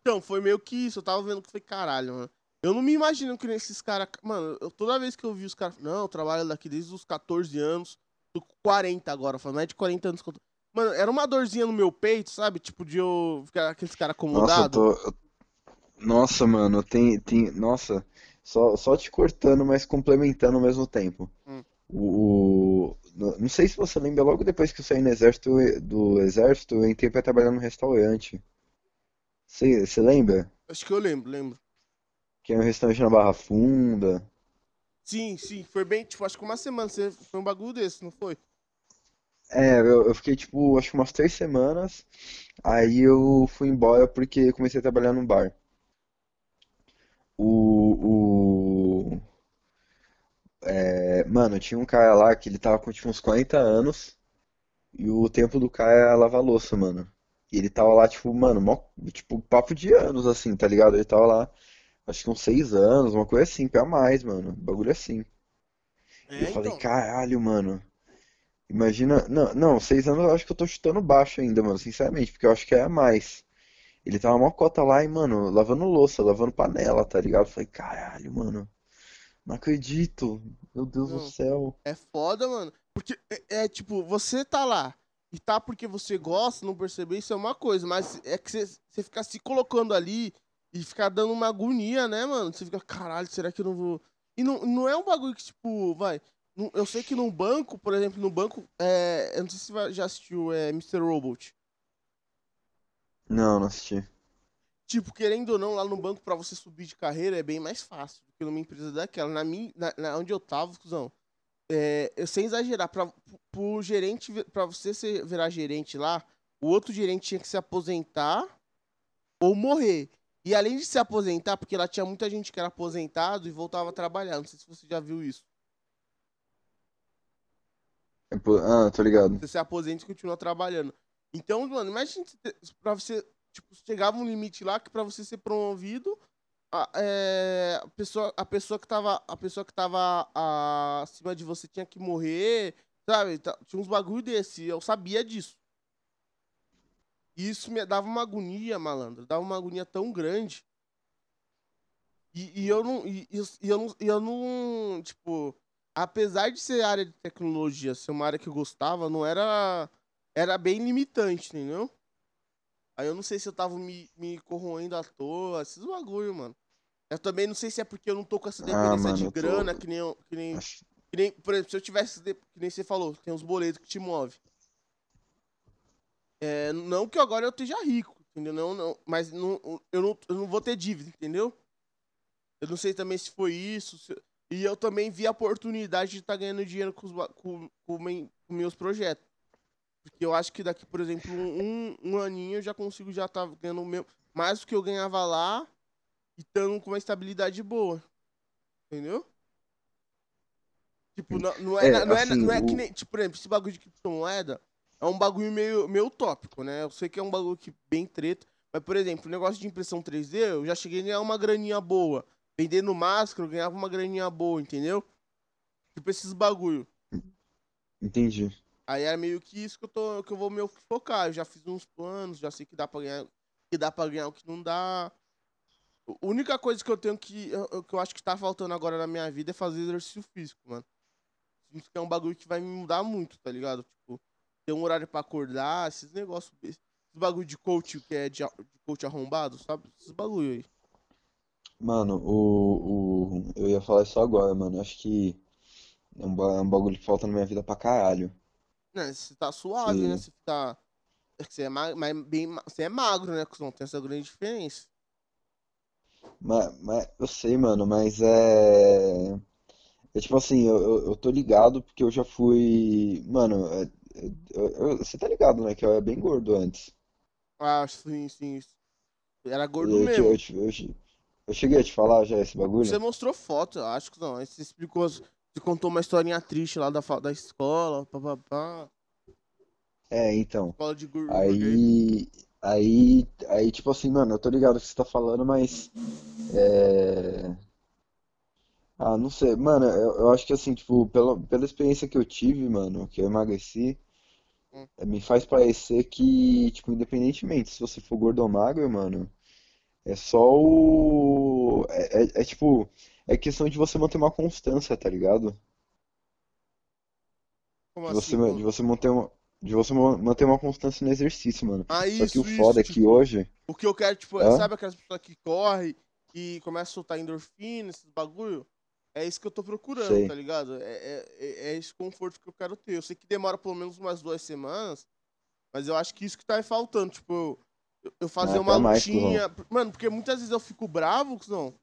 Então, foi meio que isso, eu tava vendo que foi caralho, mano. Eu não me imagino que nem esses caras. Mano, eu- toda vez que eu vi os caras. Não, eu trabalho daqui desde os 14 anos. Tô com 40 agora, falando, não é de 40 anos que eu tô. Mano, era uma dorzinha no meu peito, sabe? Tipo, de eu ficar aqueles caras Nossa, eu acomodados. tô. eu- Nossa, mano, tem, tem. Nossa, só, só te cortando, mas complementando ao mesmo tempo. Hum. O, não sei se você lembra, logo depois que eu saí no exército, do exército, eu entrei pra trabalhar num restaurante. Você você lembra? Acho que eu lembro, lembro. Que é um restaurante na Barra Funda. Sim, sim, foi bem, tipo, acho que uma semana. Você foi um bagulho desse, não foi? É, eu, eu fiquei tipo, acho que umas três semanas. Aí eu fui embora porque comecei a trabalhar num bar. O, o, é, mano, tinha um cara lá que ele tava com tipo uns 40 anos e o tempo do cara era lavar louça, mano. E ele tava lá, tipo, mano, mó, tipo, papo de anos, assim, tá ligado? Ele tava lá, acho que uns seis anos, uma coisa assim, pra mais, mano. Bagulho assim. E É, eu falei, então. caralho, mano. Imagina. Não, não, seis anos eu acho que eu tô chutando baixo ainda, mano, sinceramente, porque eu acho que é a mais. Ele tava mó cota lá e, mano, lavando louça, lavando panela, tá ligado? Eu falei, caralho, mano, não acredito. Meu Deus do Não. céu. É foda, mano. Porque é, é, tipo, você tá lá e tá porque você gosta, não perceber isso é uma coisa, mas é que você, você ficar se colocando ali e ficar dando uma agonia, né, mano? Você fica, caralho, será que eu não vou. E não, não é um bagulho que, tipo, vai. Eu sei que no banco, por exemplo, no banco, é, eu não sei se você já assistiu é, Mr. Robot. Não, não assisti. Tipo, querendo ou não, lá no banco, pra você subir de carreira é bem mais fácil do que numa empresa daquela. Na minha, na, na- onde eu tava, cuzão, é, eu, sem exagerar, pra, pro gerente, pra você ser, virar gerente lá, o outro gerente tinha que se aposentar ou morrer. E além de se aposentar, porque lá tinha muita gente que era aposentado e voltava a trabalhar. Não sei se você já viu isso. É Ah, tô ligado. Você se aposenta e continua trabalhando. Então, mano, imagina pra você. Tipo, chegava um limite lá que pra você ser promovido, a, é, a pessoa, a pessoa que tava. A pessoa que tava a- acima de você tinha que morrer. Sabe? Tá- Tinha uns bagulho desse. Eu sabia disso. E isso me dava uma agonia, malandro. Dava uma agonia tão grande. E, e eu não. E, e eu não. E eu não. Tipo. Apesar de ser área de tecnologia, ser uma área que eu gostava, não era. Era bem limitante, entendeu? Aí eu não sei se eu tava me, me corroendo à toa, esses bagulho, mano. Eu também não sei se é porque eu não tô com essa Ah, dependência mano, de eu tô- grana, que nem, eu- que nem que nem, por exemplo, se eu tivesse, que nem você falou, tem uns boletos que te move. É, não que agora eu esteja rico, entendeu? Não, não, mas não, eu, não, eu não vou ter dívida, entendeu? Eu não sei também se foi isso. se- e eu também vi a oportunidade de estar ganhando dinheiro com, os com, com, com meus projetos. Porque eu acho que daqui, por exemplo, um, um, aninho eu já consigo já estar ganhando o meu, mais do que eu ganhava lá e estando com uma estabilidade boa. Entendeu? Tipo, não, não é, É, não, é, na- assim, não é que nem. Tipo, por exemplo, esse bagulho de criptomoeda é um bagulho meio, meio utópico, né? Eu sei que é um bagulho que bem treta. Mas, por exemplo, o negócio de impressão 3D, eu já cheguei a ganhar uma graninha boa. Vendendo máscara, eu ganhava uma graninha boa, entendeu? Tipo, esses bagulho. Entendi. Aí é meio que isso que eu, tô, que eu vou meio que focar. Eu já fiz uns planos, já sei que dá pra ganhar, que dá pra ganhar o que não dá. A única coisa que eu tenho que. eu- que eu acho que tá faltando agora na minha vida é fazer exercício físico, mano. Isso que é um bagulho que vai me mudar muito, tá ligado? Tipo, ter um horário pra acordar, esses negócios. Esses bagulho de coach que é de, de coach arrombado, sabe? Esses bagulho aí. Mano, o, o, eu ia falar isso agora, mano. Acho que é um, ba- é um bagulho que falta na minha vida pra caralho. Né, você tá suave, né? Você tá. é que Você é, ma- mas bem, ma- você é magro, né? Cuzão? Tem essa grande diferença. Mas, mas eu sei, mano, mas é. É tipo assim, eu, eu, eu tô ligado porque eu já fui. Mano, é, eu- eu- você tá ligado, né? Que eu era bem gordo antes. Ah, sim, sim. Era gordo Eu, te- mesmo. eu, eu, eu cheguei a te falar já esse bagulho? Você mostrou foto, eu acho que não. Aí você explicou, você contou uma historinha triste lá da, da escola, papapá, É, então. escola de gordura. Aí, aí, aí, tipo assim, mano, eu tô ligado o que você tá falando, mas é... Ah, não sei, mano, eu, eu acho que assim, tipo, pela, pela experiência que eu tive, mano, que eu emagreci, Hum. me faz parecer que, tipo, independentemente se você for gordo ou magro, mano, é só o... É, é, é, tipo, é questão de você manter uma constância, tá ligado? Como De você, assim? de você manter uma, de você ma- manter uma constância no exercício, mano. Ah, Só isso, que o isso, foda é que tipo, hoje... O que eu quero, tipo, Hã? sabe aquelas pessoas que correm e começam a soltar endorfina, esses bagulho? É isso que eu tô procurando, Sei. tá ligado? É, é, é- é esse conforto que eu quero ter. Eu sei que demora pelo menos umas duas semanas, mas eu acho que isso que tá me faltando. Tipo, eu, eu fazer Ah, uma até mais, lutinha. Mano, porque muitas vezes eu fico bravo, não.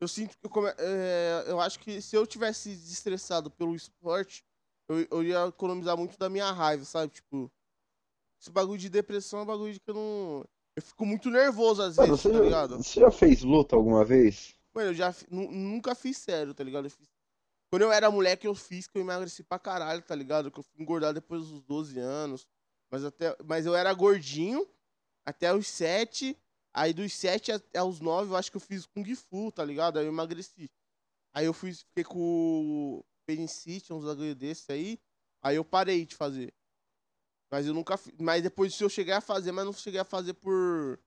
Eu sinto que eu, come... é, eu acho que se eu tivesse desestressado pelo esporte, eu, eu ia economizar muito da minha raiva, sabe? Tipo, esse bagulho de depressão é um bagulho que eu não. Eu fico muito nervoso às Mano, vezes, você tá já, ligado? você já fez luta alguma vez? Mano, eu já nunca fiz sério, tá ligado? Eu fiz- Quando eu era moleque, eu fiz que eu emagreci pra caralho, tá ligado? Que eu fui engordar depois dos 12 anos. Mas, até... Mas eu era gordinho até os 7. Aí dos 7 até os 9, eu acho que eu fiz Kung Fu, tá ligado? Aí eu emagreci. Aí eu fui, fiquei com o Penicite, uns bagulho desse aí. Aí eu parei de fazer. Mas eu nunca fiz. Mas depois disso eu cheguei a fazer, mas não cheguei a fazer por.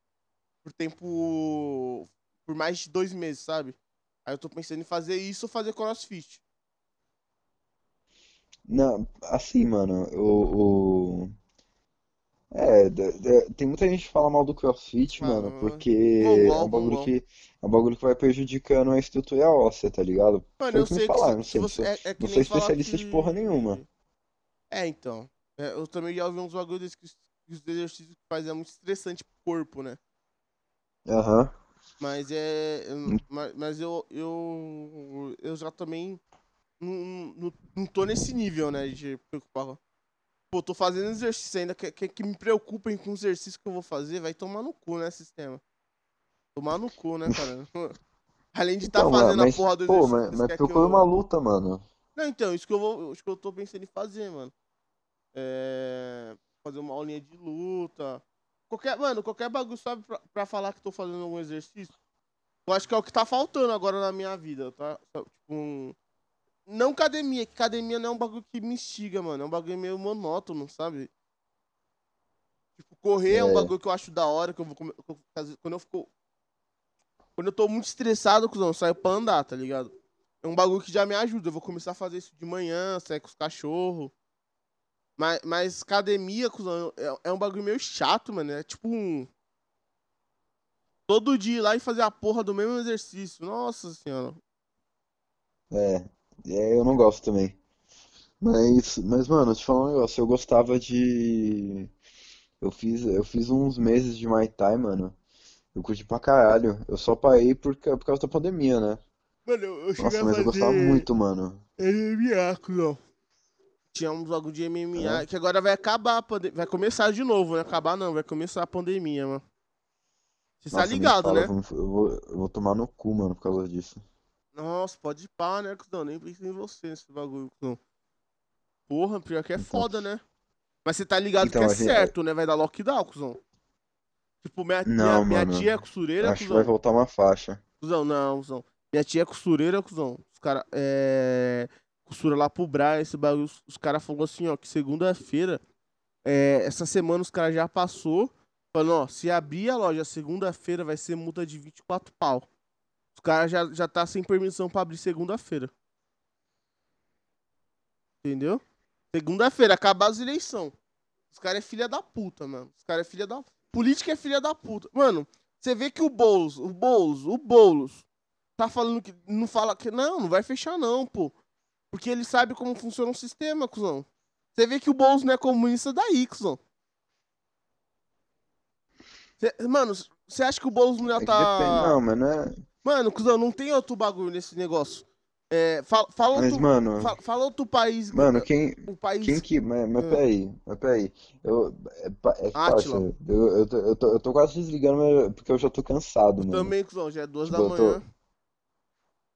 Por tempo. Por mais de dois meses, sabe? Aí eu tô pensando em fazer isso ou fazer crossfit. Não, assim, mano, o, o- É, tem muita gente que fala mal do CrossFit, mano, mas- porque Mongol, é um bagulho mongol. que, é um bagulho que vai prejudicando a estrutura óssea, tá ligado? Mano, Foi eu que sei que, falaram, se- não que sei, você. É, é que não sou falar especialista de porra que- nenhuma. É, então. É, eu também já ouvi uns bagulhos que os- que os exercícios que faz é muito estressante pro corpo, né? Aham. Mas é. Hum. Mas, mas eu, eu. Eu já também. Não, não, não tô nesse nível, né? De preocupar. Pô, tô fazendo exercício ainda. Que, que, que me preocupem com o exercício que eu vou fazer, vai tomar no cu, né, sistema? Tomar no cu, né, cara? Além de estar Então, fazendo mas, a porra do pô, exercício. mas, eles mas que procura eu- uma luta, mano. Não, então, isso que eu vou. Isso que eu tô pensando em fazer, mano. É. Fazer uma aulinha de luta. Qualquer, mano, qualquer bagulho, sabe, pra, pra falar que tô fazendo algum exercício. Eu acho que é o que tá faltando agora na minha vida, tá? Tipo, um... Não academia, que academia não é um bagulho que me instiga, mano. É um bagulho meio monótono, sabe? Tipo, correr é, um É. bagulho que eu acho da hora, que eu vou que eu- quando eu fico. Quando eu tô muito estressado, cuzão, eu saio pra andar, tá ligado? É um bagulho que já me ajuda. Eu vou começar a fazer isso de manhã, sair com os cachorros. Mas, mas academia, cuzão, é, é um bagulho meio chato, mano. É tipo um. Todo dia ir lá e fazer a porra do mesmo exercício. Nossa senhora. É, é, eu não gosto também. Mas, mas, mano, te falar um negócio, eu gostava de. Eu fiz, eu fiz uns meses de Muay Thai, mano. Eu curti pra caralho. Eu só parei por, ca- por causa da pandemia, né? Mano, eu, eu cheguei Nossa, a mas eu gostava fazer muito, mano. MMA, cuzão. Tinha uns bagulho de MMA É? que agora vai acabar a. Vai começar de novo, né? Acabar não, vai começar a pandemia, mano. Você tá Nossa, nem ligado, fala, né? eu vou, eu vou, eu vou tomar no cu, mano, por causa disso. Nossa, pode ir pá, né, cuzão? Nem pensei em você nesse bagulho, cuzão. Porra, pior que é foda, né? Mas você tá ligado Então, que é gente- certo, né? Vai dar lockdown, cuzão. Tipo, minha, Não, minha, minha mano. tia é costureira, Acho que vai cuzão. voltar uma faixa. Cusão, não, cuzão. Minha tia é costureira, cuzão. Os caras, é... Costura lá pro Brian, esse bagulho. Os, os caras falaram assim, ó, que segunda-feira, é, essa semana os caras já passou, falando, ó, se abrir a loja segunda-feira vai ser multa de 24 pau. Os caras já, já tá sem permissão pra abrir segunda-feira. Entendeu? Segunda-feira, acabar as eleições. Os caras é filha da puta, mano. Os caras é filha da... Política é filha da puta. Mano, você vê que o Boulos, o Boulos, o Boulos, tá falando que. Não fala que. Não, não vai fechar, não, pô. Porque ele sabe como funciona o sistema, cuzão. Você vê que o Boulos não é comunista daí, cuzão. Cê- mano, você acha que o Boulos não ia É que depende, tá. não, mas não é. Mano, cuzão, não tem outro bagulho nesse negócio. É, fala, fala, Mas, outro, mano, fa- fala outro país. mano, quem, o país. quem que. Mas, mas Ah. peraí, mas peraí. Eu, é, é parça, eu, eu, tô, eu, tô, eu tô quase desligando porque eu já tô cansado, mano. Também, cuzão, já é duas Tipo, da eu tô- manhã.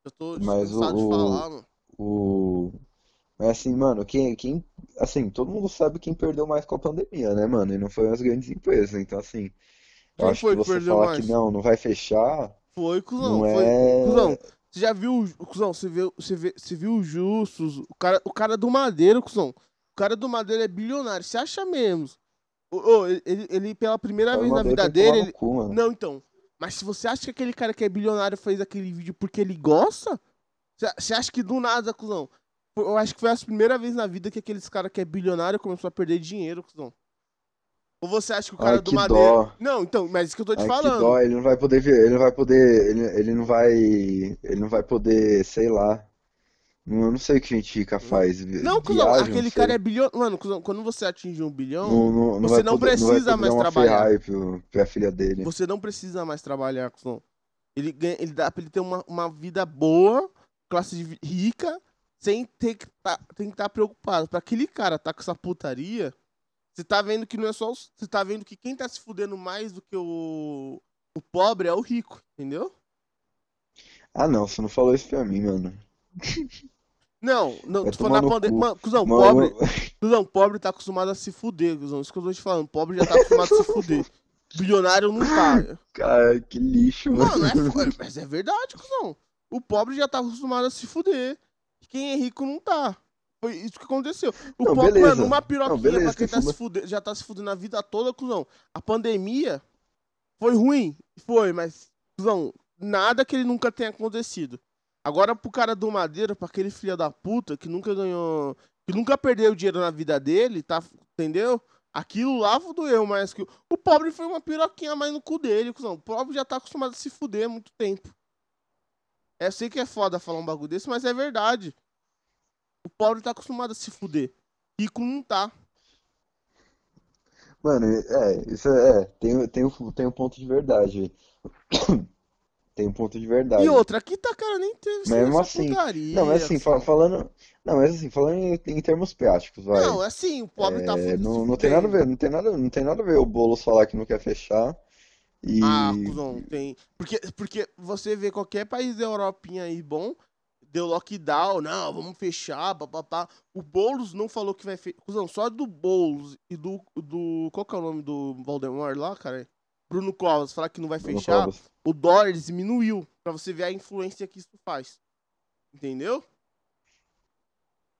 Eu tô Mas o- cansado de o- falar, mano. O... Mas assim, mano, quem, quem, assim, todo mundo sabe quem perdeu mais com a pandemia, né, mano? E não foi as grandes empresas. Então, assim, eu Quem acho foi que que você falar mais? que não, não vai fechar, Foi, cuzão. não Foi. é. Cuzão, você já viu, o- cuzão, você viu, você vê, você viu o Justus, o cara, o cara do Madeiro, cuzão. O cara do Madeiro é bilionário, você acha mesmo? Ô, ele, ele, pela primeira Cara, vez na vida dele, ele... cu. Não, então. Mas se você acha que aquele cara que é bilionário fez aquele vídeo porque ele gosta, você- você acha que do nada, cuzão? Eu acho que foi a primeira vez na vida que aqueles cara que é bilionário começou a perder dinheiro, cuzão. Ou você acha que o cara Ai, do que Madeiro. dó. Não, então, mas isso que eu tô te Ai, que falando. dó, ele não vai poder ver, ele não vai poder, ele, ele não vai, ele não vai poder, sei lá. Eu não sei o que a gente fica faz. Não, cuzão, aquele cara sei. é bilionário. Mano, cuzão, quando você atinge um bilhão, Não, não, não você não poder, precisa mais trabalhar. Pro, pra filha dele. você não precisa mais trabalhar, cuzão. Ele, ganha, ele dá pra ele ter uma, uma vida boa, classe rica, sem ter que tá, que estar preocupado. Pra aquele cara tá com essa putaria, você tá vendo que não é só. os- Você tá vendo que quem tá se fudendo mais do que o, o pobre é o rico, entendeu? Ah, não, você não falou isso pra mim, mano. Não, não, falando tomar na pandemia. Mano, cuzão, Mano, pobre. Cuzão, pobre tá acostumado a se fuder, cuzão. Isso que eu tô te falando. Pobre já tá acostumado a se fuder. Bilionário não tá. Cara, que lixo, mano. Mano, é, fo- mas é verdade, cuzão. O pobre já tá acostumado a se fuder. Quem é rico não tá. Foi isso que aconteceu. O Não, pobre, beleza. mano, uma piroquinha Não, beleza, pra quem tá se fuder, já tá se fudendo a vida toda, cuzão. A pandemia foi ruim? Foi, mas, cuzão, nada que ele nunca tenha acontecido. Agora pro cara do Madeira, pra aquele filho da puta que nunca ganhou. Que nunca perdeu dinheiro na vida dele, tá? Entendeu? Aquilo lá doeu mais que. o- O pobre foi uma piroquinha mais no cu dele, cuzão. O pobre já tá acostumado a se fuder há muito tempo. É, eu sei que é foda falar um bagulho desse, mas é verdade. O pobre tá acostumado a se fuder. Rico não tá. Mano, é, isso é, é, tem, tem, um- tem um ponto de verdade. Tem um ponto de verdade. E outra, aqui tá, cara, nem teve Mesmo assim, putaria, Não, mas assim, falando. Não, mas assim, falando em, em termos práticos, vai. Não, assim, o pobre tá É, fudido. não, não tem nada a ver, não tem nada, não tem nada a ver o Boulos falar que não quer fechar e Ah, cuzão, tem. Porque, porque você vê qualquer país da Europinha aí bom, deu lockdown, não, vamos fechar, papapá. O Boulos não falou que vai fechar. Só do Boulos e do, do. Qual que é o nome do Voldemort lá, cara? Bruno Covas falar que não vai Bruno fechar, Covas. o dólar diminuiu. Pra você ver a influência que isso faz. Entendeu?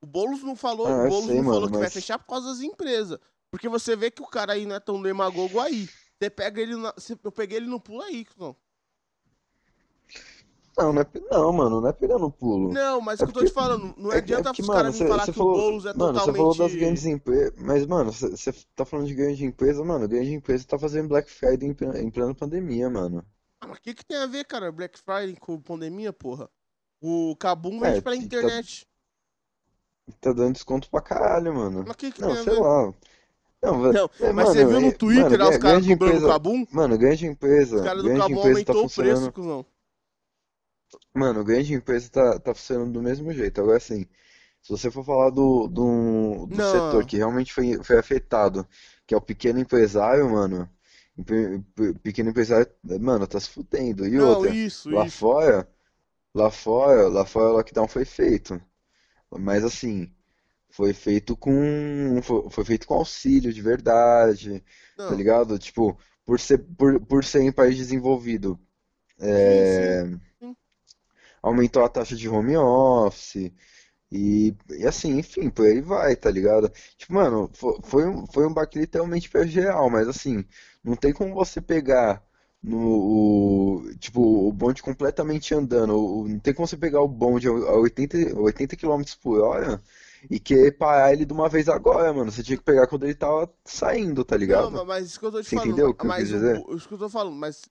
O Boulos não falou, Ah, o Boulos sei, não falou mano, que vai mas- fechar por causa das empresas. Porque você vê que o cara aí não é tão demagogo aí. Você pega ele na. Eu peguei ele no pulo aí, cuzão. Não, não é, não, mano, não é pegando pulo. Não, mas É o que eu tô te falando, não É, adianta é porque, os mano, caras me você falar você que falou, o Boulos é mano, você totalmente. falou das grandes empresas, mas, mano, você você tá falando de grande empresa, mano, grande empresa tá fazendo Black Friday em em plena pandemia, mano. Ah, mas o que, que tem a ver, cara? Black Friday com pandemia, porra? O Kabum É, vende pela tá- internet. Tá dando desconto pra caralho, mano. Mas o que, que Não, tem a sei ver? lá. Não, Não, é, mas mano, você viu é- no Twitter mano, lá os caras cobrando empresa, Kabum? Mano, grande empresa, Os caras do Kabum tá aumentou o preço, cuzão. Mano, grande empresa tá, tá funcionando do mesmo jeito. Agora, assim, se você for falar do, do, do setor que realmente foi, foi afetado, que é o pequeno empresário, mano, pequeno empresário, mano, tá se fudendo. E Não, outra, isso, lá isso. fora, lá fora, lá fora o lockdown foi feito. Mas, assim, foi feito com, foi, feito com auxílio de verdade, tá Não, ligado? Tipo, por ser, por, por ser em país desenvolvido, é, sim. Aumentou a taxa de home office e, e assim, enfim, por aí vai, tá ligado? Tipo, mano, fo- foi, um, foi um baque literalmente pra geral, mas assim, não tem como você pegar no, o, tipo, o bonde completamente andando, o- não tem como você pegar o bonde a a 80, 80 km por hora e querer parar ele de uma vez agora, mano. Você tinha que pegar quando ele tava saindo, tá Não, ligado? ma- mas isso que eu tô te Você falando. entendeu o que eu quis o dizer? Bo- isso que eu tô falando, mas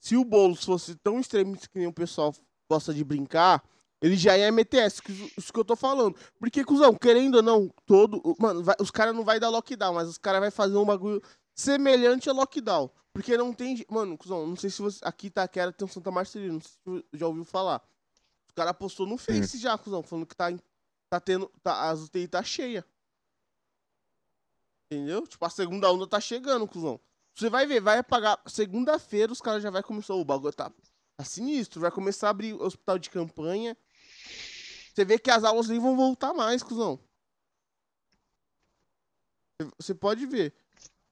se o Boulos fosse tão extremista que nem o pessoal gosta de brincar, ele já essa, que isso- que eu tô falando. Porque, cuzão, querendo ou não, todo. o- Mano, vai- os caras não vai dar lockdown, mas os caras vai fazer um bagulho semelhante a lockdown. Porque não tem. Mano, cuzão, não sei se você. Aqui em Itaquera tem um Santa Marcelina, não sei se você já ouviu falar. Os caras postou no Face já, cuzão, falando que tá, tá tendo. Tá, as UTI tá cheia. Entendeu? Tipo, a segunda onda tá chegando, cuzão. Você vai ver, vai apagar. Segunda-feira os caras já vai começar. O bagulho tá, tá sinistro. Vai começar a abrir hospital de campanha. Você vê que as aulas nem vão voltar mais, cuzão. Você pode ver.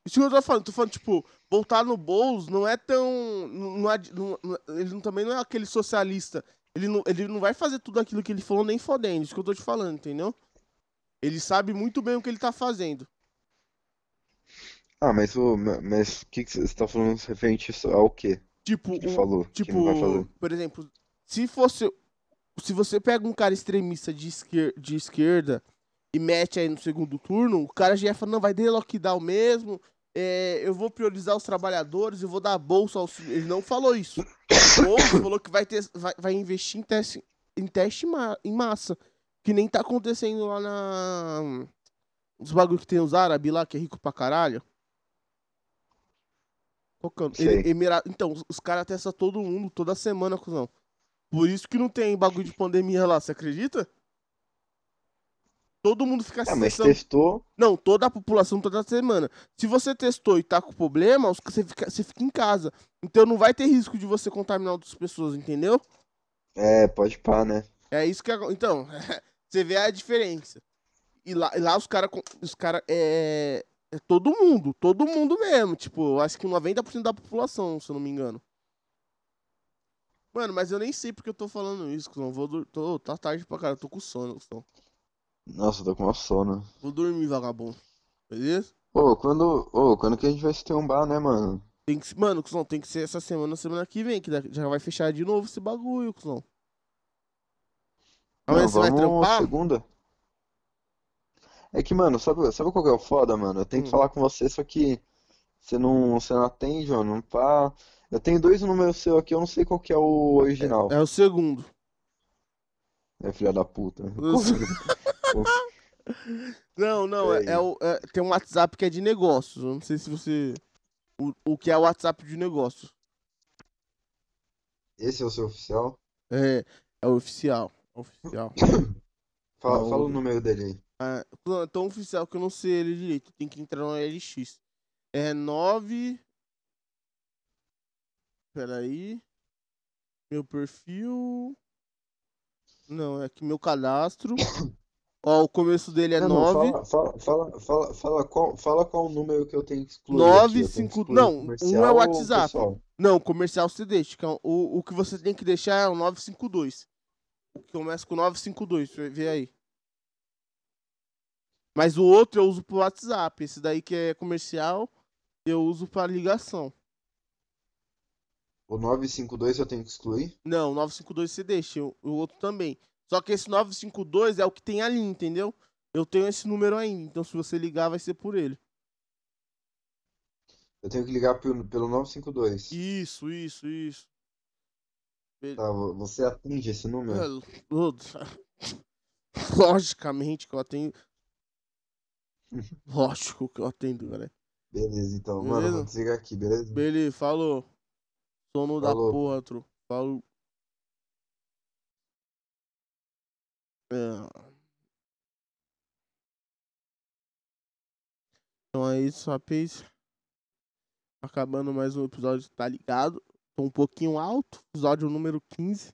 Isso que eu tô falando, tô falando, tipo, voltar no Boulos não é tão. Não, não não- ele também não é aquele socialista. Ele não, ele não vai fazer tudo aquilo que ele falou nem fodendo. Isso que eu tô te falando, entendeu? Ele sabe muito bem o que ele tá fazendo. Ah, mas o mas que que você tá falando referente ao quê? Tipo, Que ele o- falou tipo, por exemplo, se fosse. Se você pega um cara extremista de, esquer, de esquerda e mete aí no segundo turno, o cara já ia falar, não, vai ter lockdown mesmo, é, eu vou priorizar os trabalhadores, eu vou dar bolsa aos. Ele não falou isso. Ou falou que vai, ter, vai, vai investir em teste, em teste em massa. Que nem tá acontecendo lá na. Os bagulho que tem os árabes lá, que é rico pra caralho. Tocando. Ele- Emira- Então, os, caras testam todo mundo, toda semana, cuzão. Por isso que não tem bagulho de pandemia lá, você acredita? Todo mundo fica Ah, mas testou. Não, toda a população toda semana. Se você testou e tá com problema, você fica, você fica em casa. Então não vai ter risco de você contaminar outras pessoas, entendeu? É, pode pá, né? É isso que. Então, você vê a diferença. E lá, e lá os caras. Os cara, é, é todo mundo. Todo mundo mesmo. Tipo, eu acho que 90% da população, se eu não me engano. Mano, mas eu nem sei porque eu tô falando isso, cuzão. Vou dur- tô, tá tarde pra caralho, tô com sono, cuzão. Nossa, eu tô com uma sono. Vou dormir, vagabundo. Beleza? Ô, quando, ô, quando que a gente vai se trombar, né, mano? Tem que, mano, cuzão, tem que ser essa semana, semana que vem, que já vai fechar de novo esse bagulho, cuzão. Amanhã Não, você vai trampar? segunda. É que, mano, sabe, sabe qual que é o foda, mano? Eu tenho que Hum. falar com você, só que você não, você não atende, mano. Não pá. Eu tenho dois números seus aqui, eu não sei qual que é o original. É o segundo. É, filha da puta. Não, não, é, Peraí. é o, é- tem um WhatsApp que é de negócios. Eu não sei se você. O, o que é o WhatsApp de negócios. Esse é o seu oficial? É, é o oficial. é Oficial. Fala, Não, fala o- número dele aí. Ah, é tão oficial que eu não sei ele direito. Tem que entrar no LX. É 9. Peraí. Meu perfil. Não, é que meu cadastro. Ó, o começo dele é Não, não, 9. fala, fala, fala, fala, fala qual, fala qual o número que eu tenho que excluir Nove, aqui. Eu tenho que cinco- excluir não, o um é o WhatsApp. pessoal? Não, comercial você deixa. é O, o que você tem que deixar é o 952. O que começa com 952, você vê aí. Mas o outro eu uso pro WhatsApp. Esse daí que é comercial, eu uso pra ligação. O 952 eu tenho que excluir? Não, 952 você deixa, o o outro também. Só que esse 952 é o que tem ali, entendeu? Eu tenho esse número ainda, então se você ligar vai ser por ele. Eu tenho que ligar pelo, pelo 952. Isso, isso, isso. Tá, vo- você atende esse número? É, lo- Logicamente que eu atendo. Lógico que eu atendo, galera. Beleza, então. Mano, Beleza? vou desligar aqui, beleza? Beleza, falou. Sono da porra, tro. Falou. É. Então é isso, rapaz. Acabando mais um episódio, tá ligado? Tô um pouquinho alto, episódio número 15.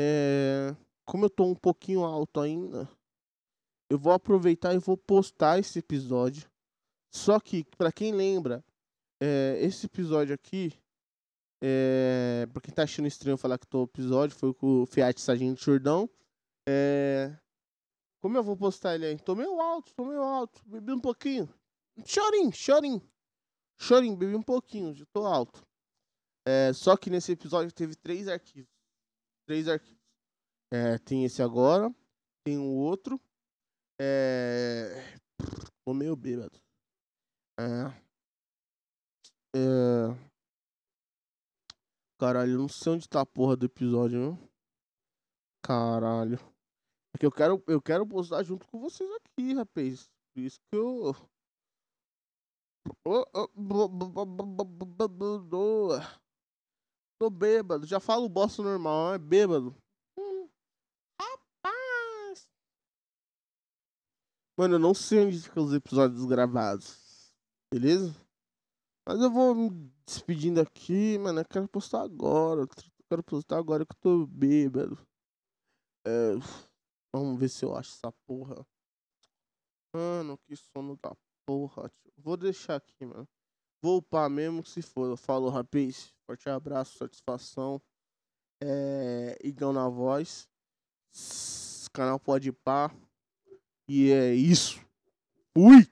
É... Como eu tô um pouquinho alto ainda, eu vou aproveitar e vou postar esse episódio. Só que, pra quem lembra, é, esse episódio aqui, é, pra quem tá achando estranho falar que tô episódio, foi com o Fiat Sargento Jordão. É, como eu vou postar ele aí? Tô meio alto, tô meio alto, bebi um pouquinho. Chorinho, chorinho. Chorinho, bebi um pouquinho, já tô alto. É, só que nesse episódio teve três arquivos. Três arquivos. É, tem esse agora, tem o outro. É. Tô meio bêbado. É. É. Caralho, eu não sei onde tá a porra do episódio, viu? Caralho. É que eu quero, eu quero postar junto com vocês aqui, rapaz. Por isso que eu. Tô bêbado. Já falo bosta normal, é bêbado. Mano, eu não sei onde ficam os episódios gravados. Beleza? Mas eu vou me despedindo aqui, mano. Eu quero postar agora. Eu quero postar agora que eu tô bêbado. É, vamos ver se eu acho essa porra. Mano, que sono da porra. tio. Vou deixar aqui, mano. Vou upar mesmo se for. Falou, rapaz. Forte abraço, satisfação. É. Igão na voz. Canal Pode Pá. E é isso. Fui!